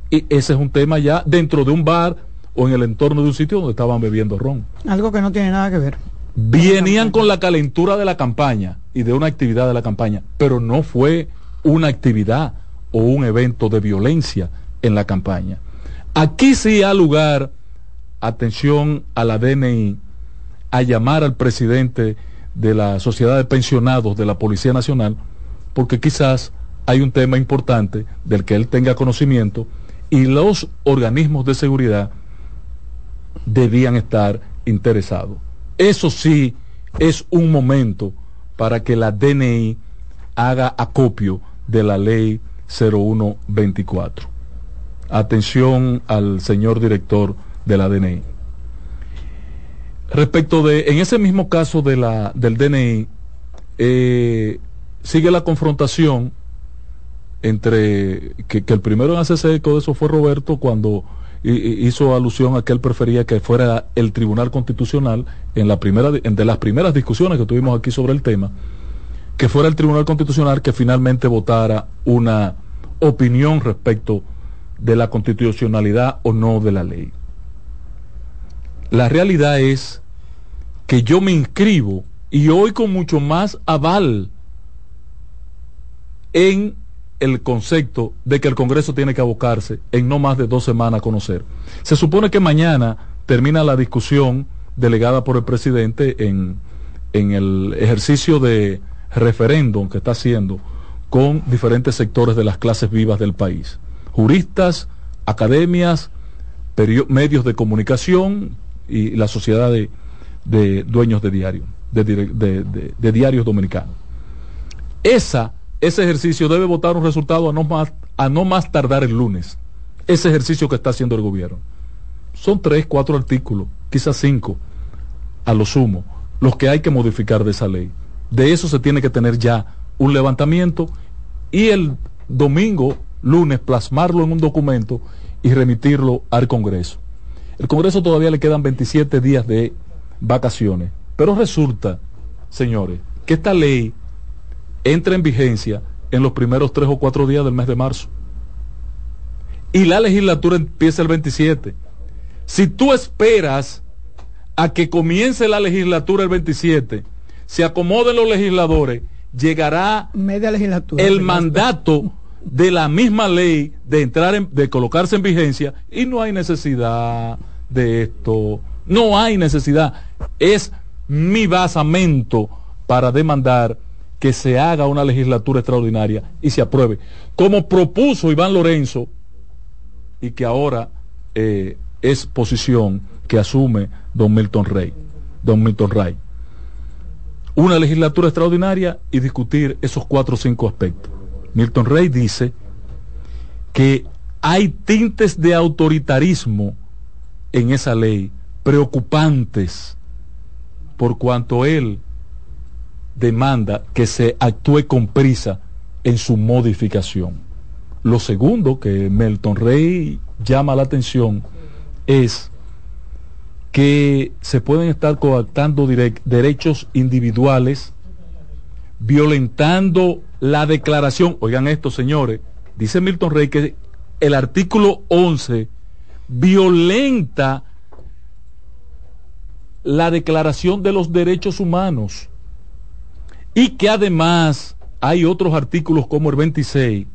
y ese es un tema ya dentro de un bar o en el entorno de un sitio donde estaban bebiendo ron. Algo que no tiene nada que ver. Venían con la calentura de la campaña y de una actividad de la campaña, pero no fue una actividad o un evento de violencia en la campaña. Aquí sí ha lugar, atención a la DNI, a llamar al presidente de la Sociedad de Pensionados de la Policía Nacional, porque quizás hay un tema importante del que él tenga conocimiento y los organismos de seguridad debían estar interesados. Eso sí es un momento para que la DNI haga acopio de la ley 0124. Atención al señor director de la DNI. Respecto de, en ese mismo caso de la, del DNI, eh, sigue la confrontación entre, que, el primero en hacerse eco de eso fue Roberto cuando hizo alusión a que él prefería que fuera el Tribunal Constitucional en la primera de las primeras discusiones que tuvimos aquí sobre el tema, que fuera el Tribunal Constitucional que finalmente votara una opinión respecto de la constitucionalidad o no de la ley. La realidad es que yo me inscribo y hoy con mucho más aval en el concepto de que el Congreso tiene que abocarse en no más de dos semanas a conocer. Se supone que mañana termina la discusión delegada por el presidente en, en el ejercicio de referéndum que está haciendo con diferentes sectores de las clases vivas del país. Juristas, academias, medios de comunicación y la sociedad de, de dueños de diarios, de, diarios dominicanos. Esa, ese ejercicio debe votar un resultado a no, más, a no más tardar el lunes. Ese ejercicio que está haciendo el gobierno. Son tres, cuatro artículos, quizás cinco, a lo sumo, los que hay que modificar de esa ley. De eso se tiene que tener ya un levantamiento y el domingo, lunes, plasmarlo en un documento y remitirlo al Congreso. El Congreso todavía le quedan 27 días de vacaciones. Pero resulta, señores, que esta ley entra en vigencia en los primeros tres o cuatro días del mes de marzo. Y la legislatura empieza el 27. Si tú esperas a que comience la legislatura el 27, se acomoden los legisladores, llegará Media legislatura, el mandato de la misma ley de entrar en, de colocarse en vigencia y no hay necesidad de esto no hay necesidad. Es mi basamento para demandar que se haga una legislatura extraordinaria y se apruebe, como propuso Iván Lorenzo y que ahora eh, es posición que asume don Milton Rey, don Milton Rey. Una legislatura extraordinaria y discutir esos cuatro o cinco aspectos. Milton Rey dice que hay tintes de autoritarismo en esa ley preocupantes por cuanto él demanda que se actúe con prisa en su modificación. Lo segundo que Melton Rey llama la atención es que se pueden estar coactando derechos individuales, violentando la declaración. Oigan esto, señores, dice Milton Rey que el artículo 11 violenta la declaración de los derechos humanos y que además hay otros artículos como el 26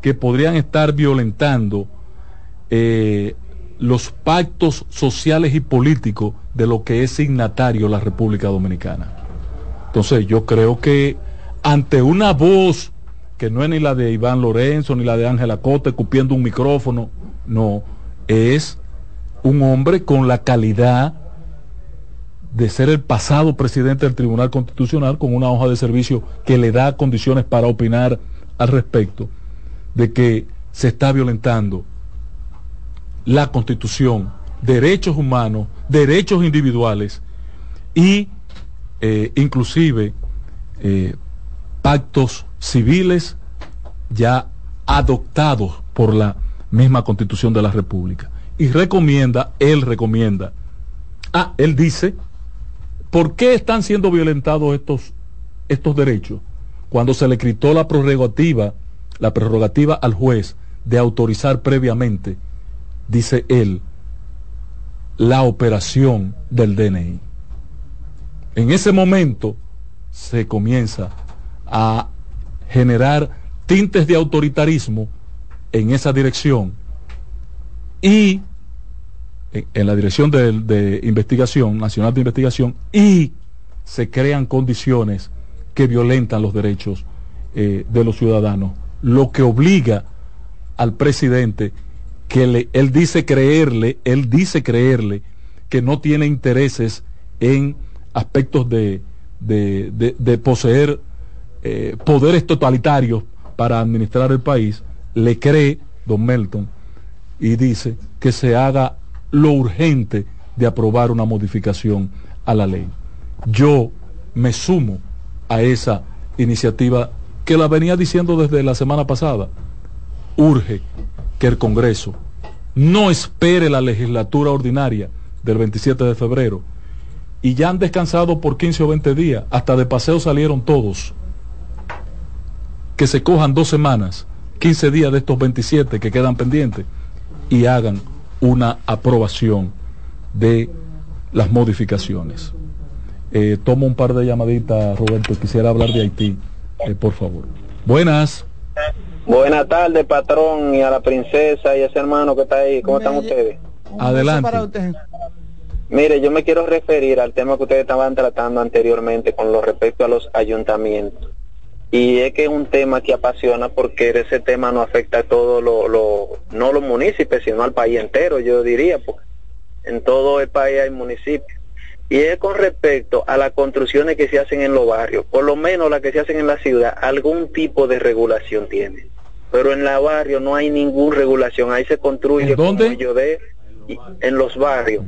que podrían estar violentando eh, los pactos sociales y políticos de lo que es signatario la República Dominicana. Entonces yo creo que ante una voz que no es ni la de Iván Lorenzo ni la de Ángela Cote cupiendo un micrófono, no, es un hombre con la calidad de ser el pasado presidente del Tribunal Constitucional con una hoja de servicio que le da condiciones para opinar al respecto de que se está violentando la constitución, derechos humanos, derechos individuales y eh, inclusive eh, pactos civiles ya adoptados por la misma constitución de la República. Y recomienda, él recomienda, ah, él dice, ¿por qué están siendo violentados estos, estos derechos? Cuando se le quitó la prerrogativa, la prerrogativa al juez de autorizar previamente dice él, la operación del DNI. En ese momento se comienza a generar tintes de autoritarismo en esa dirección. Y en la dirección de, investigación, nacional de investigación, y se crean condiciones que violentan los derechos eh, de los ciudadanos, lo que obliga al presidente que él dice creerle, él dice creerle que no tiene intereses en aspectos de, de, poseer eh, poderes totalitarios para administrar el país, le cree don Melton y dice que se haga lo urgente de aprobar una modificación a la ley. Yo me sumo a esa iniciativa que la venía diciendo desde la semana pasada. Urge que el Congreso no espere la legislatura ordinaria del 27 de febrero y ya han descansado por 15 o 20 días, hasta de paseo salieron todos. Que se cojan dos semanas, 15 días de estos 27 que quedan pendientes y hagan una aprobación de las modificaciones. Eh, tomo un par de llamaditas, Roberto. Quisiera hablar de Haití, eh, por favor. Buenas. Buenas tardes, patrón, y a la princesa y a ese hermano que está ahí. ¿Cómo están ustedes? Adelante. Mire, yo me quiero referir al tema que ustedes estaban tratando anteriormente con lo respecto a los ayuntamientos. Y es que es un tema que apasiona porque ese tema no afecta a todos los, lo, no los municipios, sino al país entero, yo diría, porque en todo el país hay municipios. Y es con respecto a las construcciones que se hacen en los barrios, por lo menos las que se hacen en la ciudad, algún tipo de regulación tiene pero en la barrio no hay ninguna regulación, ahí se construye ¿Dónde? yo de en los barrios.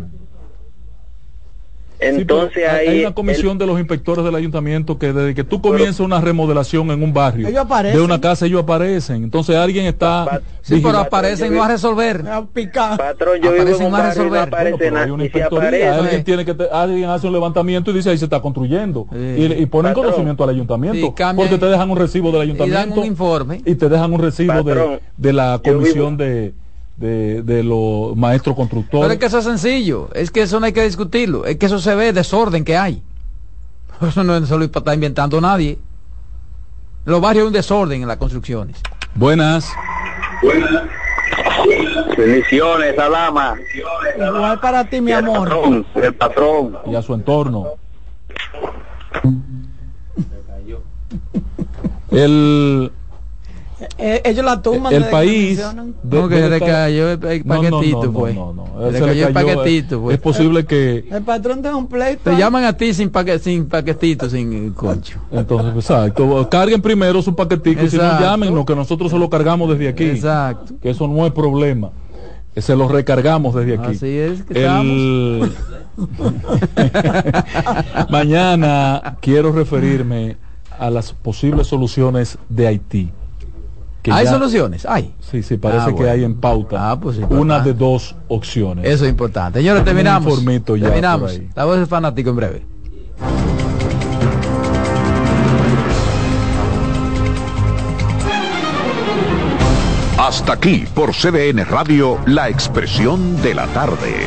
Entonces hay, ahí hay una comisión de los inspectores del ayuntamiento que desde que tú comienzas una remodelación en un barrio de una casa ellos aparecen. Entonces alguien está Sí, pero aparecen no a resolver. Patrón, yo vivo en un a resolver. hay una inspectoría, alguien tiene que alguien hace un levantamiento y dice ahí se está construyendo y, y ponen conocimiento al ayuntamiento porque te dejan un recibo del ayuntamiento y dan un informe. y te dejan un recibo de, de la comisión de de, de los maestros constructores. Pero es que eso es sencillo, es que eso no hay que discutirlo, es que eso se ve desorden que hay. Eso no se lo está inventando nadie. Los barrios hay un desorden en las construcciones. Buenas. Buenas. Bendiciones, Alama. Igual para ti, mi el amor. Patrón, el patrón. Y a su entorno. El Eh, ellos la tumban. el país. No, que se le cayó el paquetito, no, no, pues. no, no. Se le Se le cayó el cayó, paquetito, pues. es posible que El patrón de un pleito. Te llaman a ti sin, paque, sin paquetito, sin concho. entonces exacto carguen primero su paquetico si no Exacto. llámenos que nosotros se lo cargamos desde aquí Exacto. que eso no es problema se lo recargamos desde aquí Así es que el, Mañana quiero referirme a las posibles soluciones de Haití. Que ¿Hay ya- soluciones? Hay. Sí, sí, parece Ah, que hay en pauta Ah, pues una de dos opciones. Eso es importante. Señores, Un terminamos. terminamos. La voz del fanático en breve. Hasta aquí por CDN Radio, la expresión de la tarde.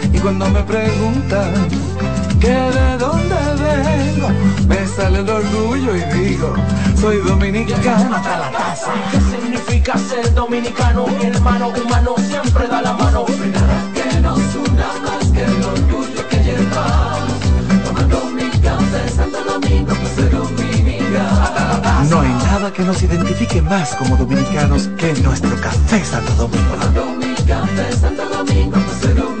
Cuando me preguntan que de dónde vengo, me sale el orgullo y digo, soy dominicano hasta la casa. ¿Qué significa ser dominicano? Mi hermano humano siempre da la mano. Que nos una más que el orgullo que llevamos. Tomando mi café Santo Domingo, pues soy dominicano. No hay nada que nos identifique más como dominicanos que nuestro café Santo Domingo. Tomando mi Santo Domingo, pues soy dominicano.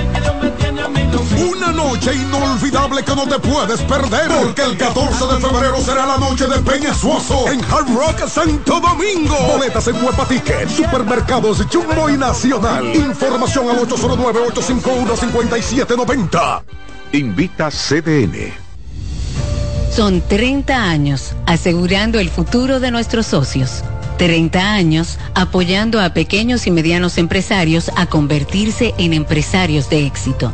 una noche inolvidable que no te puedes perder porque el 14 de febrero será la noche de Peñasuoso en Hard Rock Santo Domingo boletas en Huepa Ticket supermercados Jumbo y Nacional información al 809-851-5790 Invita CDN. Son 30 años asegurando el futuro de nuestros socios. 30 años apoyando a pequeños y medianos empresarios a convertirse en empresarios de éxito.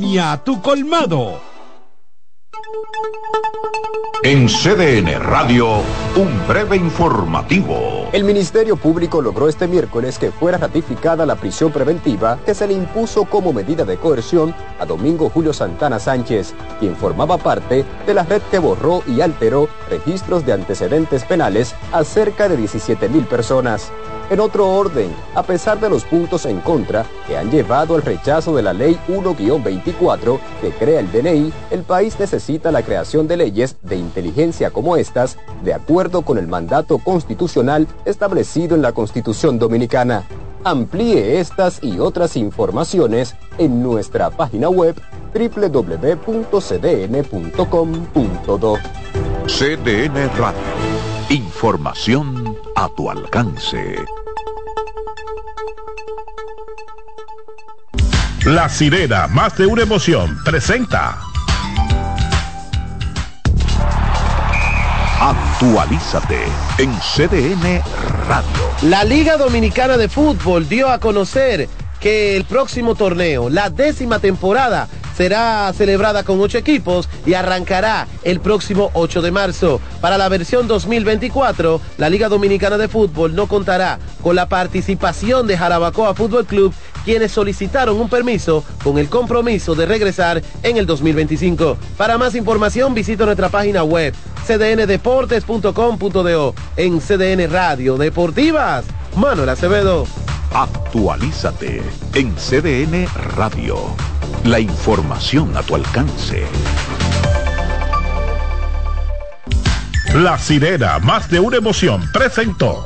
tu colmado. En CDN Radio, un breve informativo. El Ministerio Público logró este miércoles que fuera ratificada la prisión preventiva que se le impuso como medida de coerción a Domingo Julio Santana Sánchez, quien formaba parte de la red que borró y alteró registros de antecedentes penales a cerca de 17 mil personas. En otro orden, a pesar de los puntos en contra que han llevado al rechazo de la Ley 1-24 que crea el DNI, el país necesita la creación de leyes de inteligencia como estas, de acuerdo con el mandato constitucional establecido en la Constitución Dominicana. Amplíe estas y otras informaciones en nuestra página web www.cdn.com.do. CDN Radio. Información a tu alcance. La sirena, más de una emoción, presenta. Actualízate en CDN Radio. La Liga Dominicana de Fútbol dio a conocer que el próximo torneo, la décima temporada, será celebrada con ocho equipos y arrancará el próximo 8 de marzo. Para la versión 2024, la Liga Dominicana de Fútbol no contará con la participación de Jarabacoa Fútbol Club, quienes solicitaron un permiso con el compromiso de regresar en el 2025. Para más información visita nuestra página web cdndeportes.com.do en CDN Radio Deportivas. Manuel Acevedo. Actualízate en CDN Radio. La información a tu alcance. La sirena, más de una emoción, presentó.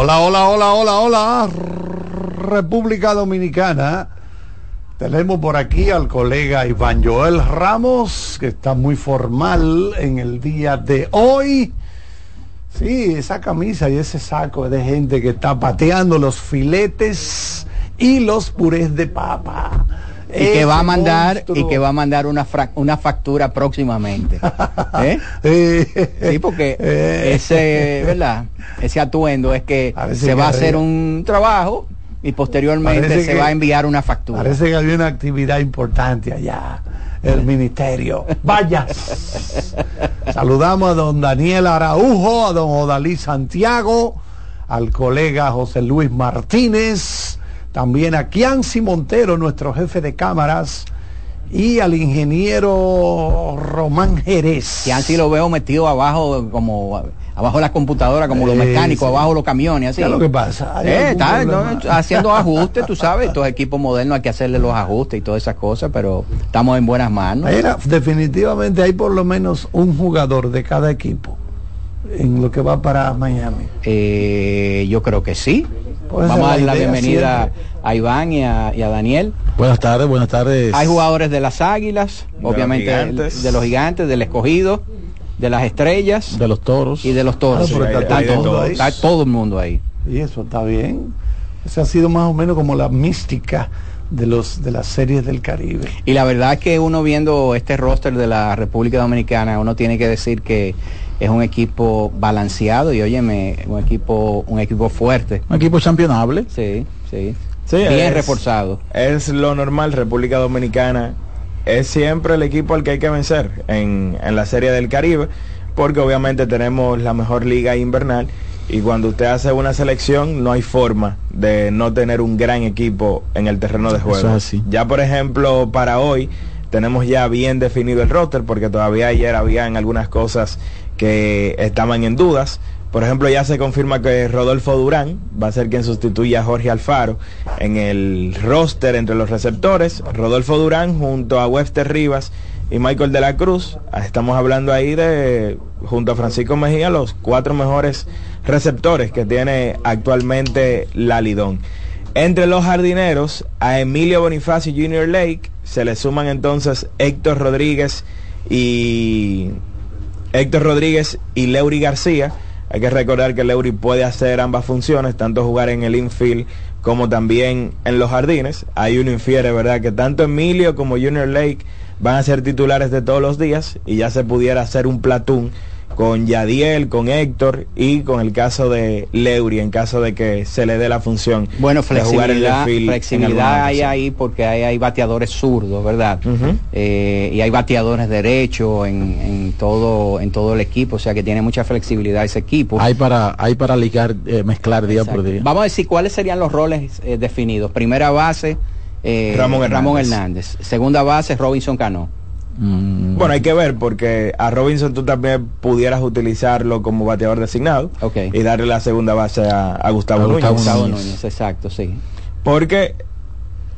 Hola, hola, hola, hola, hola. República Dominicana. Tenemos por aquí al colega Iván Joel Ramos, que está muy formal en el día de hoy. Sí, esa camisa y ese saco de gente que está pateando los filetes y los purés de papa. Y que va a mandar monstruo. y que va a mandar una fra- una factura próximamente ¿Eh? sí porque ese verdad ese atuendo es que Parece se va a hacer un trabajo y posteriormente se que- va a enviar una factura Parece que había una actividad importante allá, el ministerio. Vaya. Saludamos a don Daniel Araujo, a don Odalí Santiago, al colega José Luis Martínez, también a Kianci Montero, nuestro jefe de cámaras, y al ingeniero Román Jerez. así lo veo metido abajo como abajo la computadora como los Eh, mecánicos sí. abajo los camiones así ¿Qué es lo que pasa? ¿Hay Eh, está, no, haciendo ajustes tú sabes estos equipos modernos hay que hacerle los ajustes y todas esas cosas pero estamos en buenas manos Era, definitivamente hay por lo menos un jugador de cada equipo en lo que va para Miami. Eh, yo creo que sí. Pues Vamos a dar la idea bienvenida siempre. a Iván y a, y a Daniel. Buenas tardes, buenas tardes. Hay jugadores de las Águilas, obviamente de los gigantes, del escogido, de las estrellas, de los toros y de los toros. Ah, está Están todo el mundo todos, ahí. está todo el mundo ahí. Y eso está bien. Esa ha sido más o menos como la mística de los de las series del Caribe. Y la verdad es que uno viendo este roster de la República Dominicana, uno tiene que decir que es un equipo balanceado y óyeme, un equipo, un equipo fuerte. Un equipo championable. Sí, sí. Sí, Bien es- reforzado. Es lo normal, República Dominicana es siempre el equipo al que hay que vencer en, en la Serie del Caribe, porque obviamente tenemos la mejor liga invernal Y cuando usted hace una selección, no hay forma de no tener un gran equipo en el terreno de juego. Eso es así. Ya por ejemplo, para hoy tenemos ya bien definido el roster, porque todavía ayer habían algunas cosas que estaban en dudas. Por ejemplo, ya se confirma que Rodolfo Durán va a ser quien sustituya a Jorge Alfaro en el roster entre los receptores. Rodolfo Durán junto a Webster Rivas y Michael de la Cruz. Ah, Estamos hablando ahí de, junto a Francisco Mejía, los cuatro mejores receptores que tiene actualmente la Lidón. Entre los jardineros, a Emilio Bonifacio Junior Lake se le suman entonces Héctor Rodríguez y Héctor Rodríguez y Leury García. Hay que recordar que Leury puede hacer ambas funciones, tanto jugar en el infield como también en los jardines. Ahí uno infiere, ¿verdad? Que tanto Emilio como Junior Lake van a ser titulares de todos los días y ya se pudiera hacer un platón con Yadiel, con Héctor y con el caso de Leury en caso de que se le dé la función Bueno, de jugar en el flexibilidad, flexibilidad hay ahí porque hay, hay bateadores zurdos, ¿verdad? Eh, y hay bateadores derechos en, en todo en todo el equipo, o sea que tiene mucha flexibilidad ese equipo. Hay para, hay para ligar, eh, mezclar día por día. Vamos a decir cuáles serían los roles eh, definidos. Primera base, eh, Ramón Hernández. Hernández. Segunda base, Robinson Cano. Mm. Bueno, hay que ver porque a Robinson tú también pudieras utilizarlo como bateador designado y darle la segunda base a, a Gustavo, A Núñez. Gustavo Gustavo Núñez. Núñez, exacto, sí. Porque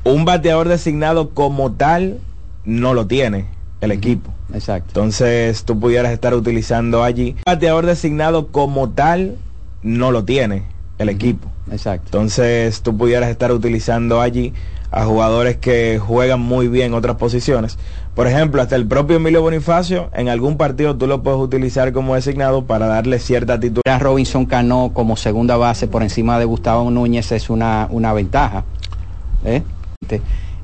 un bateador designado como tal no lo tiene el equipo. Exacto. Entonces tú pudieras estar utilizando allí. Un bateador designado como tal no lo tiene el equipo. Exacto. Entonces tú pudieras estar utilizando allí a jugadores que juegan muy bien otras posiciones. Por ejemplo, hasta el propio Emilio Bonifacio, en algún partido tú lo puedes utilizar como designado para darle cierta titularidad. Robinson Cano como segunda base por encima de Gustavo Núñez es una, una ventaja. ¿eh?